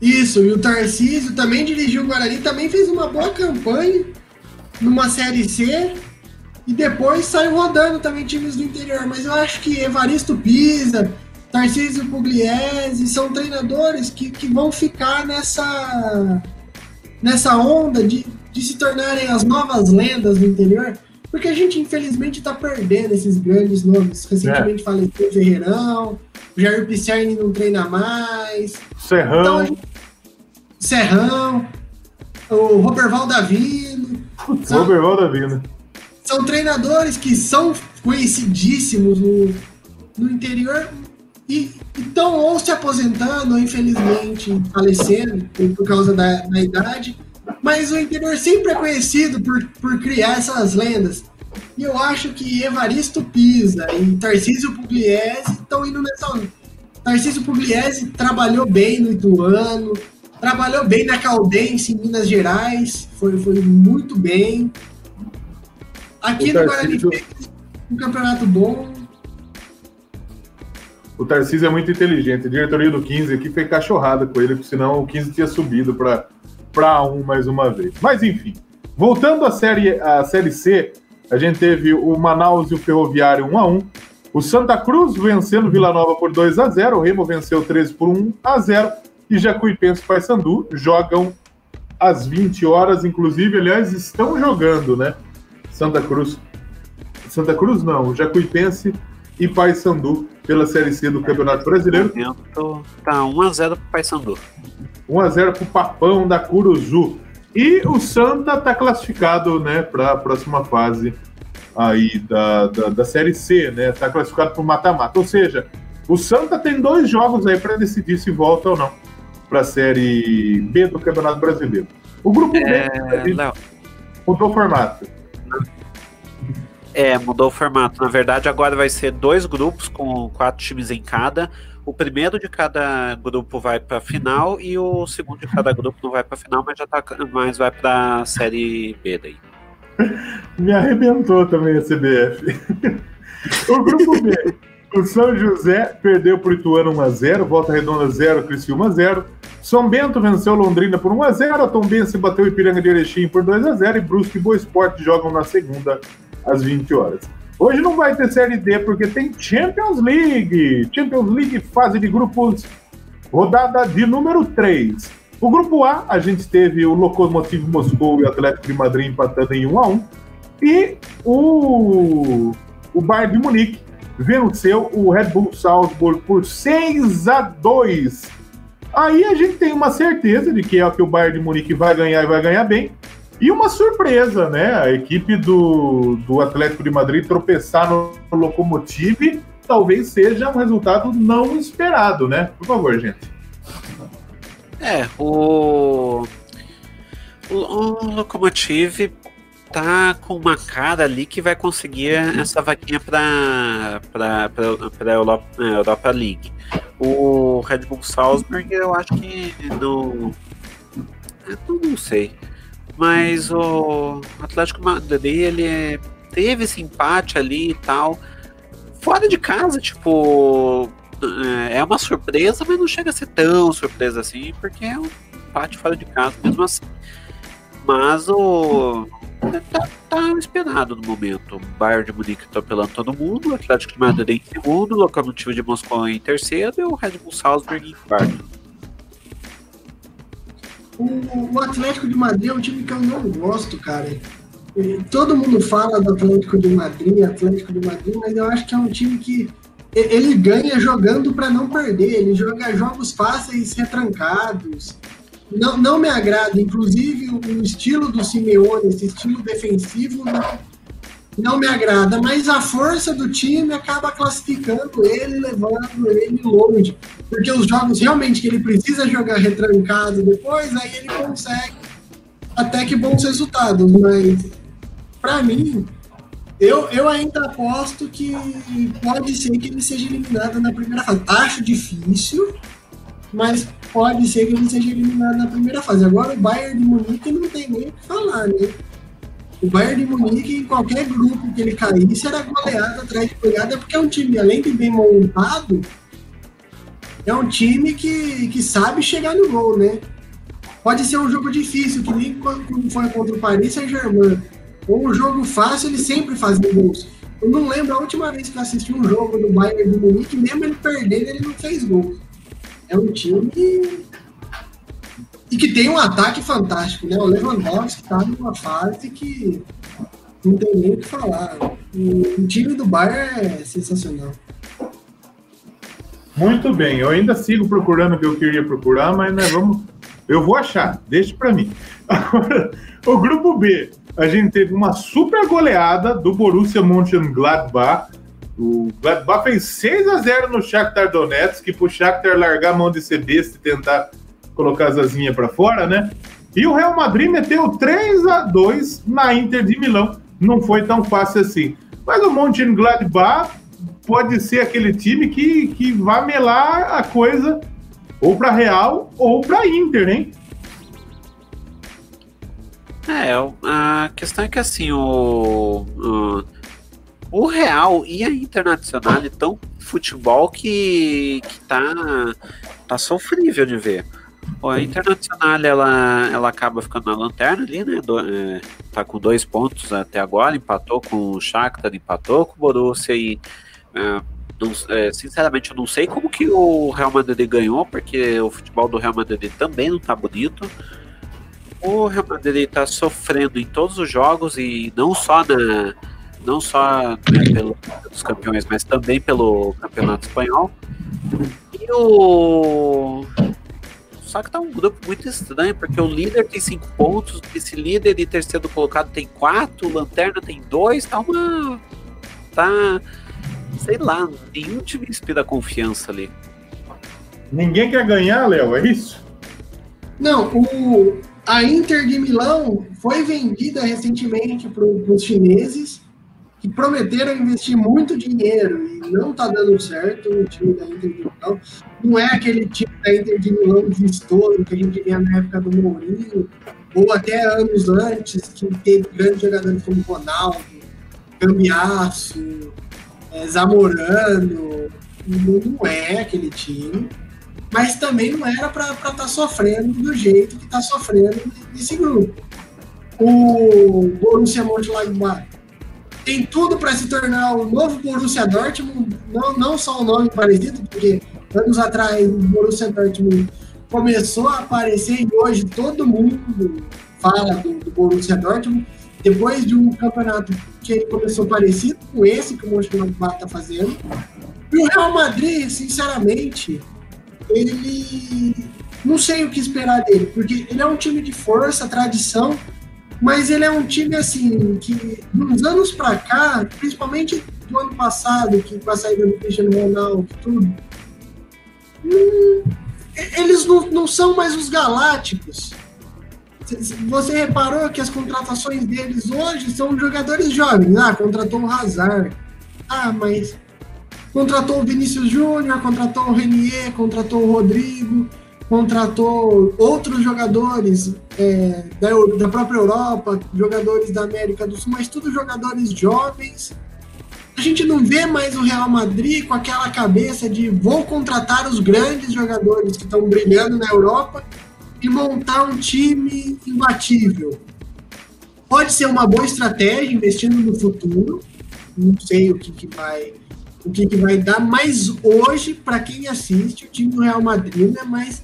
Speaker 3: Isso, e o Tarcísio também dirigiu o Guarani, também fez uma boa campanha numa Série C e depois saiu rodando também times do interior. Mas eu acho que Evaristo Pisa, Tarcísio Pugliese, são treinadores que, que vão ficar nessa, nessa onda de, de se tornarem as novas lendas do interior, porque a gente infelizmente está perdendo esses grandes nomes. Recentemente é. faleceu o Ferreirão, o Jair Pisserni não treina mais.
Speaker 1: Serrão. Então, gente,
Speaker 3: Serrão, o Roberval Davino.
Speaker 1: Roberval Davino.
Speaker 3: São treinadores que são conhecidíssimos no, no interior, e estão ou se aposentando, ou infelizmente falecendo por causa da, da idade. Mas o interior sempre é conhecido por, por criar essas lendas. E eu acho que Evaristo Pisa e Tarcísio Pugliese estão indo nessa. Tarcísio Pugliese trabalhou bem no Ituano, trabalhou bem na Caldense, em Minas Gerais, foi, foi muito bem. Aqui no Guarani fez um campeonato bom,
Speaker 1: o Tarcísio é muito inteligente. A diretoria do 15 aqui foi cachorrada com ele, porque senão o 15 tinha subido para um mais uma vez. Mas enfim, voltando à série, à série C, a gente teve o Manaus e o Ferroviário 1 a 1 o Santa Cruz vencendo Vila Nova por 2 a 0 o Remo venceu 13 por 1 a 0 e Jacuipense e Paysandu jogam às 20 horas, inclusive, aliás, estão jogando, né? Santa Cruz. Santa Cruz não, Jacuipense e Paysandu pela Série C do Campeonato Brasileiro.
Speaker 2: Tá 1x0 pro Paysandu.
Speaker 1: 1x0 pro Papão da Curuzu. E o Santa está classificado né, para a próxima fase aí da, da, da Série C, né? Está classificado para o mata-mata. Ou seja, o Santa tem dois jogos aí para decidir se volta ou não para a Série B do Campeonato Brasileiro. O grupo é... B mudou o formato.
Speaker 2: É, mudou o formato. Na verdade, agora vai ser dois grupos com quatro times em cada. O primeiro de cada grupo vai para final e o segundo de cada grupo não vai para final, mas já tá, mas vai para série B daí.
Speaker 1: Me arrebentou também a CBF. o grupo B, o São José perdeu para o Ituano 1x0, Volta Redonda 0, Criciúma 0. São Bento venceu Londrina por 1x0, Tom Bense bateu Ipiranga de Erechim por 2x0 e Brusque e Boa Esporte jogam na segunda às 20 horas. Hoje não vai ter Série D porque tem Champions League. Champions League fase de grupos, rodada de número 3. O grupo A, a gente teve o Lokomotiv Moscou e o Atlético de Madrid empatando em 1 a 1 e o, o Bayern de Munique venceu o Red Bull Salzburg por 6 a 2. Aí a gente tem uma certeza de que é o que o Bayern de Munique vai ganhar e vai ganhar bem, e uma surpresa, né? A equipe do, do Atlético de Madrid tropeçar no, Locomotive talvez seja um resultado não esperado, né? Por favor, gente.
Speaker 2: É, o. O, Locomotive tá com uma cara ali que vai conseguir essa vaquinha para para Europa, é, Europa League. O Red Bull Salzburg, eu acho que não. Eu não sei. Mas o Atlético Madrid, ele é, teve esse empate ali e tal. Fora de casa, tipo, é, é uma surpresa, mas não chega a ser tão surpresa assim, porque é um empate fora de casa mesmo assim. Mas o. Tá, tá esperado no momento. O Bayern de Munique atropelando todo mundo, o Atlético de Madrid em segundo, o Locomotivo de Moscou em terceiro e o Red Bull Salzburg em quarto.
Speaker 3: O, o Atlético de Madrid é um time que eu não gosto, cara. Todo mundo fala do Atlético de Madrid, Atlético de Madrid, mas eu acho que é um time que ele ganha jogando para não perder. Ele joga jogos fáceis, retrancados. Não, não me agrada. Inclusive, o estilo do Simeone, esse estilo defensivo, não, não me agrada. Mas a força do time acaba classificando ele, levando ele longe. Porque os jogos realmente que ele precisa jogar retrancado depois, aí ele consegue até que bons resultados. Mas, para mim, eu, eu ainda aposto que pode ser que ele seja eliminado na primeira fase. Acho difícil, mas pode ser que ele seja eliminado na primeira fase. Agora o Bayern de Munique não tem nem o que falar, né? O Bayern de Munique, em qualquer grupo que ele caísse, era goleado atrás de goleada, porque é um time, além de bem montado, é um time que, que sabe chegar no gol, né? Pode ser um jogo difícil, que nem quando foi contra o Paris Saint-Germain ou um jogo fácil, ele sempre fazia gols. Eu não lembro a última vez que eu assisti um jogo do Bayern do Munique, mesmo ele perdendo, ele não fez gols. É um time que... e que tem um ataque fantástico, né? O Lewandowski está numa fase que não tem nem o que falar. O, time do Bayern é sensacional.
Speaker 1: Muito bem, eu ainda sigo procurando o que eu queria procurar, mas né, vamos. Eu vou achar, deixe para mim. Agora, o grupo B a gente teve uma super goleada do Borussia Mönchengladbach. O Gladbach fez 6 a 0 no Shakhtar Donetsk, que pro Shakhtar largar a mão de ser besta e tentar colocar as asinhas para fora, né? E o Real Madrid meteu 3 a 2 na Inter de Milão. Não foi tão fácil assim. Mas o Mönchengladbach pode ser aquele time que, que vai melar a coisa ou para Real ou para Inter, hein?
Speaker 2: É, a questão é que assim, o, o, o Real e a Internacional estão futebol que, que tá, tá sofrível de ver. A Internacional ela, ela acaba ficando na lanterna ali, né? Do, é, tá com dois pontos até agora, empatou com o Shakhtar, empatou com o Borussia e é, não, é, sinceramente eu não sei como que o Real Madrid ganhou, porque o futebol do Real Madrid também não tá bonito o Real Madrid está sofrendo em todos os jogos e não só na não só né, pelo dos campeões, mas também pelo campeonato espanhol. E o só que tá um grupo muito estranho, porque o líder tem cinco pontos, esse líder e terceiro colocado tem quatro, o Lanterna tem dois, tá uma. Tá. Sei lá, nenhum time inspira confiança ali.
Speaker 1: Ninguém quer ganhar, Léo, é isso?
Speaker 3: Não, o, a Inter de Milão foi vendida recentemente para os chineses, que prometeram investir muito dinheiro e não está dando certo o time da Inter de Milão. Não é aquele time da Inter de Milão vistoso que a gente via na época do Mourinho, ou até anos antes, que teve grandes jogadores como Ronaldo, Cambiasso, é, Zamorano. Não é aquele time mas também não era para estar tá sofrendo do jeito que está sofrendo nesse grupo. O Borussia Mönchengladbach tem tudo para se tornar o novo Borussia Dortmund, não, não só o um nome parecido, porque anos atrás o Borussia Dortmund começou a aparecer e hoje todo mundo fala do, do Borussia Dortmund, depois de um campeonato que ele começou parecido com esse que o Mönchengladbach está fazendo. E o Real Madrid, sinceramente, ele. Não sei o que esperar dele, porque ele é um time de força, tradição, mas ele é um time assim que, uns anos para cá, principalmente do ano passado, que com a saída do Cristiano Ronaldo, tudo, hum, eles não, não são mais os galácticos. Você reparou que as contratações deles hoje são jogadores jovens. Ah, contratou o Hazard. Ah, mas Contratou o Vinícius Júnior, contratou o Renier, contratou o Rodrigo, contratou outros jogadores é, da, da própria Europa, jogadores da América do Sul, mas tudo jogadores jovens. A gente não vê mais o Real Madrid com aquela cabeça de vou contratar os grandes jogadores que estão brilhando na Europa e montar um time imbatível. Pode ser uma boa estratégia investindo no futuro. Não sei o que, que vai o que, que vai dar, mas hoje, para quem assiste, o time do Real Madrid não é mais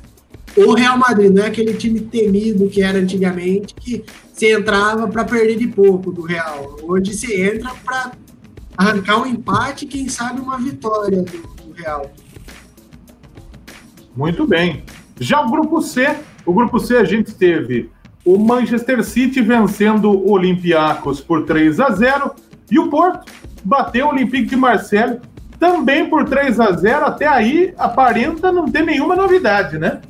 Speaker 3: o Real Madrid, não é aquele time temido que era antigamente, que você entrava para perder de pouco do Real. Hoje você entra para arrancar um empate, quem sabe uma vitória do, do Real.
Speaker 1: Muito bem. Já o grupo C, o grupo C a gente teve o Manchester City vencendo o Olympiacos por 3 a 0 e o Porto bateu o Olympique de Marseille também por 3 a 0 Até aí aparenta não ter nenhuma novidade, né?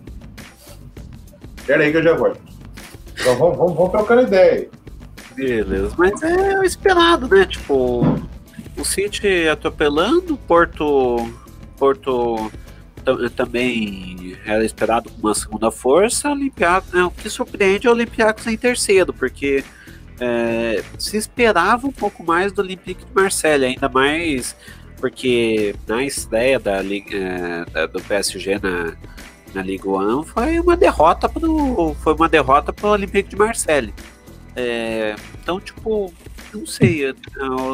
Speaker 1: Pera aí que eu já volto. Então vamos, vamos, vamos ideia aí.
Speaker 2: Beleza, mas é o esperado, né? Tipo, o City atropelando, Porto, Porto também era esperado com uma segunda força, Olympiacos, né, o que surpreende é o Olympiacos em terceiro, porque é, se esperava um pouco mais do Olympique de Marseille, ainda mais porque na estreia da, é, do PSG na, na Liga 1 foi uma derrota pro, foi uma derrota para o Olympique de Marseille. É, então, tipo, não sei,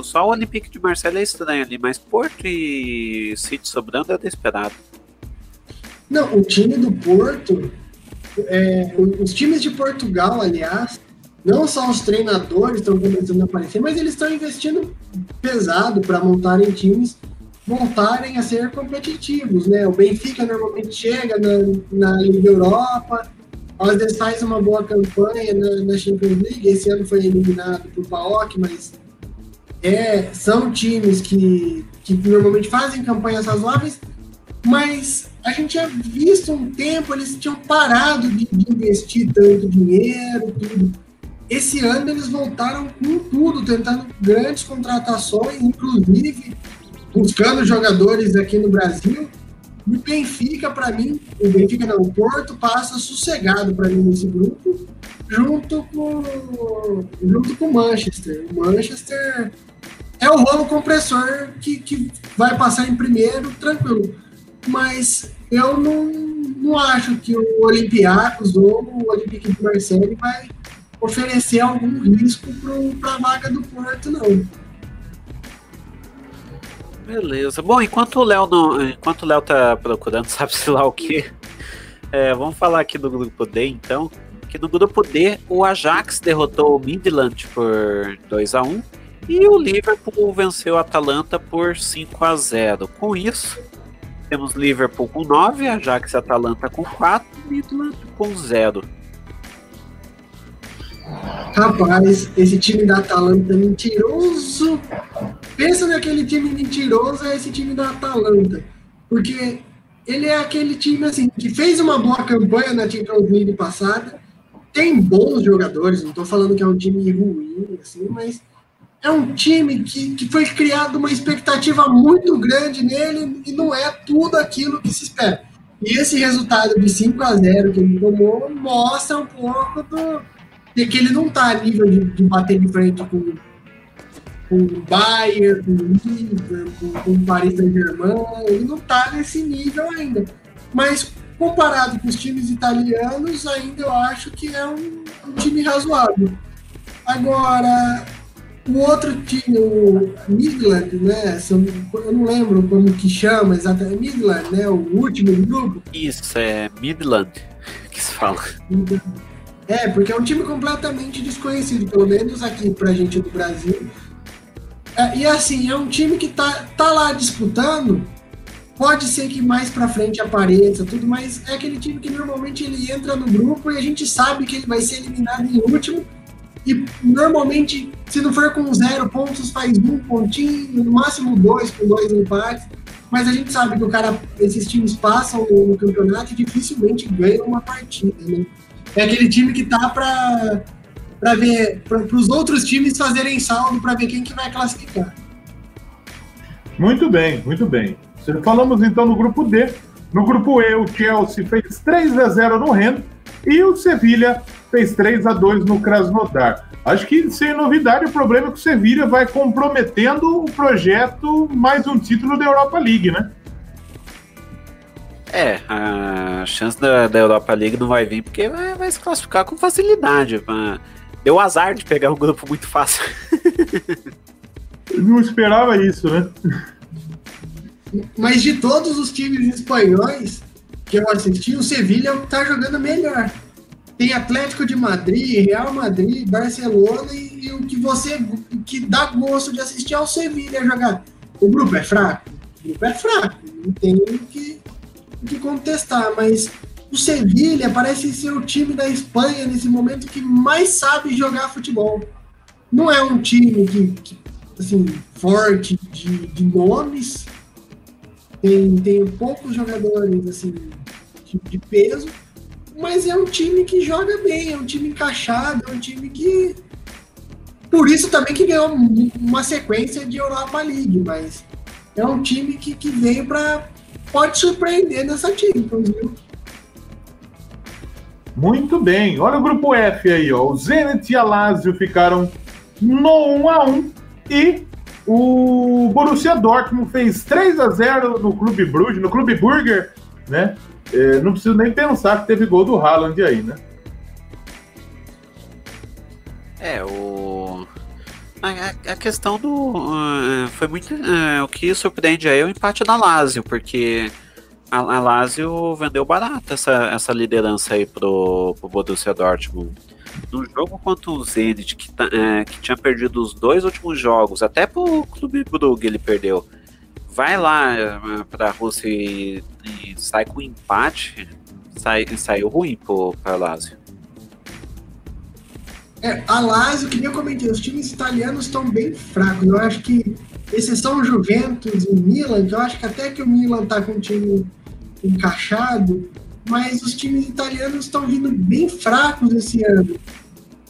Speaker 2: só o Olympique de Marseille é estranho ali, mas Porto e City sobrando era esperado.
Speaker 3: Não, o time do Porto, é, os times de Portugal, aliás, não só os treinadores estão começando a aparecer, mas eles estão investindo pesado para montarem times, voltarem a ser competitivos, né? O Benfica normalmente chega na, na Liga Europa, às vezes faz uma boa campanha na, na Champions League, esse ano foi eliminado por PAOK, mas é, são times que, que normalmente fazem campanhas razoáveis, mas a gente tinha visto um tempo, eles tinham parado de, de investir tanto dinheiro, tudo. Esse ano eles voltaram com tudo, tentando grandes contratações, inclusive buscando jogadores aqui no Brasil. O Benfica, para mim, o Benfica não, o Porto passa sossegado para mim nesse grupo, junto com, junto com o Manchester. O Manchester é o rolo compressor que, que vai passar em primeiro, tranquilo mas eu não, não acho que o Olympiacos ou o Olympique de Marseille vai oferecer algum risco para a vaga do Porto, não.
Speaker 2: Beleza. Bom, enquanto o Léo não, enquanto o Léo tá procurando, sabe se lá o que, é, vamos falar aqui do grupo D, então. Que no grupo D, o Ajax derrotou o Midland por 2 a 1 e o Liverpool venceu o Atalanta por 5 a 0. Com isso, temos Liverpool com 9, Ajax e Atalanta com 4, Midland com 0.
Speaker 3: Rapaz, esse time da Atalanta é mentiroso. Pensa naquele time mentiroso, é esse time da Atalanta. Porque ele é aquele time assim que fez uma boa campanha na Champions League passada, tem bons jogadores, não estou falando que é um time ruim, assim, mas é um time que, que foi criado uma expectativa muito grande nele e não é tudo aquilo que se espera. E esse resultado de 5 a 0 que ele tomou mostra um pouco do, de que ele não está a nível de, de, bater de frente com, com o Bayern, com o com, o Paris Saint-Germain, ele não está nesse nível ainda. Mas comparado com os times italianos, ainda eu acho que é um, um time razoável. Agora, o outro time, o Midland, né? Eu não lembro como que chama exatamente. Midland, né? O último do grupo.
Speaker 2: Isso, é Midland que se fala.
Speaker 3: É, porque é um time completamente desconhecido, pelo menos aqui pra gente do Brasil. É, e assim, é um time que tá, tá lá disputando. Pode ser que mais pra frente apareça, tudo, mas é aquele time que normalmente ele entra no grupo e a gente sabe que ele vai ser eliminado em último e normalmente, se não for com zero pontos, faz um pontinho, no máximo dois, com dois empates. Mas a gente sabe que o cara, esses times passam no, campeonato e dificilmente ganham uma partida. Né? É aquele time que tá para para ver para os outros times fazerem saldo para ver quem que vai classificar.
Speaker 1: Muito bem, muito bem. Falamos então no grupo D. No grupo E, o Chelsea fez 3 a 0 no Rennes e o Sevilha fez 3 a 2 no Krasnodar. Acho que sem novidade, o problema é que o Sevilha vai comprometendo o projeto mais um título da Europa League, né?
Speaker 2: É, a chance da, da Europa League não vai vir porque vai, vai se classificar com facilidade. Deu azar de pegar um grupo muito fácil.
Speaker 1: não esperava isso, né?
Speaker 3: Mas de todos os times espanhóis, que eu assisti, o Sevilha tá jogando melhor. Tem Atlético de Madrid, Real Madrid, Barcelona e, e o que você que dá gosto de assistir é o Sevilha jogar. O grupo é fraco? O grupo é fraco, não tem o que, que contestar, mas o Sevilha parece ser o time da Espanha nesse momento que mais sabe jogar futebol. Não é um time que, que assim, forte de, de nomes, tem, tem poucos jogadores assim de, de peso, mas é um time que joga bem, é um time encaixado, é um time que por isso também que ganhou uma sequência de Europa League, mas é um time que, que veio para pode surpreender nessa Champions, viu?
Speaker 1: Muito bem. Olha o grupo F aí, ó. O Zenit e a Lazio ficaram no 1 a 1 e o Borussia Dortmund fez 3 a 0 no Clube Brugge, no Clube Burger, né? É, não preciso nem pensar que teve gol do Haaland aí, né?
Speaker 2: É, o. A, questão do. Uh, foi muito. Uh, o que surpreende aí é o empate da Lazio, porque a, a Lazio vendeu barato essa, essa liderança aí pro, pro Borussia Dortmund. No jogo contra o Zenit, que, tá, é, que tinha perdido os dois últimos jogos, até pro Clube Brugge ele perdeu. Vai lá pra Rússia e, e sai com empate, sai, saiu ruim pro, pra Lazio.
Speaker 3: É, a Lazio, que nem eu comentei, os times italianos estão bem fracos. Eu acho que, exceção Juventus e Milan, que eu acho que até que o Milan tá com um time encaixado, mas os times italianos estão vindo bem fracos esse ano.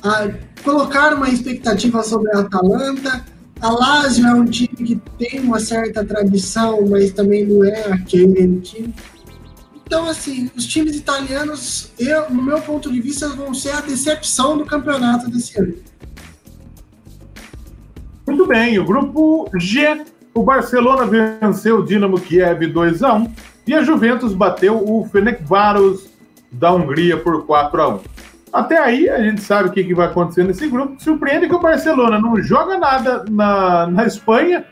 Speaker 3: Ah, colocaram uma expectativa sobre a Atalanta. A Lazio é um time que tem uma certa tradição, mas também não é aquele time. Então, assim, os times italianos, eu, no meu ponto de vista, vão ser a decepção do campeonato desse ano.
Speaker 1: Muito bem, o grupo G, o Barcelona venceu o Dinamo Kiev 2 a 1 e a Juventus bateu o Fenerbahçe da Hungria por 4 a 1. Até aí a gente sabe o que, que vai acontecer nesse grupo. Surpreende que o Barcelona não joga nada na, na Espanha,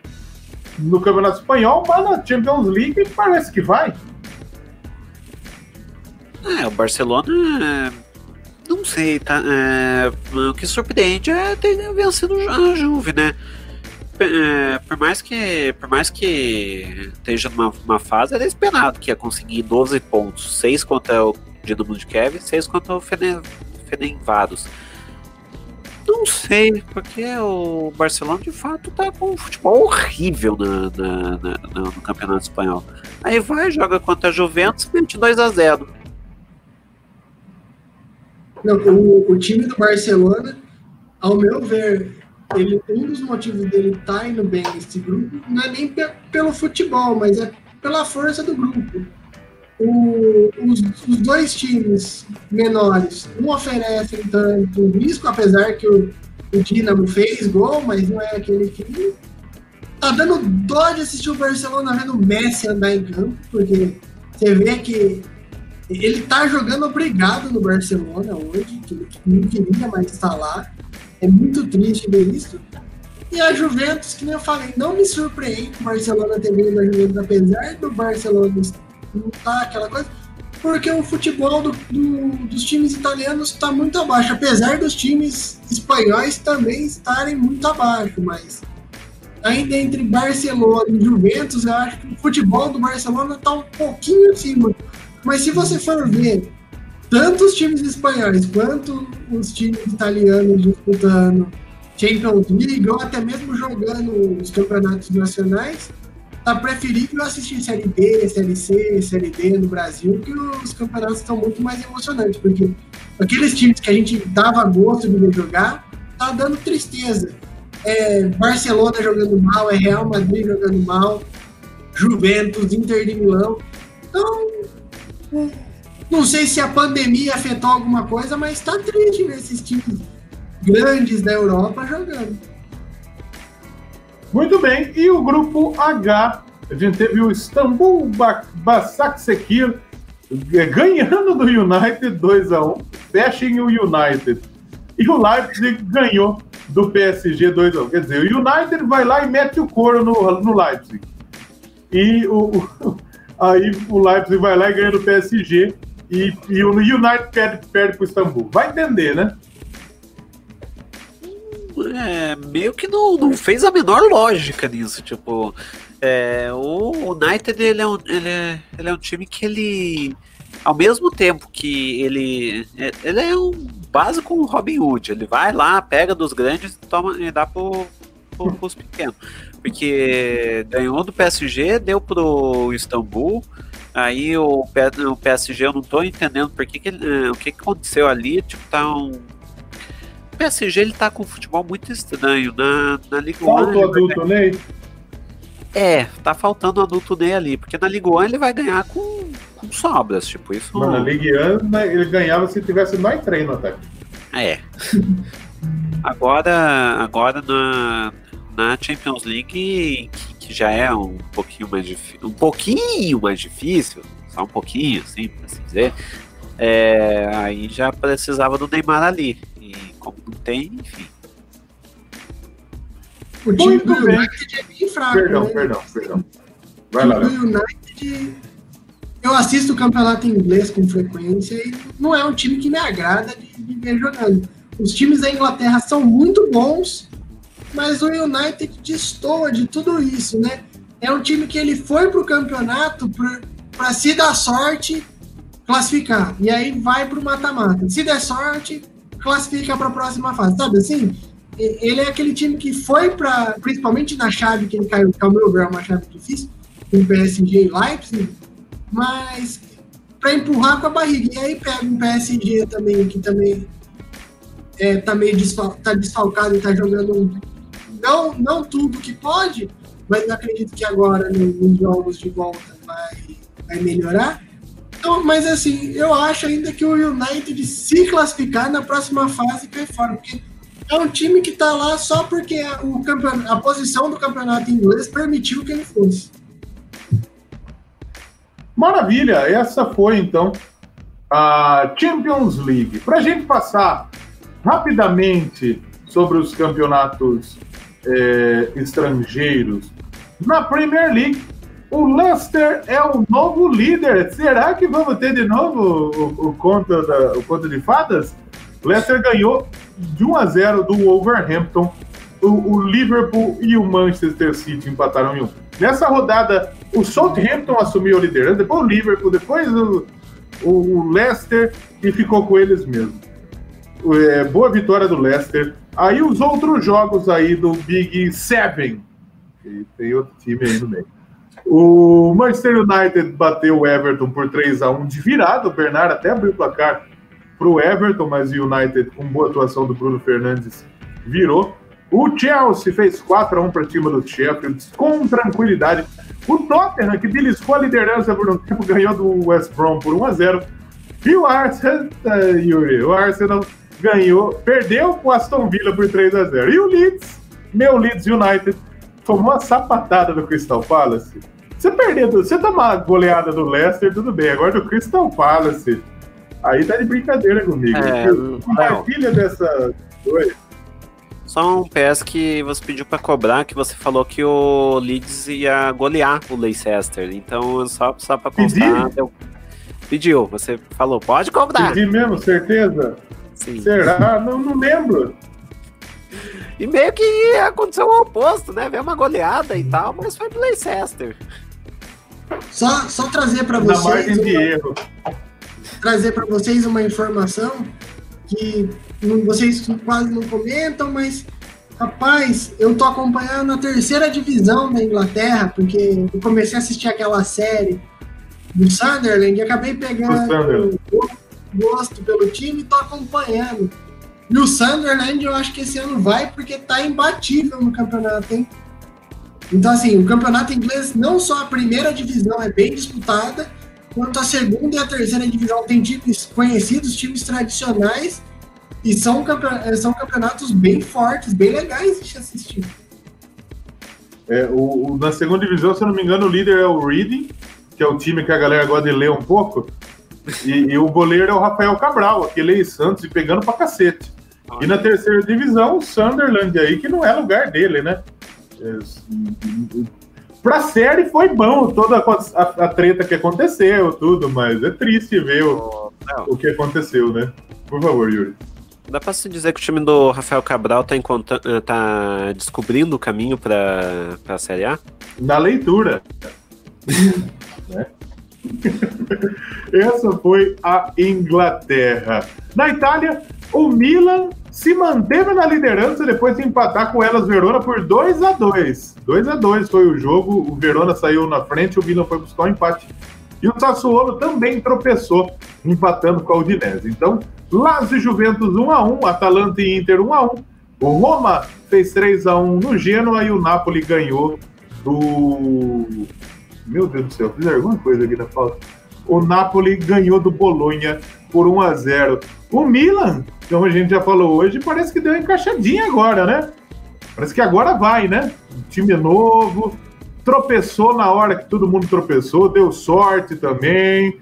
Speaker 1: no Campeonato Espanhol, mas na Champions League parece que vai.
Speaker 2: É, o Barcelona. Não sei, tá? É, o que surpreende é ter vencido a Juve, né? é, por mais que por mais que esteja numa fase, era esperado que ia conseguir 12 pontos, 6 contra o Dinamo de Kiev, 6 contra o Fenevados. Não sei, porque o Barcelona de fato tá com um futebol horrível na, na, na, no Campeonato Espanhol. Aí vai, joga contra a Juventus, mete 2 a 0
Speaker 3: Não, o, o time do Barcelona, ao meu ver, ele, um dos motivos dele estar tá indo bem nesse grupo não é nem pelo futebol, mas é pela força do grupo. O, os, os, dois times menores não oferecem tanto risco, apesar que o, o Dinamo fez gol, mas não é aquele time. Tá dando dó de assistir o Barcelona vendo o Messi andar em campo, porque você vê que ele tá jogando obrigado no Barcelona hoje, que ele não queria mais estar lá. É muito triste ver isso. E a Juventus, que nem eu falei, não me surpreende o Barcelona ter vindo da Juventus, apesar do Barcelona não tá aquela coisa, porque o futebol do, do, dos times italianos está muito abaixo, apesar dos times espanhóis também estarem muito abaixo, mas ainda entre Barcelona e Juventus, eu acho que o futebol do Barcelona está um pouquinho acima. Mas se você for ver tanto os times espanhóis quanto os times italianos disputando Champions League ou até mesmo jogando os campeonatos nacionais, tá preferível assistir Série B, Série C, Série D no Brasil, que os campeonatos estão muito mais emocionantes, porque aqueles times que a gente dava gosto de ver jogar, tá dando tristeza. É Barcelona jogando mal, é Real Madrid jogando mal, Juventus, Inter de Milão. Então, não sei se a pandemia afetou alguma coisa, mas tá triste ver esses times grandes da Europa jogando.
Speaker 1: Muito bem, e o grupo H, a gente teve o Istambul Başakşehir é, ganhando do United 2 a 1 fechem o United. E o Leipzig ganhou do PSG 2 a 1 Quer dizer, o United vai lá e mete o couro no, no Leipzig. E o Aí o Leipzig vai lá e ganha do PSG. E, e o United perde, perde pro Istambul. Vai entender, né?
Speaker 2: É, meio que não, não fez a menor lógica nisso. Tipo, é, o United ele é, um, ele, é, ele é um time que ele. Ao mesmo tempo que ele. é- Ele é um básico um Robin Hood. Ele vai lá, pega dos grandes e, toma, e dá pro, pro, pros pequenos. Porque ganhou do PSG, deu pro Istambul. Aí o, o PSG eu não tô entendendo por que que eh, o que, que aconteceu ali. Tipo, tá um. O PSG ele tá com um futebol muito estranho. Na, na Liga 1.
Speaker 1: Falta o adulto Ney.
Speaker 2: é, tá faltando o adulto Ney ali, porque na Liga 1 ele vai ganhar com, com sobras, tipo, isso.
Speaker 1: Mano, na Ligue 1 né, ele ganhava se tivesse nós três no ataque.
Speaker 2: É. Agora, agora na, na Champions League, que, que já é um pouquinho mais difícil, um pouquinho mais difícil, só um pouquinho, assim, por assim dizer, é, aí já precisava do Neymar ali. E como não tem, enfim.
Speaker 3: O time
Speaker 1: Muito
Speaker 3: do
Speaker 1: bem.
Speaker 3: United é bem fraco.
Speaker 1: Perdão,
Speaker 3: né?
Speaker 1: perdão, perdão.
Speaker 3: O
Speaker 1: Vai lá,
Speaker 3: do United. Eu assisto o campeonato inglês com frequência e não é um time que me agrada de, de ver jogando. Os times da Inglaterra são muito bons, mas o United destoa de tudo isso, né? É um time que ele foi pro campeonato para se dar sorte, classificar. E aí vai pro mata-mata. Se der sorte, classifica para a próxima fase. Sabe assim? Ele é aquele time que foi para, principalmente na chave que ele caiu, que ao meu ver é uma chave difícil, com PSG e Leipzig, mas para empurrar com a barriga. E aí pega um PSG também, que também é, tá meio desfal tá desfalcado e tá jogando não, não tudo que pode, mas acredito que agora no- nos jogos de volta vai, vai melhorar. Então, mas assim, eu acho ainda que o United se classificar na próxima fase cai fora, porque é um time que tá lá só porque o campeon- a posição do campeonato inglês permitiu que ele fosse.
Speaker 1: Maravilha, essa foi então a Champions League. Para a gente passar rapidamente sobre os campeonatos eh, estrangeiros, na Premier League, o Leicester é o novo líder. Será que vamos ter de novo o, o conto, da, o conto de fadas? Leicester ganhou de 1 a 0 do Wolverhampton. O, o Liverpool e o Manchester City empataram em 1. Nessa rodada, o Southampton assumiu a liderança, depois o Liverpool, depois o, o Leicester e ficou com eles mesmo. É, boa vitória do Leicester. Aí os outros jogos aí do Big Seven. Tem outro time aí no meio. O Manchester United bateu o Everton por 3 a 1 de virada. O Bernard até abriu o placar para o Everton, mas o United, com boa atuação do Bruno Fernandes, virou. O Chelsea fez 4 a 1 para cima do Sheffield com tranquilidade. O Tottenham, que beliscou a liderança por um tempo, ganhou do West Brom por 1 a 0 E o Arsenal, ah, Yuri, o Arsenal ganhou, perdeu o Aston Villa por 3 a 0 E o Leeds, meu Leeds United, tomou a sapatada do Crystal Palace. Você perder, do- você tomar a goleada do Leicester, tudo bem. Agora do Crystal Palace, aí tá de brincadeira comigo.
Speaker 2: É,
Speaker 1: Compartilha dessa coisa.
Speaker 2: Só um PS que você pediu pra cobrar, que você falou que o Leeds ia golear o Leicester. Então, só, só pra constar,
Speaker 1: Pedi?
Speaker 2: deu- pediu. Você falou, pode cobrar.
Speaker 1: Pedi mesmo, certeza?
Speaker 2: Sim.
Speaker 1: Será? Não, não lembro.
Speaker 2: E meio que aconteceu o oposto, né? Veio uma goleada e tal, mas foi pro Leicester.
Speaker 3: Só, só trazer para
Speaker 1: Na
Speaker 3: vocês.
Speaker 1: margem de
Speaker 3: uma-
Speaker 1: erro.
Speaker 3: trazer para vocês uma informação que não- vocês quase não comentam, mas rapaz, eu tô acompanhando a terceira divisão da Inglaterra, porque eu comecei a assistir aquela série do Sunderland e acabei
Speaker 1: Do
Speaker 3: pegando
Speaker 1: Sunderland.
Speaker 3: Gosto pelo time e tô acompanhando. E o Sunderland eu acho que esse ano vai porque tá imbatível no campeonato, hein? Então, assim, o campeonato inglês, não só a primeira divisão é bem disputada, quanto a segunda e a terceira divisão tem times conhecidos, times tradicionais, e são, campe- são campeonatos bem fortes, bem legais de assistir.
Speaker 1: É, o, o- na segunda divisão, se eu não me engano, o líder é o Reading, que é o time que a galera gosta de ler um pouco. E, e o goleiro é o Rafael Cabral, aquele aí Santos e pegando pra cacete. E na terceira divisão, o Sunderland aí, que não é lugar dele, né? É, Pra série foi bom, toda a, a, treta que aconteceu, tudo, mas é triste ver o, o que aconteceu, né? Por favor, Yuri.
Speaker 2: Dá pra se dizer que o time do Rafael Cabral tá, eh, tá descobrindo o caminho pra, pra Série A?
Speaker 1: Na leitura. né? Essa foi a Inglaterra. Na Itália, o Milan se manteve na liderança depois de empatar com elas Verona por 2 a 2 2 a 2 foi o jogo, o Verona saiu na frente, o Milan foi buscar o um empate. E o Sassuolo também tropeçou, empatando com a Udinese. Então, Lazio e Juventus 1 a 1 Atalanta e Inter 1 a 1 O Roma fez 3 a 1 no Genoa e o Napoli ganhou do... Meu Deus do céu, fiz alguma coisa aqui na falta. O Napoli ganhou do Bolonha por 1 a 0 O Milan como a gente já falou hoje, parece que deu uma encaixadinha agora, né? Parece que agora vai, né? Um time novo, tropeçou na hora que todo mundo tropeçou, deu sorte também.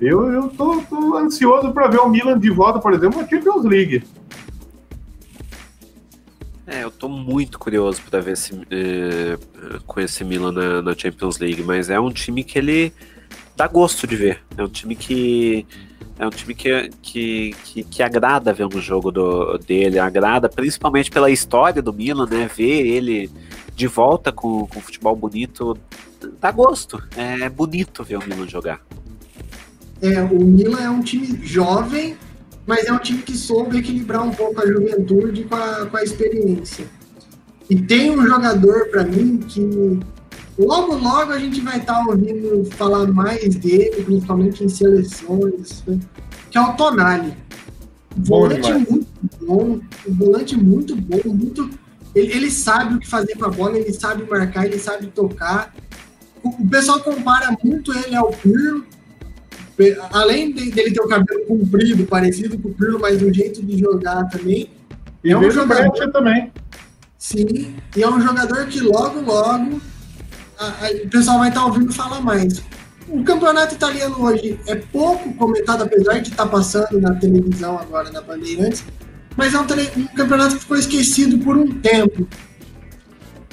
Speaker 1: Eu, eu tô, tô ansioso para ver o Milan de volta, por exemplo, na Champions League.
Speaker 2: É, eu tô muito curioso para ver se é, com esse Milan na, na Champions League, mas é um time que ele dá gosto de ver. É um time que é um time que, que, que, que, agrada ver um jogo do, dele, agrada principalmente pela história do Milan, né? Ver ele de volta com, com futebol bonito dá gosto. É bonito ver o Milan jogar.
Speaker 3: É, o Milan é um time jovem, mas é um time que soube equilibrar um pouco a juventude com a, com a experiência. E tem um jogador para mim que Logo, logo a gente vai estar tá ouvindo falar mais dele, principalmente em seleções, né? que é o Tonali. Volante muito bom, um volante muito bom, muito. Ele, ele, sabe o que fazer com a bola, ele sabe marcar, ele sabe tocar. O, o pessoal compara muito ele ao Pirlo, além de, dele ter o cabelo comprido, parecido com o Pirlo, mas o jeito de jogar também.
Speaker 1: E é um jogador também.
Speaker 3: Sim, e é um jogador que logo, logo o pessoal vai estar tá ouvindo falar mais. O campeonato italiano hoje é pouco comentado, apesar de estar tá passando na televisão agora, na Bandeirantes, mas é um, um campeonato que ficou esquecido por um tempo.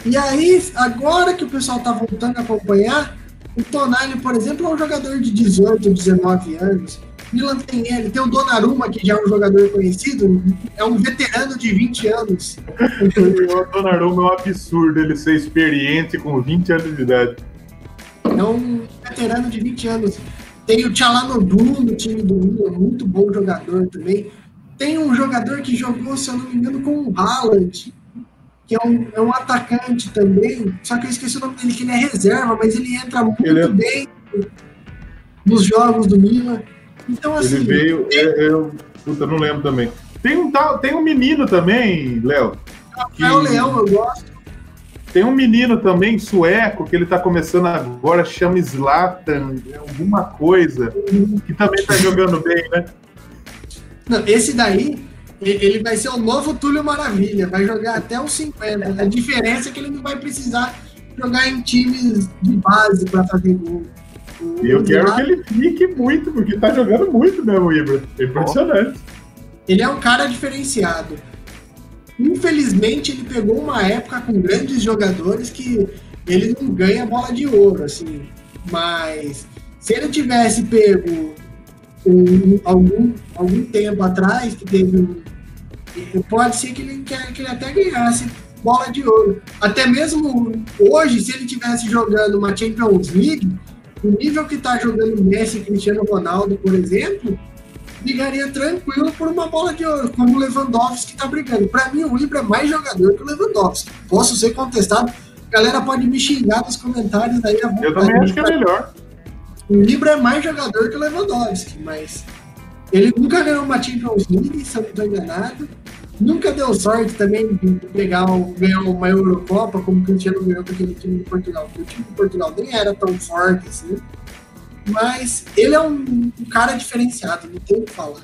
Speaker 3: E aí, agora que o pessoal está voltando a acompanhar, o Tonali, por exemplo, é um jogador de 18, 19 anos. Milan tem ele, tem o Donnarumma, que já é um jogador conhecido, é um veterano de 20 anos.
Speaker 1: o Donnarumma é um absurdo ele ser experiente com 20 anos de idade.
Speaker 3: É um veterano de 20 anos. Tem o Tchalanoglu no time do Milan, muito bom jogador também. Tem um jogador que jogou, se eu não me engano, com o Haaland, que é um, é um atacante também, só que eu esqueci o nome dele, que ele é reserva, mas ele entra muito ele é... bem nos jogos do Milan. Então, assim.
Speaker 1: Ele veio. É, eu, puta, não lembro também. Tem um, tal, tem um menino também, Léo.
Speaker 3: É o Leão, eu gosto.
Speaker 1: Tem um menino também, sueco, que ele tá começando agora, chama Zlatan, alguma coisa, que também tá jogando bem, né?
Speaker 3: Não, esse daí, ele vai ser o novo Túlio Maravilha, vai jogar até os 50. A diferença é que ele não vai precisar jogar em times de base para fazer gol.
Speaker 1: Eu quero que ele fique muito, porque tá jogando muito mesmo, Ibra. É impressionante.
Speaker 3: Ele é um cara diferenciado. Infelizmente, ele pegou uma época com grandes jogadores que ele não ganha bola de ouro, assim. Mas se ele tivesse pego um, algum, algum tempo atrás, que teve um, pode ser que ele, que ele até ganhasse bola de ouro. Até mesmo hoje, se ele tivesse jogando uma Champions League, o nível que está jogando Messi e Cristiano Ronaldo, por exemplo, brigaria tranquilo por uma bola de ouro, como o Lewandowski está brigando. Para mim, o Ibra é mais jogador que o Lewandowski. Posso ser contestado. A galera pode me xingar nos comentários aí.
Speaker 1: Eu também acho que é melhor.
Speaker 3: O Ibra é mais jogador que o Lewandowski, mas ele nunca ganhou uma Champions League, se eu não estou enganado. Nunca deu sorte também de pegar ganhar uma Eurocopa como o Cristiano ganhou com aquele time de Portugal. Porque o time de Portugal nem era tão forte assim. Mas ele é um, um cara diferenciado, não tem o que falar.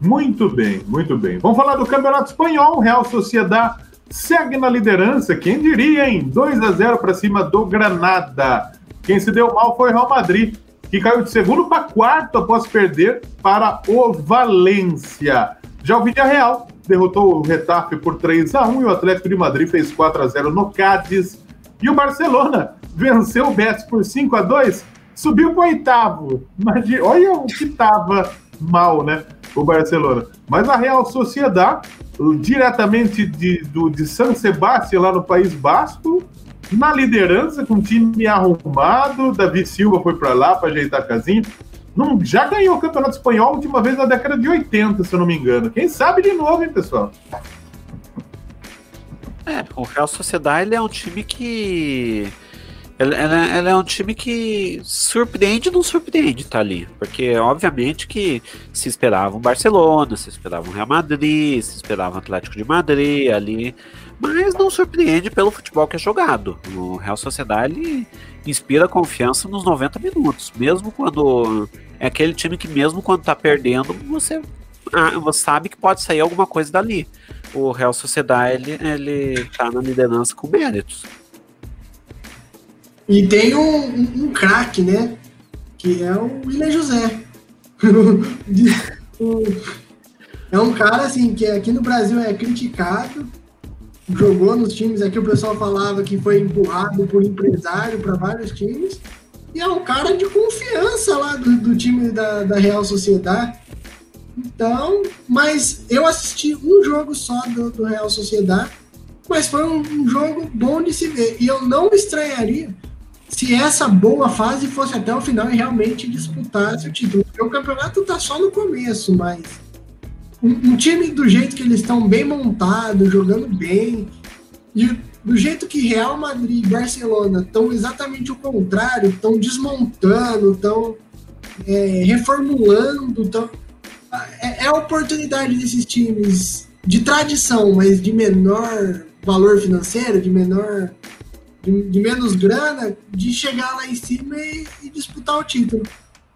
Speaker 1: Muito bem, muito bem. Vamos falar do Campeonato Espanhol. Real Sociedad segue na liderança. Quem diria, hein? 2 a 0 para cima do Granada. Quem se deu mal foi o Real Madrid, que caiu de segundo para quarto após perder para o Valência. Já o Real derrotou o Retafe por 3 a 1 e o Atlético de Madrid fez 4 a 0 no Cádiz. E o Barcelona venceu o Betis por 5 a 2 subiu para o oitavo. olha o que tava mal, né? O Barcelona. Mas a Real Sociedade, diretamente de, do, de San Sebastião, lá no País Basco, na liderança, com um time arrumado. Davi Silva foi para lá para ajeitar a casinha. Não, já ganhou o Campeonato Espanhol a última vez na década de 80, se eu não me engano. Quem sabe de novo, hein, pessoal?
Speaker 2: É, o Real Sociedade é um time que ela, é um time que surpreende não surpreende tá ali. Porque, obviamente, que se esperava um Barcelona, se esperava um Real Madrid, se esperava um Atlético de Madrid ali. Mas não surpreende pelo futebol que é jogado. O Real Sociedade inspira confiança nos 90 minutos. Mesmo quando. É aquele time que, mesmo quando tá perdendo, você, ah, você sabe que pode sair alguma coisa dali. O Real Sociedade ele, ele tá na liderança com méritos.
Speaker 3: E tem um, um, um craque, né? Que é o William José. é um cara assim que aqui no Brasil é criticado, jogou nos times aqui o pessoal falava que foi empurrado por empresário para vários times e é um cara de confiança lá do, do time da, da, Real Sociedade. Então, mas eu assisti um jogo só do, do Real Sociedade, mas foi um, um, jogo bom de se ver e eu não estranharia se essa boa fase fosse até o final e realmente disputasse o título. Porque o campeonato está só no começo, mas um, um, time do jeito que eles estão bem montado, jogando bem, e do jeito que Real Madrid e Barcelona estão exatamente o contrário, estão desmontando, estão é, reformulando, tão, é, é a oportunidade desses times de tradição, mas de menor valor financeiro, de menor de, de menos grana, de chegar lá em cima e, e disputar o título.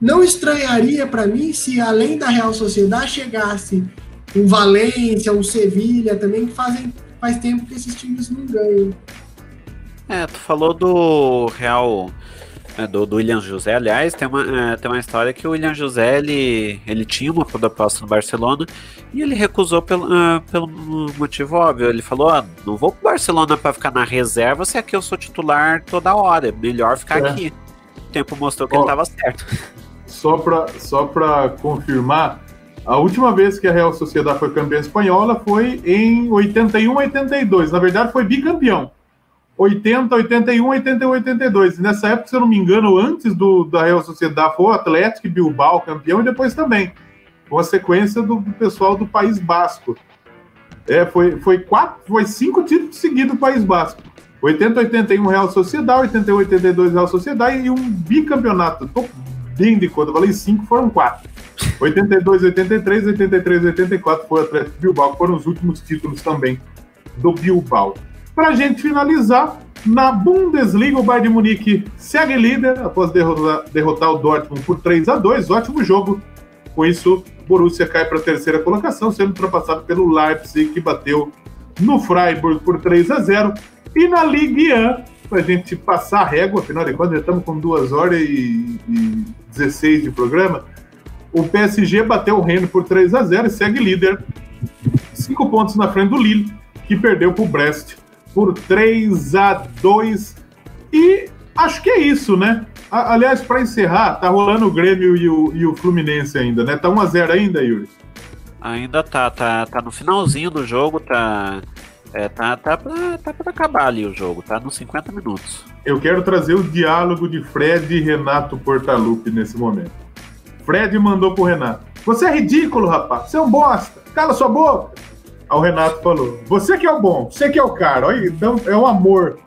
Speaker 3: Não estranharia para mim se, além da Real Sociedade, chegasse um Valência, um Sevilha também, que fazem, faz tempo que esses times não ganham.
Speaker 2: É, tu falou do Real é, do, do, William José, aliás, tem uma, é, tem uma história que o William José ele, ele tinha uma proposta no Barcelona e ele recusou pelo, uh, pelo motivo óbvio. Ele falou: ah, não vou pro Barcelona para ficar na reserva se aqui eu sou titular toda hora, melhor ficar é. aqui. O tempo mostrou que Ó, ele estava certo.
Speaker 1: Só para só confirmar, a última vez que a Real Sociedade foi campeã espanhola foi em 81, 82. Na verdade, foi bicampeão. 80, 81, 81, 82. Nessa época, se eu não me engano, antes do, da Real Sociedade foi o Atlético Bilbao campeão e depois também. Com a sequência do, do, pessoal do País Basco. É, foi, foi, quatro, foi cinco títulos seguidos do País Basco. 80, 81 Real Sociedade, 81, 82 Real Sociedade e um bicampeonato. Tô bem de conta, falei cinco, foram quatro. 82, 83, 83, 84 foi o Atlético Bilbao, foram os últimos títulos também do Bilbao. Para a gente finalizar, na Bundesliga, o Bayern de Munique segue líder após derrotar, derrotar o Dortmund por 3 a 2 Ótimo jogo. Com isso, Borussia cai para a terceira colocação, sendo ultrapassado pelo Leipzig, que bateu no Freiburg por 3 a 0 E na Ligue 1, para a gente passar a régua, afinal de contas, já estamos com 2 horas e, e 16 de programa. O PSG bateu o Rennes por 3 a 0 e segue líder, cinco pontos na frente do Lille, que perdeu para o Brest por 3 a 2 E acho que é isso, né? Aliás, para encerrar, tá rolando o Grêmio e o, e o Fluminense ainda, né? Tá 1x0 ainda, Yuri?
Speaker 2: Ainda tá, tá, tá no finalzinho do jogo, tá. É, tá, tá, pra, tá acabar ali o jogo, tá nos 50 minutos.
Speaker 1: Eu quero trazer o diálogo de Fred e Renato Portaluppi nesse momento. Fred mandou pro Renato: Você é ridículo, rapaz, você é um bosta, cala sua boca. Aí o Renato falou: Você que é o bom, você que é o cara. Olha, então é o amor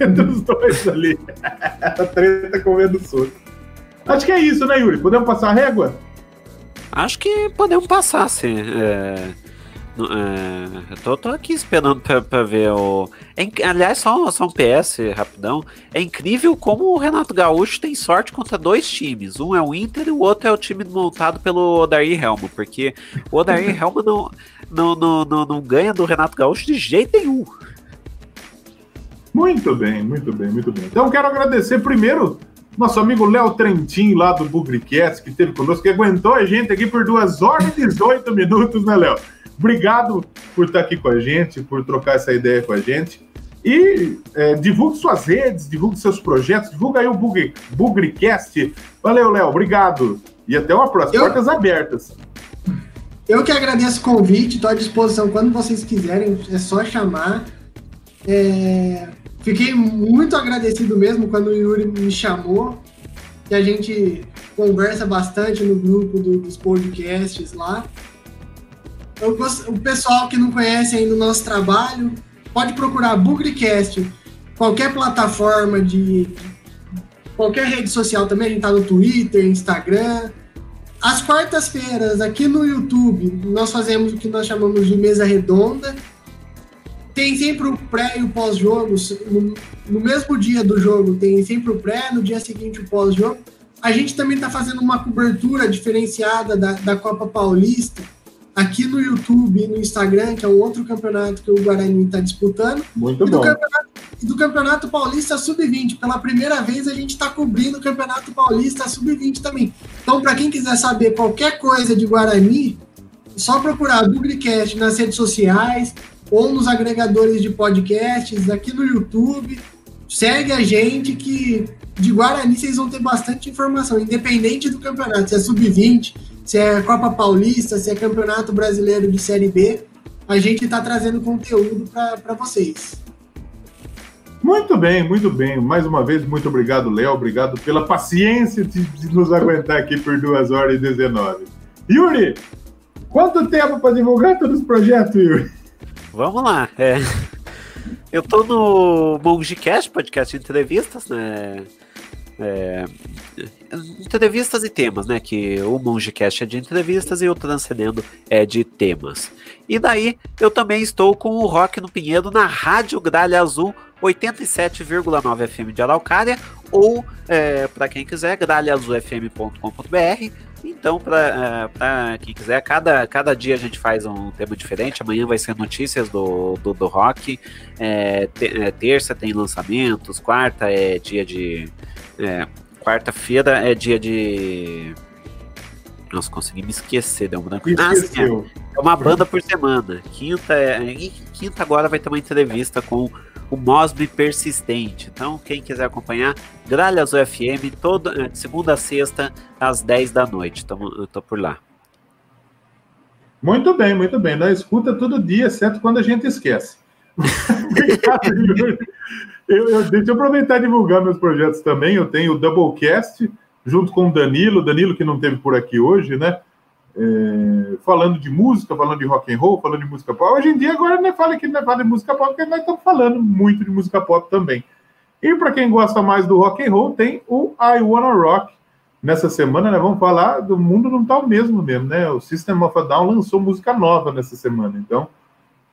Speaker 1: entre os dois ali. a treta comendo soco. Acho que é isso, né, Yuri? Podemos passar a régua?
Speaker 2: Acho que podemos passar, sim. É... É, eu tô, tô, aqui esperando pra, pra ver o. É, aliás, só, só um PS rapidão. É incrível como o Renato Gaúcho tem sorte contra dois times. Um é o Inter e o outro é o time montado pelo Odair Helmo. Porque o Odair Helmo não, não, não, não, não ganha do Renato Gaúcho de jeito nenhum.
Speaker 1: Muito bem, muito bem, muito bem. Então quero agradecer primeiro nosso amigo Léo Trentin, lá do Bugricast, que esteve conosco, que aguentou a gente aqui por duas horas e 18 minutos, né, Léo? Obrigado por estar aqui com a gente, por trocar essa ideia com a gente. E é, divulgue suas redes, divulgue seus projetos, divulga aí o Bug, Bugrecast. Valeu, Léo, obrigado. E até uma próxima. Eu... Portas abertas.
Speaker 3: Eu que agradeço o convite, estou à disposição quando vocês quiserem, é só chamar. É... Fiquei muito agradecido mesmo quando o Yuri me chamou, que a gente conversa bastante no grupo do, dos podcasts lá. Eu, o pessoal que não conhece ainda o nosso trabalho, pode procurar Bugrecast, qualquer plataforma de. qualquer rede social também, a gente tá no Twitter, Instagram. Às quartas-feiras, aqui no YouTube, nós fazemos o que nós chamamos de mesa redonda. Tem sempre o pré e o pós-jogo. No, no, mesmo dia do jogo, tem sempre o pré, no dia seguinte o pós-jogo. A gente também está fazendo uma cobertura diferenciada da, da Copa Paulista aqui no YouTube e no Instagram, que é um outro campeonato que o Guarani está disputando.
Speaker 1: Muito
Speaker 3: e
Speaker 1: bom.
Speaker 3: Do campeonato, do Campeonato Paulista Sub-20. Pela primeira vez a gente está cobrindo o Campeonato Paulista Sub-20 também. Então, para quem quiser saber qualquer coisa de Guarani, só procurar Dublicast nas redes sociais ou nos agregadores de podcasts, aqui no YouTube. Segue a gente que de Guarani vocês vão ter bastante informação, independente do campeonato, se é sub-20, se é Copa Paulista, se é Campeonato Brasileiro de Série B, a gente está trazendo conteúdo para vocês.
Speaker 1: Muito bem, muito bem. Mais uma vez, muito obrigado, Léo. Obrigado pela paciência de, de, nos aguentar aqui por 2 horas e 19. Yuri, quanto tempo para divulgar todos os projetos, Yuri?
Speaker 2: Vamos lá. É... Eu tô no Mongecast, podcast de entrevistas, né? É, entrevistas e temas, né? Que o Mongecast é de entrevistas e o Transcendendo é de temas. E daí eu também estou com o Rock no Pinheiro na Rádio Gralha Azul 87,9 FM de Araucária ou é, para quem quiser gralhaazulfm.com.br então, para é, quem quiser, cada, cada dia a gente faz um tema diferente. Amanhã vai ser notícias do, do, do rock. É, é, terça tem lançamentos. Quarta é dia de é, Quarta-feira é dia de. Nossa, consegui me esquecer, deu um branco. Ah, é, uma banda por semana. Quinta, é, quinta agora vai ter uma entrevista com o Mosby Persistente. Então, quem quiser acompanhar, Gralha Azul FM, toda, é, segunda a sexta, às 10 da noite. Então, eu tô por lá.
Speaker 1: Muito bem, muito bem. Nós escuta todo dia, exceto quando a gente esquece. Eu, eu, deixa eu aproveitar e divulgar meus projetos também. Eu tenho o Doublecast, junto com o Danilo, Danilo que não teve por aqui hoje, né? É, falando de música, falando de rock and roll, falando de música pop. Hoje em dia, agora não fala que não fala de música pop, porque nós estamos falando muito de música pop também. E para quem gosta mais do rock and roll, tem o I Wanna Rock. Nessa semana, né, vamos falar do mundo não tá o mesmo mesmo, né? O System of a Down lançou música nova nessa semana, então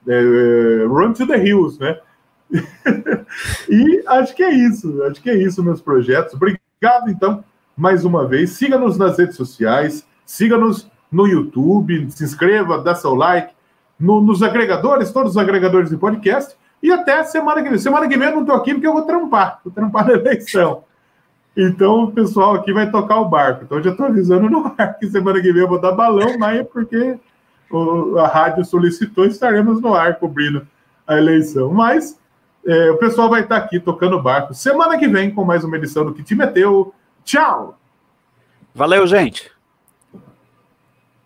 Speaker 1: é, é Run to the Hills, né? e acho que é isso, acho que é isso, meus projetos. Obrigado, então, mais uma vez. Siga-nos nas redes sociais, siga-nos no YouTube, se inscreva, dá seu like, no, nos agregadores, todos os agregadores de podcast. E até semana que vem. Semana que vem eu não estou aqui porque eu vou trampar, vou trampar na eleição. Então o pessoal aqui vai tocar o barco. Então eu já estou avisando no ar que semana que vem eu vou dar balão, mas é porque o, a rádio solicitou, estaremos no ar cobrindo a eleição. Mas é, o pessoal vai estar aqui tocando barco semana que vem com mais uma edição do Que Te Meteu. Tchau!
Speaker 2: Valeu, gente!